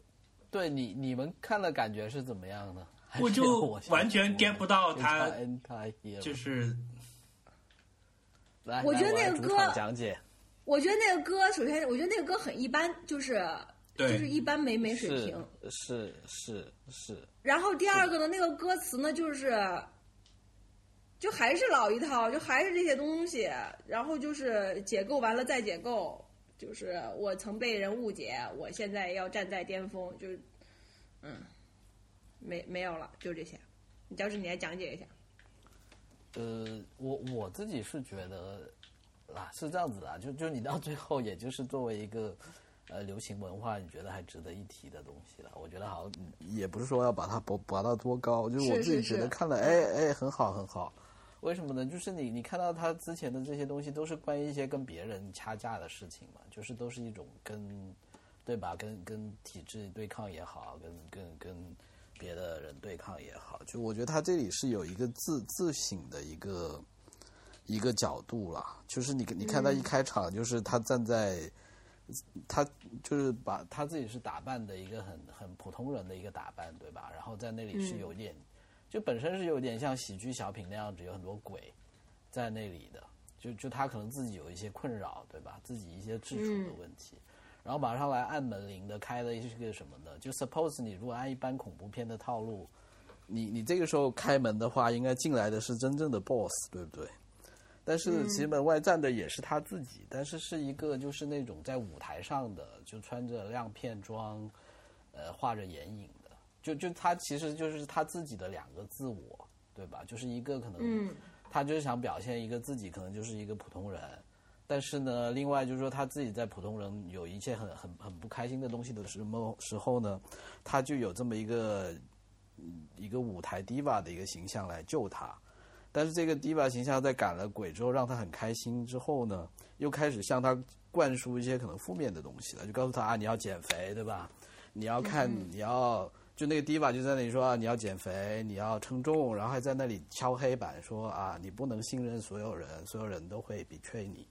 Speaker 2: 对你你们看了感觉是怎么样呢？
Speaker 5: 我就完全 get 不到
Speaker 2: 先
Speaker 5: 他就是
Speaker 2: 来，
Speaker 1: 我觉得那个歌
Speaker 2: 讲解
Speaker 1: 我觉得那个歌，首先我觉得那个歌很一般，就是就是一般没没水
Speaker 2: 是
Speaker 1: 平。
Speaker 2: 是是是，
Speaker 1: 然后第二个呢，那个歌词呢，就是就还是老一套，就还是这些东西，然后就是解构完了再解构，就是我曾被人误解，我现在要站在巅峰，就是没没有了，就这些。你教师你来讲解一下。
Speaker 2: 呃，我我自己是觉得啊，是这样子的啊，就就你到最后，也就是作为一个呃流行文化，你觉得还值得一提的东西了。我觉得好像也不是说要把它拔拔到多高，就是我自己觉得看了，哎哎，很好很好。为什么呢？就是你你看到他之前的这些东西，都是关于一些跟别人掐架的事情嘛，就是都是一种跟对吧？跟跟体制对抗也好，跟跟跟别的人对抗也好，就我觉得他这里是有一个自自省的一个一个角度啦，就是你你看他一开场，就是他站在。他就是把他自己是打扮的一个很很普通人的一个打扮，对吧？然后在那里是有点，就本身是有点像喜剧小品那样子，有很多鬼在那里的。就就他可能自己有一些困扰，对吧？自己一些自处的问题，然后马上来按门铃的开了一个什么呢？就 suppose 你如果按一般恐怖片的套路，你你这个时候开门的话，应该进来的是真正的 boss，对不对？但是其实门外站的也是他自己，但是是一个就是那种在舞台上的，就穿着亮片装，呃，画着眼影的，就就他其实就是他自己的两个自我，对吧？就是一个可能，他就是想表现一个自己可能就是一个普通人，但是呢，另外就是说他自己在普通人有一切很很很不开心的东西的时候时候呢，他就有这么一个嗯一个舞台 diva 的一个形象来救他。但是这个 diva 形象在赶了鬼之后，让他很开心之后呢，又开始向他灌输一些可能负面的东西了，就告诉他啊，你要减肥，对吧？你要看，你要就那个 diva 就在那里说啊，你要减肥，你要称重，然后还在那里敲黑板说啊，你不能信任所有人，所有人都会 betray 你。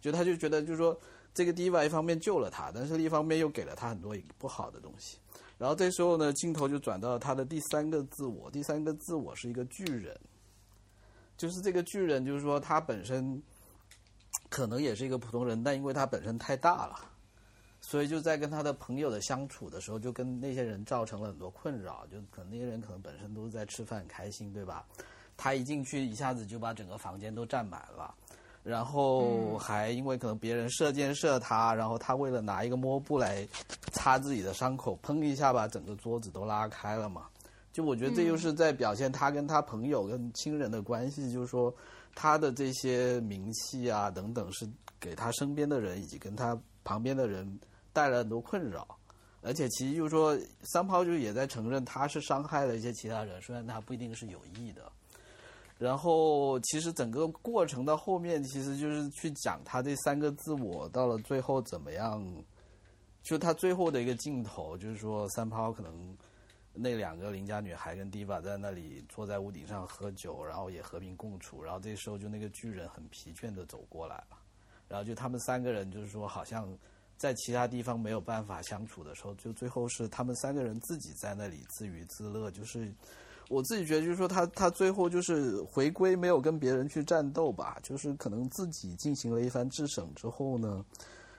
Speaker 2: 就他就觉得就是说，这个 diva 一方面救了他，但是一方面又给了他很多不好的东西。然后这时候呢，镜头就转到他的第三个自我，第三个自我是一个巨人。就是这个巨人，就是说他本身可能也是一个普通人，但因为他本身太大了，所以就在跟他的朋友的相处的时候，就跟那些人造成了很多困扰。就可能那些人可能本身都是在吃饭很开心，对吧？他一进去，一下子就把整个房间都占满了，然后还因为可能别人射箭射他，然后他为了拿一个抹布来擦自己的伤口，砰一下把整个桌子都拉开了嘛。就我觉得这就是在表现他跟他朋友跟亲人的关系，就是说他的这些名气啊等等，是给他身边的人以及跟他旁边的人带来很多困扰，而且其实就是说三炮就也在承认他是伤害了一些其他人，虽然他不一定是有意的。然后其实整个过程到后面，其实就是去讲他这三个自我到了最后怎么样，就他最后的一个镜头，就是说三炮可能。那两个邻家女孩跟 Diva 在那里坐在屋顶上喝酒，然后也和平共处。然后这时候就那个巨人很疲倦的走过来了，然后就他们三个人就是说好像在其他地方没有办法相处的时候，就最后是他们三个人自己在那里自娱自乐。就是我自己觉得就是说他他最后就是回归没有跟别人去战斗吧，就是可能自己进行了一番自省之后呢。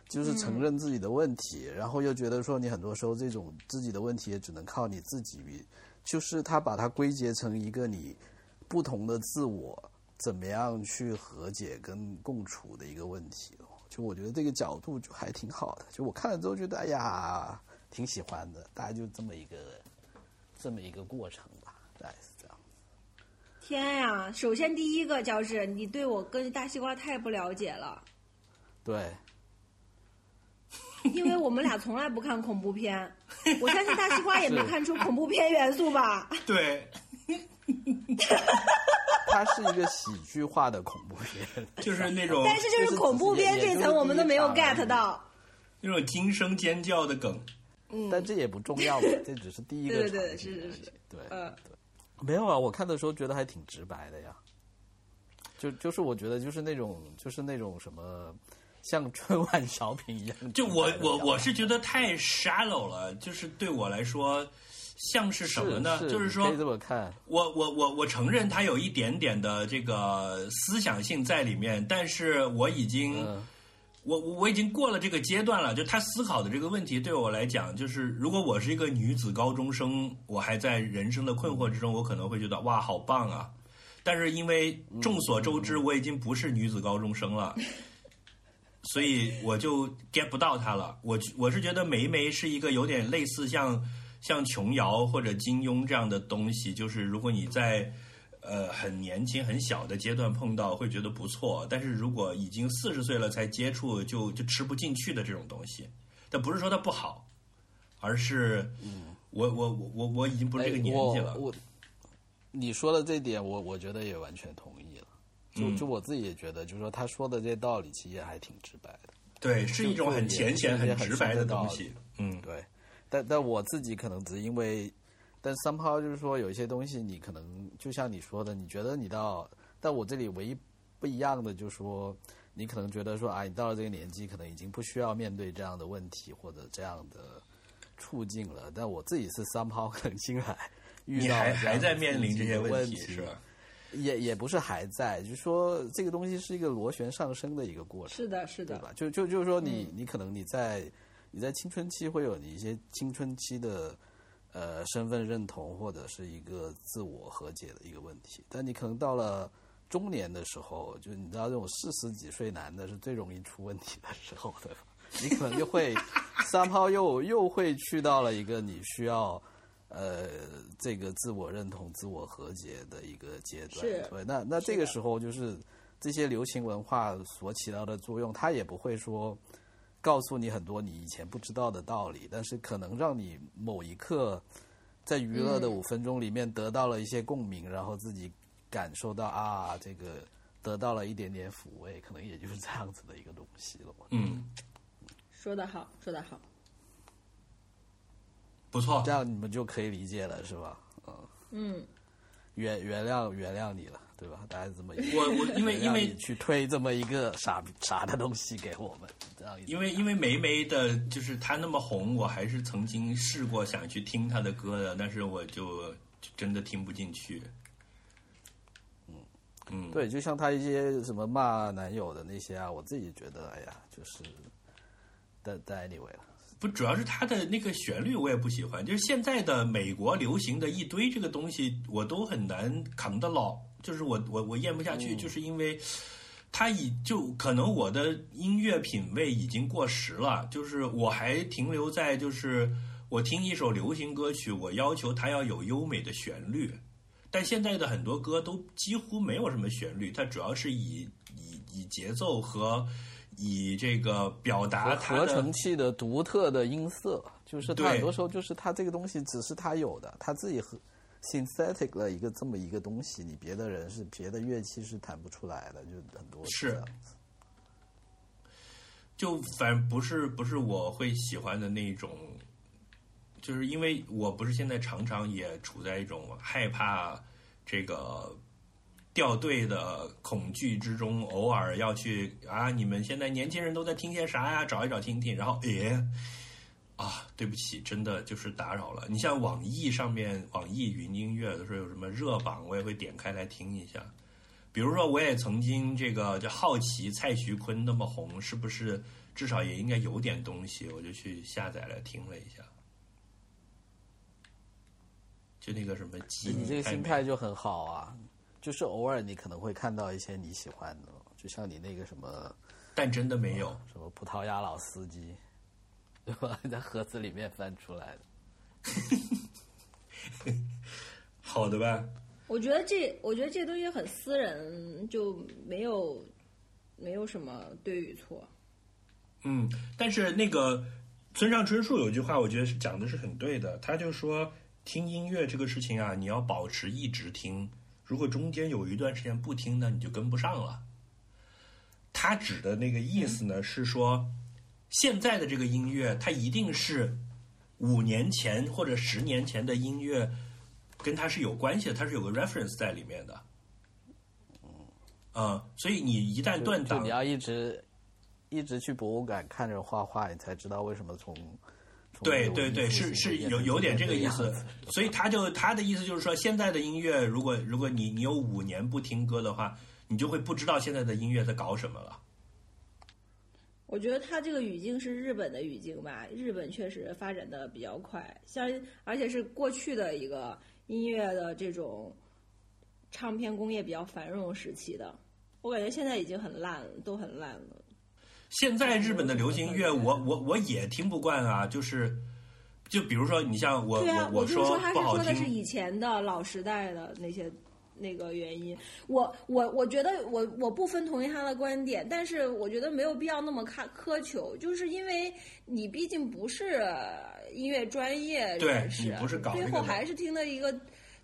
Speaker 2: 就是承认自己的问题，然后又觉得说你很多时候这种自己的问题也只能靠你自己，就是他把它归结成一个你不同的自我怎么样去和解跟共处的一个问题就我觉得这个角度就还挺好的，就我看了之后觉得哎呀挺喜欢的，大概就这么一个这么一个过程吧，大概是这样。
Speaker 1: 天呀！首先第一个就是你对我跟大西瓜太不了解了。
Speaker 2: 对。
Speaker 1: 因为我们俩从来不看恐怖片，我相信大西瓜也没看出恐怖片元素吧？
Speaker 5: 对，
Speaker 2: 它是一个喜剧化的恐怖片，
Speaker 5: 就是那种，
Speaker 1: 但是就是恐怖片这层我们都没有 get 到，
Speaker 5: 那种惊声尖叫的梗。
Speaker 1: 嗯，
Speaker 2: 但这也不重要嘛，这只是第一个
Speaker 1: 对对是是是，
Speaker 2: 对，
Speaker 1: 嗯，
Speaker 2: 对，没有啊，我看的时候觉得还挺直白的呀，就就是我觉得就是那种就是那种什么。像春晚小品一样，
Speaker 5: 就我我我是觉得太 shallow 了，就是对我来说，像是什么呢？就是说，
Speaker 2: 这么看，
Speaker 5: 我我我我承认他有一点点的这个思想性在里面，但是我已经，我我已经过了这个阶段了。就他思考的这个问题，对我来讲，就是如果我是一个女子高中生，我还在人生的困惑之中，我可能会觉得哇，好棒啊！但是因为众所周知，我已经不是女子高中生了。所以我就 get 不到他了。我我是觉得梅梅是一个有点类似像
Speaker 3: 像琼瑶或者金庸这样的东西，就是如果你在呃很年轻很小的阶段碰到，会觉得不错。但是如果已经四十岁了才接触，就就吃不进去的这种东西。但不是说它不好，而是我我我我我已经不是这个年纪了。
Speaker 2: 哎我我你说的这点，我我觉得也完全同意了。就
Speaker 3: 嗯
Speaker 2: 就我自己也觉得，就是说他说的这些道理，其实也还挺直白的。
Speaker 3: 对，是一种很浅显、很直白的东西。嗯，
Speaker 2: 对，但但我自己可能只是因为，但 somehow 就是说有一些东西你可能就像你说的，你觉得你到，但我这里唯一不一样的就是说，你可能觉得说啊，你到了这个年纪，可能已经不需要面对这样的问题或者这样的处境了。但我自己是 somehow 可能进来 遇
Speaker 3: 你还
Speaker 2: 到
Speaker 3: 还在面临这些
Speaker 2: 问
Speaker 3: 问题是吧？
Speaker 2: 也也不是还在，就是说这个东西是一个螺旋上升的一个过程。
Speaker 1: 是的，是的，
Speaker 2: 对吧？就就就是说你，你可能你在你在青春期会有你一些青春期的呃身份认同或者是一个自我和解的一个问题，但你可能到了中年的时候，就你知道这种四十几岁男的是最容易出问题的时候，对吧？你可能就会 somehow 又又会去到了一个你需要。呃，这个自我认同、自我和解的一个阶段，对，那那这个时候就是这些流行文化所起到的作用，它也不会说告诉你很多你以前不知道的道理，但是可能让你某一刻在娱乐的
Speaker 1: 嗯
Speaker 2: 五分钟里面得到了一些共鸣，然后自己感受到啊，这个得到了一点点抚慰，可能也就是这样子的一个东西了。
Speaker 3: 嗯，
Speaker 1: 说得好，说得好。
Speaker 3: 不错
Speaker 2: 这。样你们就可以理解了，是吧？嗯，
Speaker 1: 嗯，
Speaker 2: 原原谅原谅你了，对吧？大概这么。
Speaker 3: 我我因为因为
Speaker 2: 去推这么一个傻傻的东西给我们，这样
Speaker 3: 因为因为梅梅的，就是她那么红，我还是曾经试过想去听她的歌的，但是我就就真的听不进去。嗯嗯，
Speaker 2: 对，就像他一些什么骂男友的那些啊，我自己觉得，哎呀，就是，但但 anyway 了，
Speaker 3: 不，主要是她的那个旋律我也不喜欢，就是现在的美国流行的一堆这个东西，我都很难扛得牢，就是我我我咽不下去，就是因为。他已就可能我的音乐品味已经过时了，就是我还停留在就是我听一首流行歌曲，我要求它要有优美的旋律，但现在的很多歌都几乎没有什么旋律，它主要是以以以节奏和以这个表达
Speaker 2: 合成器的独特的音色，就是它
Speaker 3: 对
Speaker 2: 很多时候就是它这个东西只是它有的，它自己和 synthetic 了一个这么一个东西，你别的人是别的乐器是弹不出来的，就很多
Speaker 3: 是。就反正不是不是我会喜欢的那种，就是因为我不是现在常常也处在一种害怕这个掉队的恐惧之中，偶尔要去啊，你们现在年轻人都在听些啥呀？找一找听听，然后诶。啊，对不起，真的就是打扰了。你像网易上面，网易云音乐的时候有什么热榜，我也会点开来听一下。比如说，我也曾经这个就好奇蔡徐坤那么红，是不是至少也应该有点东西，我就去下载来听了一下。就那个什么鸡，
Speaker 2: 你这个心态就很好啊，就是偶尔你可能会看到一些你喜欢的，就像你那个什么
Speaker 3: 但真的没有。
Speaker 2: 什么葡萄牙老司机，对吧？在盒子里面翻出来的。
Speaker 3: 好的吧？
Speaker 1: 我觉得这，我觉得这东西很私人，就没有没有什么对与错。
Speaker 3: 嗯，但是那个村上春树有句话，我觉得是讲的是很对的。他就说，听音乐这个事情啊，你要保持一直听，如果中间有一段时间不听呢，你就跟不上了。他指的那个意思呢，是说现在的这个音乐，它一定是五年前或者十年前的音乐，跟它是有关系的，它是有个 reference 在里面的。嗯，所以你一旦断档
Speaker 2: 你，要一直一直去博物馆看着画画，你才知道为什么从
Speaker 3: 对对对，是是有有点这个意思，所以他就他的意思就是说，现在的音乐，如果如果你你有五年不听歌的话，你就会不知道现在的音乐在搞什么了。
Speaker 1: 我觉得它这个语境是日本的语境吧，日本确实发展的比较快，像而且是过去的一个音乐的这种唱片工业比较繁荣时期的，我感觉现在已经很烂了，都很烂了。
Speaker 3: 现在日本的流行乐，我我我也听不惯啊，就是就比如说，你像我
Speaker 1: 对啊，
Speaker 3: 我
Speaker 1: 就是说他是
Speaker 3: 不好
Speaker 1: 说的是，以前的老时代的那些那个原因。我我我觉得我我不分同意他的观点，但是我觉得没有必要那么苛苛求，就是因为你毕竟不是音乐专业人士，
Speaker 3: 你不是搞
Speaker 1: 最后还是听的一个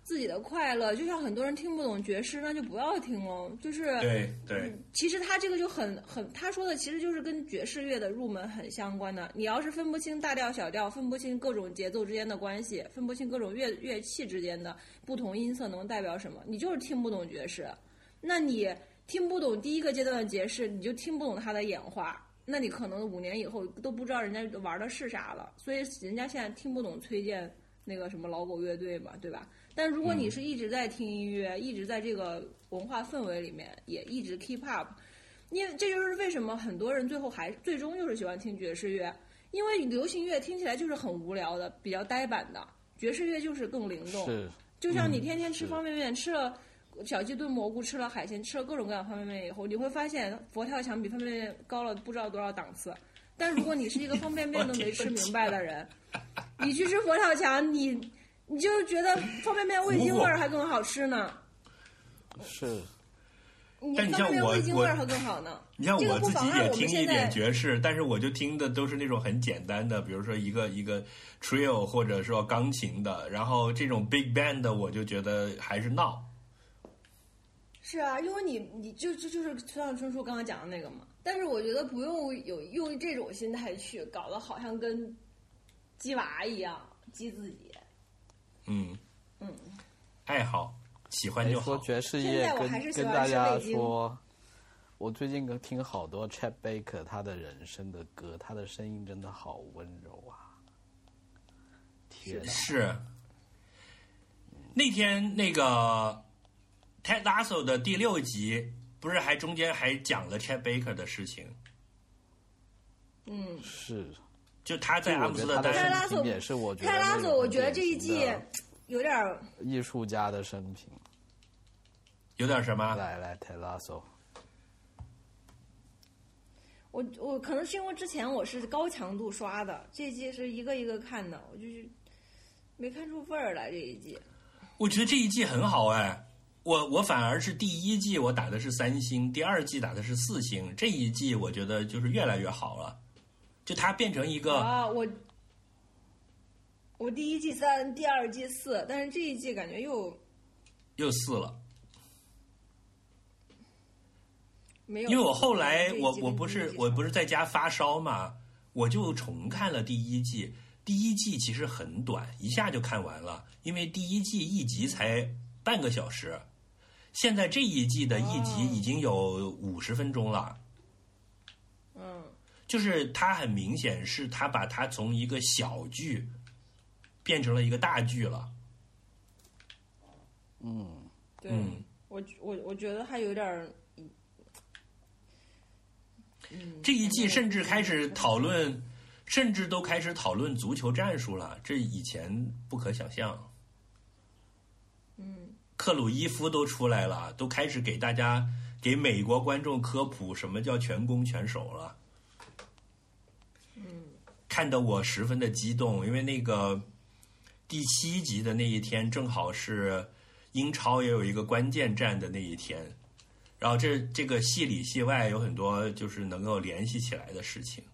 Speaker 1: 自己的快乐。就像很多人听不懂爵士，那就不要听喽。就是
Speaker 3: 对对，
Speaker 1: 其实他这个就很很，他说的其实就是跟爵士乐的入门很相关的。你要是分不清大调小调，分不清各种节奏之间的关系，分不清各种乐乐器之间的不同音色能代表什么，你就是听不懂爵士。那你听不懂第一个阶段的爵士，你就听不懂它的演化。那你可能五年以后都不知道人家玩的是啥了，所以人家现在听不懂崔健那个什么老狗乐队嘛，对吧？但如果你是一直在听音乐，一直在这个文化氛围里面，也一直 keep up，因为这就是为什么很多人最后还最终就是喜欢听爵士乐，因为流行乐听起来就是很无聊的，比较呆板的，爵士乐就是更灵动。
Speaker 2: 是
Speaker 1: 就像你天天吃方便面，吃了小鸡炖蘑菇，吃了海鲜，吃了各种各样方便面以后，你会发现佛跳墙比方便面高了不知道多少档次。但如果你是一个方便面都没吃明白的人，你去吃佛跳墙，你你就是觉得方便面味精味儿还更好吃呢。
Speaker 2: 是，
Speaker 1: 你
Speaker 3: 但你像
Speaker 1: 方便面
Speaker 3: 我我
Speaker 1: 味精味儿还更好呢。
Speaker 3: 你像
Speaker 1: 这个
Speaker 3: 我自己
Speaker 1: 不妨
Speaker 3: 也听一点爵士，但是我就听的都是那种很简单的，比如说一个一个 trio 或者说钢琴的，然后这种 big band 的我就觉得还是闹。
Speaker 1: 是啊，因为你你就就就是村上春树刚刚讲的那个嘛。但是我觉得不用有用这种心态去搞得好像跟鸡娃一样激自己。
Speaker 3: 嗯。
Speaker 1: 嗯，
Speaker 3: 爱好喜欢
Speaker 2: 哎
Speaker 3: 就好。
Speaker 2: 说爵士
Speaker 1: 现
Speaker 2: 乐跟
Speaker 1: 在我还是喜欢
Speaker 2: 跟大家说，我最近跟听好多 Chet Baker 他的人生的歌，他的声音真的好温柔啊！
Speaker 3: 是。那天那个 Ted Lasso 的第六集，不是还中间还讲了 Chet Baker 的事情，
Speaker 1: 嗯，
Speaker 2: 是，
Speaker 3: 就他在阿姆斯特
Speaker 2: 泰
Speaker 3: 丹
Speaker 1: 拉索
Speaker 2: 拉索也是我觉得
Speaker 1: 泰拉索，我觉得这一季有点儿
Speaker 2: 艺术家的生平。
Speaker 3: 有点什么？
Speaker 2: 来来，泰拉索，
Speaker 1: 我我可能是因为之前我是高强度刷的，这一季是一个一个看的，我就是没看出味儿来这一季。
Speaker 3: 我觉得这一季很好哎，我我反而是第一季我打的是三星，第二季打的是四星，这一季我觉得就是越来越好了，就它变成一个
Speaker 1: 啊，我我第一季三，第二季四，但是这一季感觉又
Speaker 3: 又四了。
Speaker 1: 没有。
Speaker 3: 因为我后来我我不是我不是在家发烧嘛，我就重看了第一季。第一季其实很短，一下就看完了，因为第一季一集才半个小时，现在这一季的一集已经有五十分钟了。
Speaker 1: 嗯，
Speaker 3: 就是他很明显是他把它从一个小剧变成了一个大剧了。
Speaker 2: 嗯，
Speaker 1: 对，
Speaker 3: 嗯
Speaker 1: 我我我觉得还有点儿，嗯，
Speaker 3: 这一季甚至开始讨论，甚至都开始讨论足球战术了，这以前不可想象。
Speaker 1: 嗯，
Speaker 3: 克鲁伊夫都出来了，都开始给大家给美国观众科普什么叫全攻全守了。
Speaker 1: 嗯，
Speaker 3: 看得我十分的激动，因为那个第七集的那一天正好是英超也有一个关键战的那一天，然后这这个戏里戏外有很多就是能够联系起来的事情。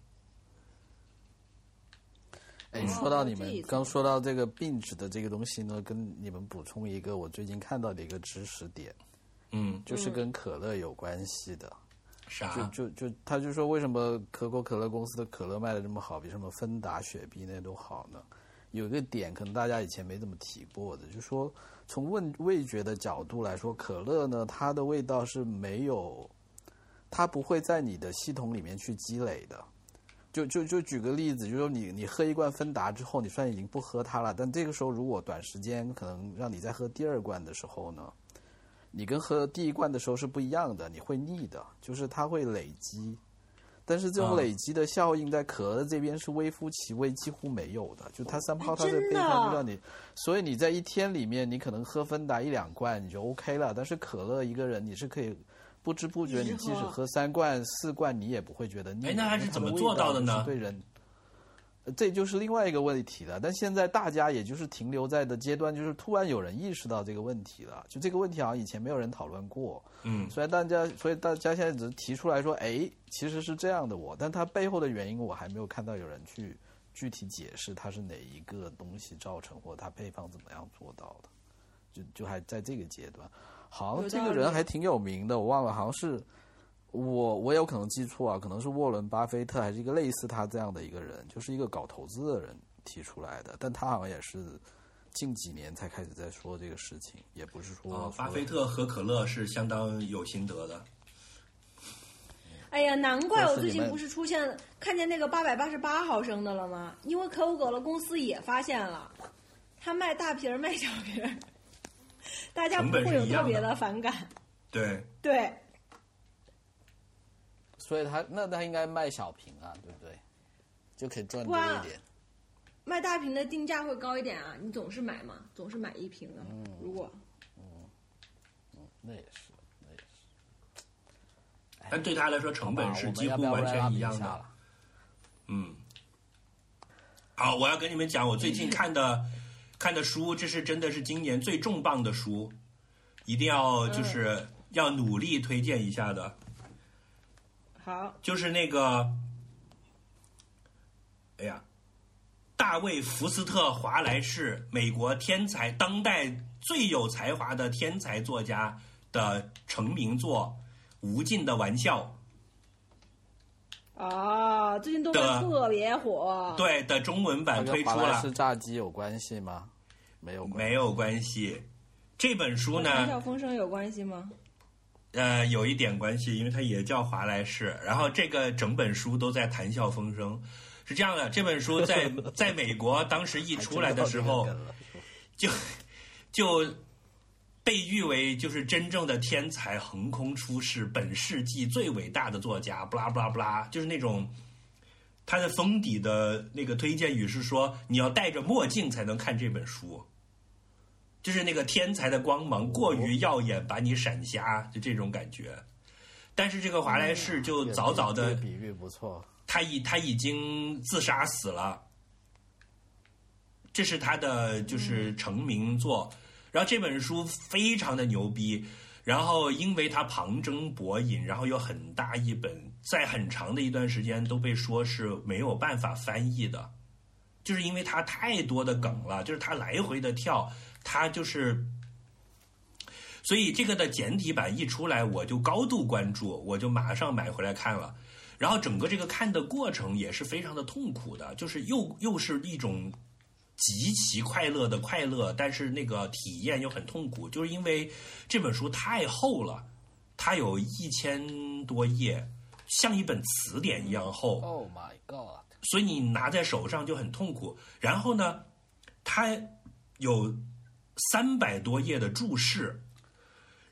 Speaker 2: 说到你们刚说到这个病指的这个东西呢，跟你们补充一个我最近看到的一个知识点，
Speaker 3: 嗯，
Speaker 2: 就是跟可乐有关系的。就就就他就说为什么可口可乐公司的可乐卖的这么好，比什么芬达、雪碧那些都好呢？有一个点可能大家以前没怎么提过的，就是说从味味觉的角度来说，可乐呢它的味道是没有，它不会在你的系统里面去积累的。就就就举个例子，就说你你喝一罐芬达之后，你虽然已经不喝它了，但这个时候如果短时间可能让你再喝第二罐的时候呢，你跟喝第一罐的时候是不一样的，你会腻的，就是它会累积。但是这种
Speaker 3: 啊
Speaker 2: 累积的效应在可乐这边是微乎其微，几乎没有的。就它三泡它的配方就让你，所以你在一天里面，你可能喝芬达一两罐你就 OK 了。但是可乐一个人你是可以不知不觉，你即使
Speaker 1: 喝
Speaker 2: 喝三罐四罐，你也不会觉得腻
Speaker 3: 那它是怎么做到的呢
Speaker 2: 对人，这就是另外一个问题了。但现在大家也就是停留在的阶段，就是突然有人意识到这个问题了。就这个问题好像以前没有人讨论过，
Speaker 3: 嗯，
Speaker 2: 所以大家，所以大家现在只是提出来说，哎，其实是这样的我，但它背后的原因我还没有看到有人去具体解释它是哪一个东西造成，或它配方怎么样做到的，就就还在这个阶段。好像这个人还挺有名的，我忘了，好像是。我我有可能记错啊，可能是沃伦巴菲特还是一个类似他这样的一个人，就是一个搞投资的人提出来的，但他好像也是近几年才开始在说这个事情，也不是说、
Speaker 3: 哦巴菲特喝可乐是相当有心得的。
Speaker 1: 哎呀，难怪我最近不是出现看见那个八百八十八毫升的了吗？因为可口可乐公司也发现了，他卖大瓶儿卖小瓶儿，大家不会有特别的反感。
Speaker 3: 对，
Speaker 1: 对，
Speaker 2: 所以他那他应该卖小瓶啊，对不对？就可以赚多一点。
Speaker 1: 卖大瓶的定价会高一点啊，你总是买嘛，总是买一瓶的。
Speaker 3: 嗯
Speaker 1: 如果
Speaker 2: 那也是，那也是。
Speaker 3: 但对他来说成本是几乎完全一样的。嗯，好，我要跟你们讲，我最近看的看的书，这是真的是今年最重磅的书，一定要就是要努力推荐一下的，
Speaker 1: 好，
Speaker 3: 就是那个，哎呀，大卫·福斯特·华莱士，美国天才，当代最有才华的天才作家的成名作《无尽的玩笑
Speaker 1: 啊，最近动漫特别火。》
Speaker 3: 对的中文版推出了
Speaker 2: 跟华莱士，炸鸡有关系吗？没有关系，
Speaker 3: 没有关系。这本书
Speaker 1: 呢谈笑
Speaker 3: 呢，
Speaker 1: 风声有关系吗？
Speaker 3: 呃，有一点关系，因为它也叫华莱士。然后这个整本书都在谈笑风生。是这样的，这本书在 在美国当时一出来的时候，就就被誉为就是真正的天才，横空出世，本世纪最伟大的作家，不拉不拉不拉，就是那种他的封底的那个推荐语是说，你要戴着墨镜才能看这本书，就是那个天才的光芒过于耀眼，把你闪瞎，就这种感觉。但是这个华莱士就早早的
Speaker 2: 比喻不错。
Speaker 3: 他已他已经自杀死了，这是他的就是成名作。然后这本书非常的牛逼，然后因为它旁征博引，然后有很大一本，在很长的一段时间都被说是没有办法翻译的，就是因为它太多的梗了，就是它来回的跳，它就是。所以这个的简体版一出来，我就高度关注，我就马上买回来看了。然后整个这个看的过程也是非常的痛苦的，就是又又是一种极其快乐的快乐，但是那个体验又很痛苦，就是因为这本书太厚了，它有一千多页，像一本词典一样厚。
Speaker 2: Oh my god！
Speaker 3: 所以你拿在手上就很痛苦。然后呢，它有三百多页的注释。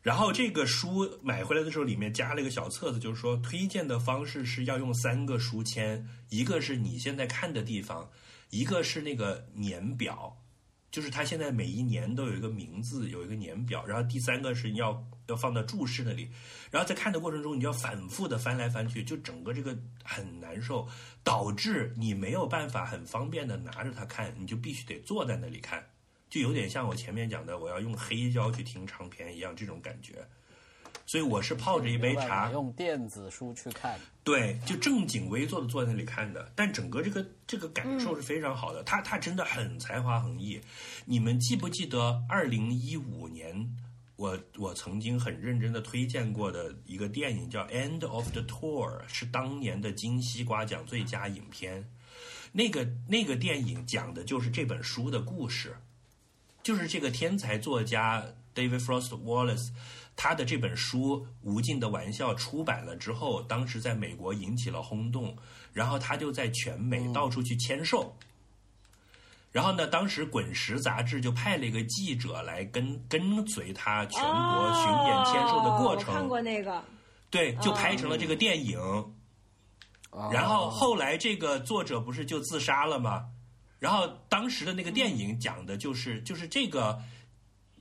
Speaker 3: 然后这个书买回来的时候，里面加了一个小册子，就是说推荐的方式是要用三个书签，一个是你现在看的地方，一个是那个年表，就是它现在每一年都有一个名字，有一个年表，然后第三个是你要要放到注释那里，然后在看的过程中，你要反复的翻来翻去，就整个这个很难受，导致你没有办法很方便的拿着它看，你就必须得坐在那里看，就有点像我前面讲的，我要用黑胶去听唱片一样这种感觉。所以我是泡着一杯茶，
Speaker 2: 用电子书去看。
Speaker 3: 对，就正襟危坐的坐在那里看的，但整个这个这个感受是非常好的。他他真的很才华横溢。你们记不记得二零一五年我我曾经很认真的推荐过的一个电影叫《End of the Tour》，是当年的金西瓜奖最佳影片。那个那个电影讲的就是这本书的故事，就是这个天才作家 David Frost Wallace。他的这本书《无尽的玩笑》出版了之后，当时在美国引起了轰动，然后他就在全美到处去签售。然后呢，当时《滚石》杂志就派了一个记者来跟跟随他全国巡演签售的过
Speaker 1: 程看，过那个，
Speaker 3: 对，就拍成了这个电影。然后
Speaker 2: 哦
Speaker 3: 后来这个作者不是就自杀了吗？然后当时的那个电影讲的就是就是这个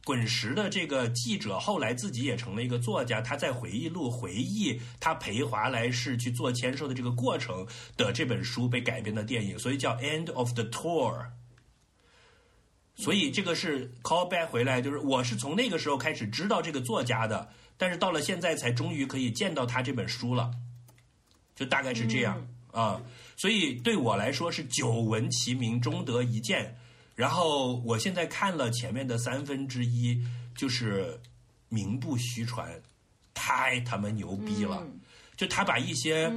Speaker 3: 滚石的这个记者后来自己也成了一个作家，他在回忆录回忆他陪华莱士去做签售的这个过程的这本书被改编的电影，所以叫《End of the Tour》。所以这个是 call back 回来，就是我是从那个时候开始知道这个作家的，但是到了现在才终于可以见到他这本书了，就大概是这样啊。所以对我来说是久闻其名，终得一见。然后我现在看了前面的三分之一，就是名不虚传，太他妈牛逼了！就他把一些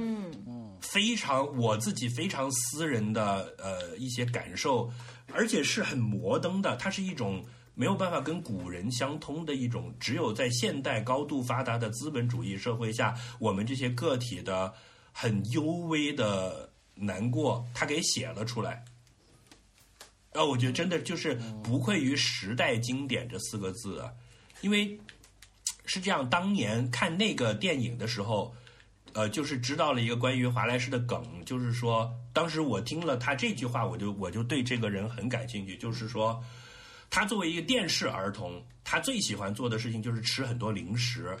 Speaker 3: 非常我自己非常私人的呃一些感受，而且是很摩登的，它是一种没有办法跟古人相通的一种，只有在现代高度发达的资本主义社会下，我们这些个体的很幽微的难过，他给写了出来。啊，我觉得真的就是不愧于时代经典这四个字啊，因为是这样，当年看那个电影的时候，呃，就是知道了一个关于华莱士的梗，就是说，当时我听了他这句话，我就我就对这个人很感兴趣，就是说，他作为一个电视儿童，他最喜欢做的事情就是吃很多零食。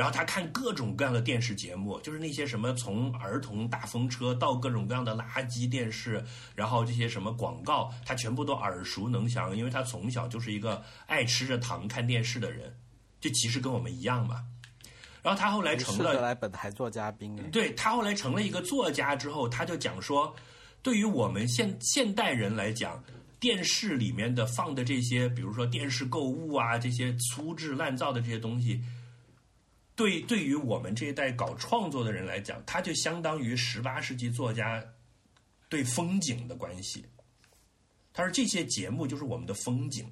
Speaker 3: 然后他看各种各样的电视节目，就是那些什么从儿童大风车到各种各样的垃圾电视，然后这些什么广告，他全部都耳熟能详，因为他从小就是一个爱吃着糖看电视的人，就其实跟我们一样嘛。然后他后来成了
Speaker 2: 来本台做嘉宾，
Speaker 3: 对他后来成了一个作家之后，他就讲说，对于我们现现代人来讲，电视里面的放的这些，比如说电视购物啊，这些粗制滥造的这些东西。对，对于我们这一代搞创作的人来讲，它就相当于十八世纪作家对风景的关系。他说这些节目就是我们的风景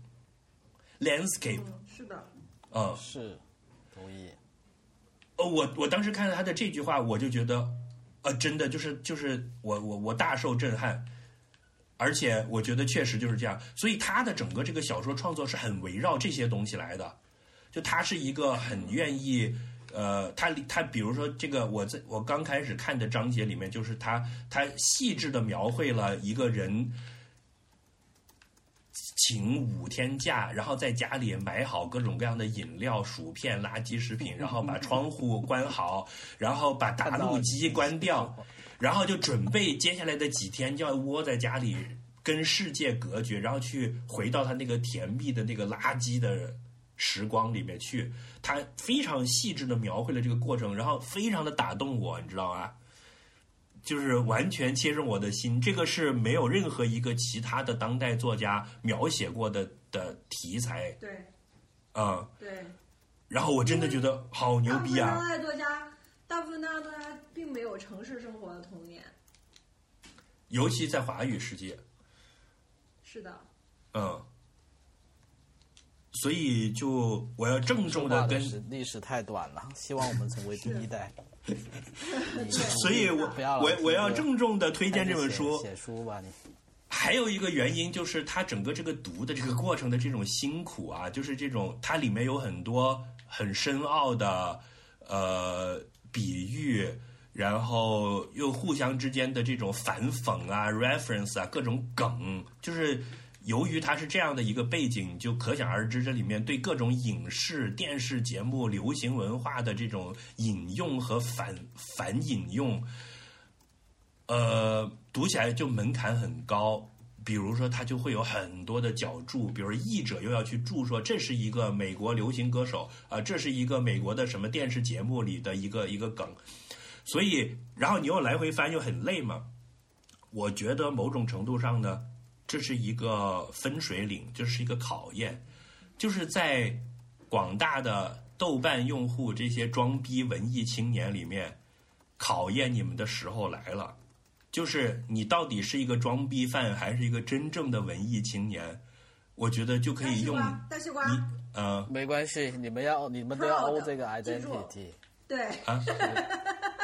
Speaker 3: ，landscape。
Speaker 1: 是的。
Speaker 3: 嗯，
Speaker 2: 是，同意。
Speaker 3: 呃，我我当时看到他的这句话，我就觉得，呃，真的就是就是我我我大受震撼，而且我觉得确实就是这样。所以他的整个这个小说创作是很围绕这些东西来的，就他是一个很愿意。呃，他他比如说这个，我在我刚开始看的章节里面，就是他他细致的描绘了一个人请五天假，然后在家里买好各种各样的饮料、薯片、垃圾食品，然后把窗户关好，然后把打录机关掉，然后就准备接下来的几天就要窝在家里跟世界隔绝，然后去回到他那个甜蜜的那个垃圾的。时光里面去，他非常细致的描绘了这个过程，然后非常的打动我，你知道吗？就是完全切中我的心。这个是没有任何一个其他的当代作家描写过的的题材。
Speaker 1: 对，
Speaker 3: 嗯，
Speaker 1: 对。
Speaker 3: 然后我真的觉得好牛逼啊！
Speaker 1: 当代作家，大部分当代作家并没有城市生活的童年，
Speaker 3: 尤其在华语世界。
Speaker 1: 是的。
Speaker 3: 嗯。所以，就我要郑重的跟
Speaker 2: 历史太短了，希望我们成为第一代。
Speaker 3: 所以我我我要郑重的推荐这本书。
Speaker 2: 写书吧，你。
Speaker 3: 还有一个原因就是，它整个这个读的这个过程的这种辛苦啊，就是这种它里面有很多很深奥的呃比喻，然后又互相之间的这种反讽啊、reference 啊、各种梗，就是。由于它是这样的一个背景，就可想而知，这里面对各种影视、电视节目、流行文化的这种引用和反反引用，呃，读起来就门槛很高。比如说，它就会有很多的脚注，比如译者又要去注说这是一个美国流行歌手啊，这是一个美国的什么电视节目里的一个一个梗，所以，然后你又来回翻，又很累嘛。我觉得某种程度上呢。这是一个分水岭，这是一个考验，就是在广大的豆瓣用户这些装逼文艺青年里面，考验你们的时候来了。就是你到底是一个装逼犯，还是一个真正的文艺青年？我觉得就可以用
Speaker 1: 大西瓜，
Speaker 3: 你呃，
Speaker 2: 没关系，你们要你们都要 O 这个 identity，
Speaker 1: 对
Speaker 3: 啊，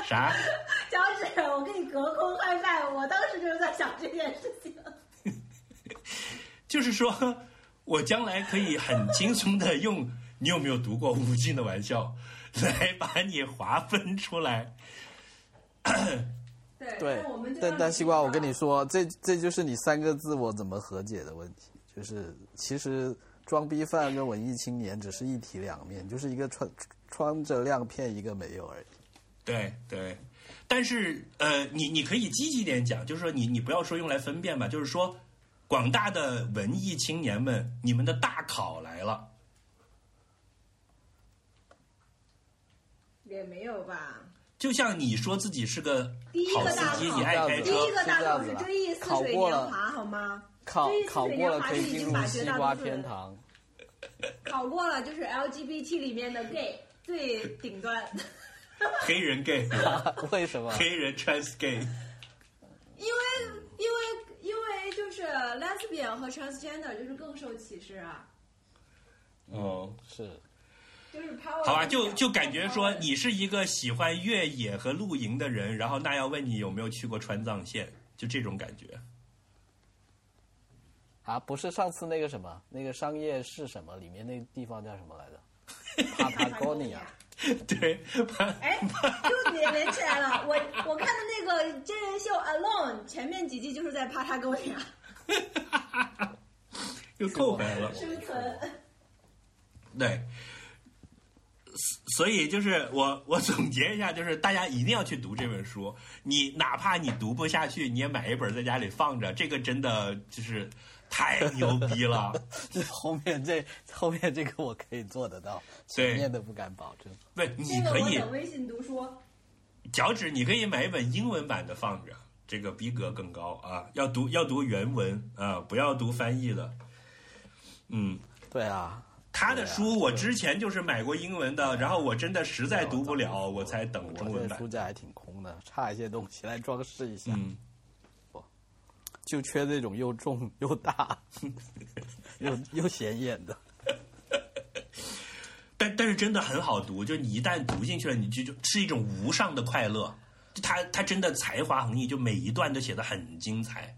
Speaker 3: 啥？
Speaker 1: 脚趾，我跟你隔空嗨拜，我当时就是在想这件事情。
Speaker 3: 就是说，我将来可以很轻松的用你有没有读过无尽的玩笑来把你划分出来。
Speaker 1: 对，
Speaker 2: 但但西瓜，我跟你说，这这就是你三个字我怎么和解的问题。就是其实装逼犯跟文艺青年只是一体两面，就是一个穿穿着亮片，一个没有而已。
Speaker 3: 对对，但是呃，你你可以积极点讲，就是说你你不要说用来分辨吧，就是说广大的文艺青年们，你们的大考来了。
Speaker 1: 也没有吧。
Speaker 3: 就像你说自己是个好司机，你爱开车第
Speaker 1: 一，个大考
Speaker 2: 是
Speaker 1: 追忆似水
Speaker 2: 考过了
Speaker 1: 年华，好吗？
Speaker 2: 考
Speaker 1: 追忆似
Speaker 2: 考过了
Speaker 1: 水年华
Speaker 2: 可以进入
Speaker 1: 是已经把绝
Speaker 2: 西瓜
Speaker 1: 大多数人
Speaker 2: 天堂。
Speaker 1: 考过了就是 LGBT 里面的 gay 最顶端，
Speaker 3: 黑人 gay，
Speaker 2: 为什么？
Speaker 3: 黑人 trans gay，
Speaker 1: 因为因为因为就是 lesbian 和 transgender 就是更受歧视啊，
Speaker 3: 嗯。
Speaker 2: 是
Speaker 1: 就是 power
Speaker 3: 好吧，就就感觉说你是一个喜欢越野和露营的人，然后那要问你有没有去过川藏线，就这种感觉。
Speaker 2: 啊，不是上次那个什么，那个商业是什么？里面那个地方叫什么来着？帕塔哥尼亚。
Speaker 3: 对，
Speaker 1: 哎，就连连起来了。我我看的那个真人秀《Alone》前面几季就是在帕塔哥尼亚
Speaker 3: 又扣回来了。
Speaker 1: 生存。
Speaker 3: 对，所以就是我我总结一下，就是大家一定要去读这本书。你哪怕你读不下去，你也买一本在家里放着，这个真的就是太牛逼了。
Speaker 2: 后面这后面这个我可以做得到，
Speaker 3: 对
Speaker 2: 前面的不敢保证。
Speaker 3: 对，你
Speaker 1: 这个
Speaker 3: 可以
Speaker 1: 微信读书。
Speaker 3: 脚趾，你可以买一本英文版的放着，这个逼格更高啊！要读要读原文啊，不要读翻译的。嗯，
Speaker 2: 对啊，
Speaker 3: 他的书我之前就是买过英文的，然后我真的实在读不了，
Speaker 2: 我
Speaker 3: 我才等中文版
Speaker 2: 书。架还挺空的，差一些东西来装饰一下，
Speaker 3: 嗯，
Speaker 2: 就缺这种又重又大 又又显眼的。
Speaker 3: 但但是真的很好读，就你一旦读进去了，你就就是一种无上的快乐。就他他真的才华横溢，就每一段都写的很精彩。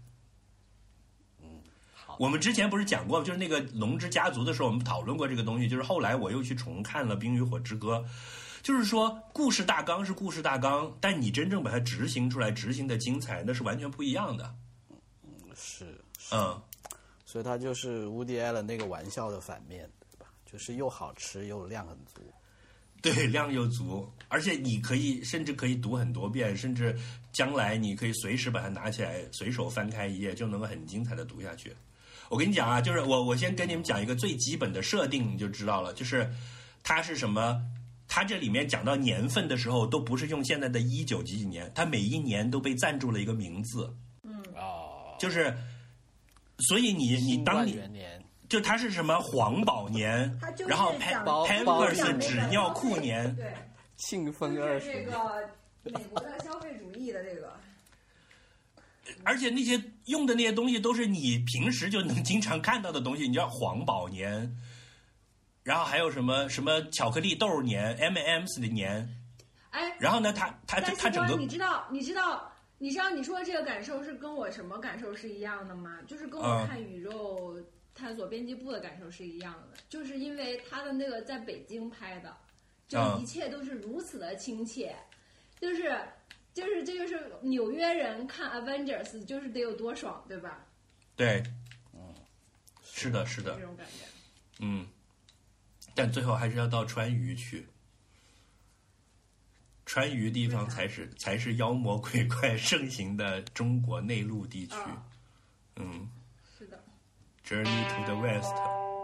Speaker 2: 好，
Speaker 3: 我们之前不是讲过，就是那个《龙之家族》的时候，我们讨论过这个东西。就是后来我又去重看了《冰与火之歌》，就是说故事大纲是故事大纲，但你真正把它执行出来，执行的精彩，那是完全不一样的。
Speaker 2: 是，
Speaker 3: 嗯，
Speaker 2: 所以它就是乌迪艾伦那个玩笑的反面，对吧？就是又好吃又量很足。
Speaker 3: 对，量又足，而且你可以甚至可以读很多遍，甚至将来你可以随时把它拿起来，随手翻开一页，就能够很精彩的读下去。我跟你讲啊，就是我我先跟你们讲一个最基本的设定，你就知道了，就是它是什么。它这里面讲到年份的时候，都不是用现在的一九几几年，它每一年都被赞助了一个名字，
Speaker 2: 哦，
Speaker 3: 就是，所以你你当你就它是什么黄宝年然后 Pampers 纸尿裤年，
Speaker 1: 对，
Speaker 2: 庆丰
Speaker 1: 就是这
Speaker 2: 二十年，
Speaker 1: 个美国的消费主义的这个。
Speaker 3: 而且那些用的那些东西都是你平时就能经常看到的东西，你知道黄宝年，然后还有什么什么巧克力豆年、M&M's 的年，
Speaker 1: 哎，
Speaker 3: 然后呢，它它
Speaker 1: 但是
Speaker 3: 它整个
Speaker 1: 你知道，你知道，你知道你说的这个感受是跟我什么感受是一样的吗？就是跟我
Speaker 3: 嗯
Speaker 1: 看宇宙探索编辑部的感受是一样的，就是因为他的那个在北京拍的，就
Speaker 3: 嗯
Speaker 1: 一切都是如此的亲切，就是就是这就是纽约人看 Avengers 就是得有多爽，对吧？
Speaker 3: 对，是的，是的
Speaker 1: 这，种感觉。
Speaker 3: 嗯，但最后还是要到川渝去。川渝地方才是才是妖魔鬼怪盛行的中国内陆地区。
Speaker 1: 啊
Speaker 3: 嗯
Speaker 1: 是的
Speaker 3: ，，Journey to the West。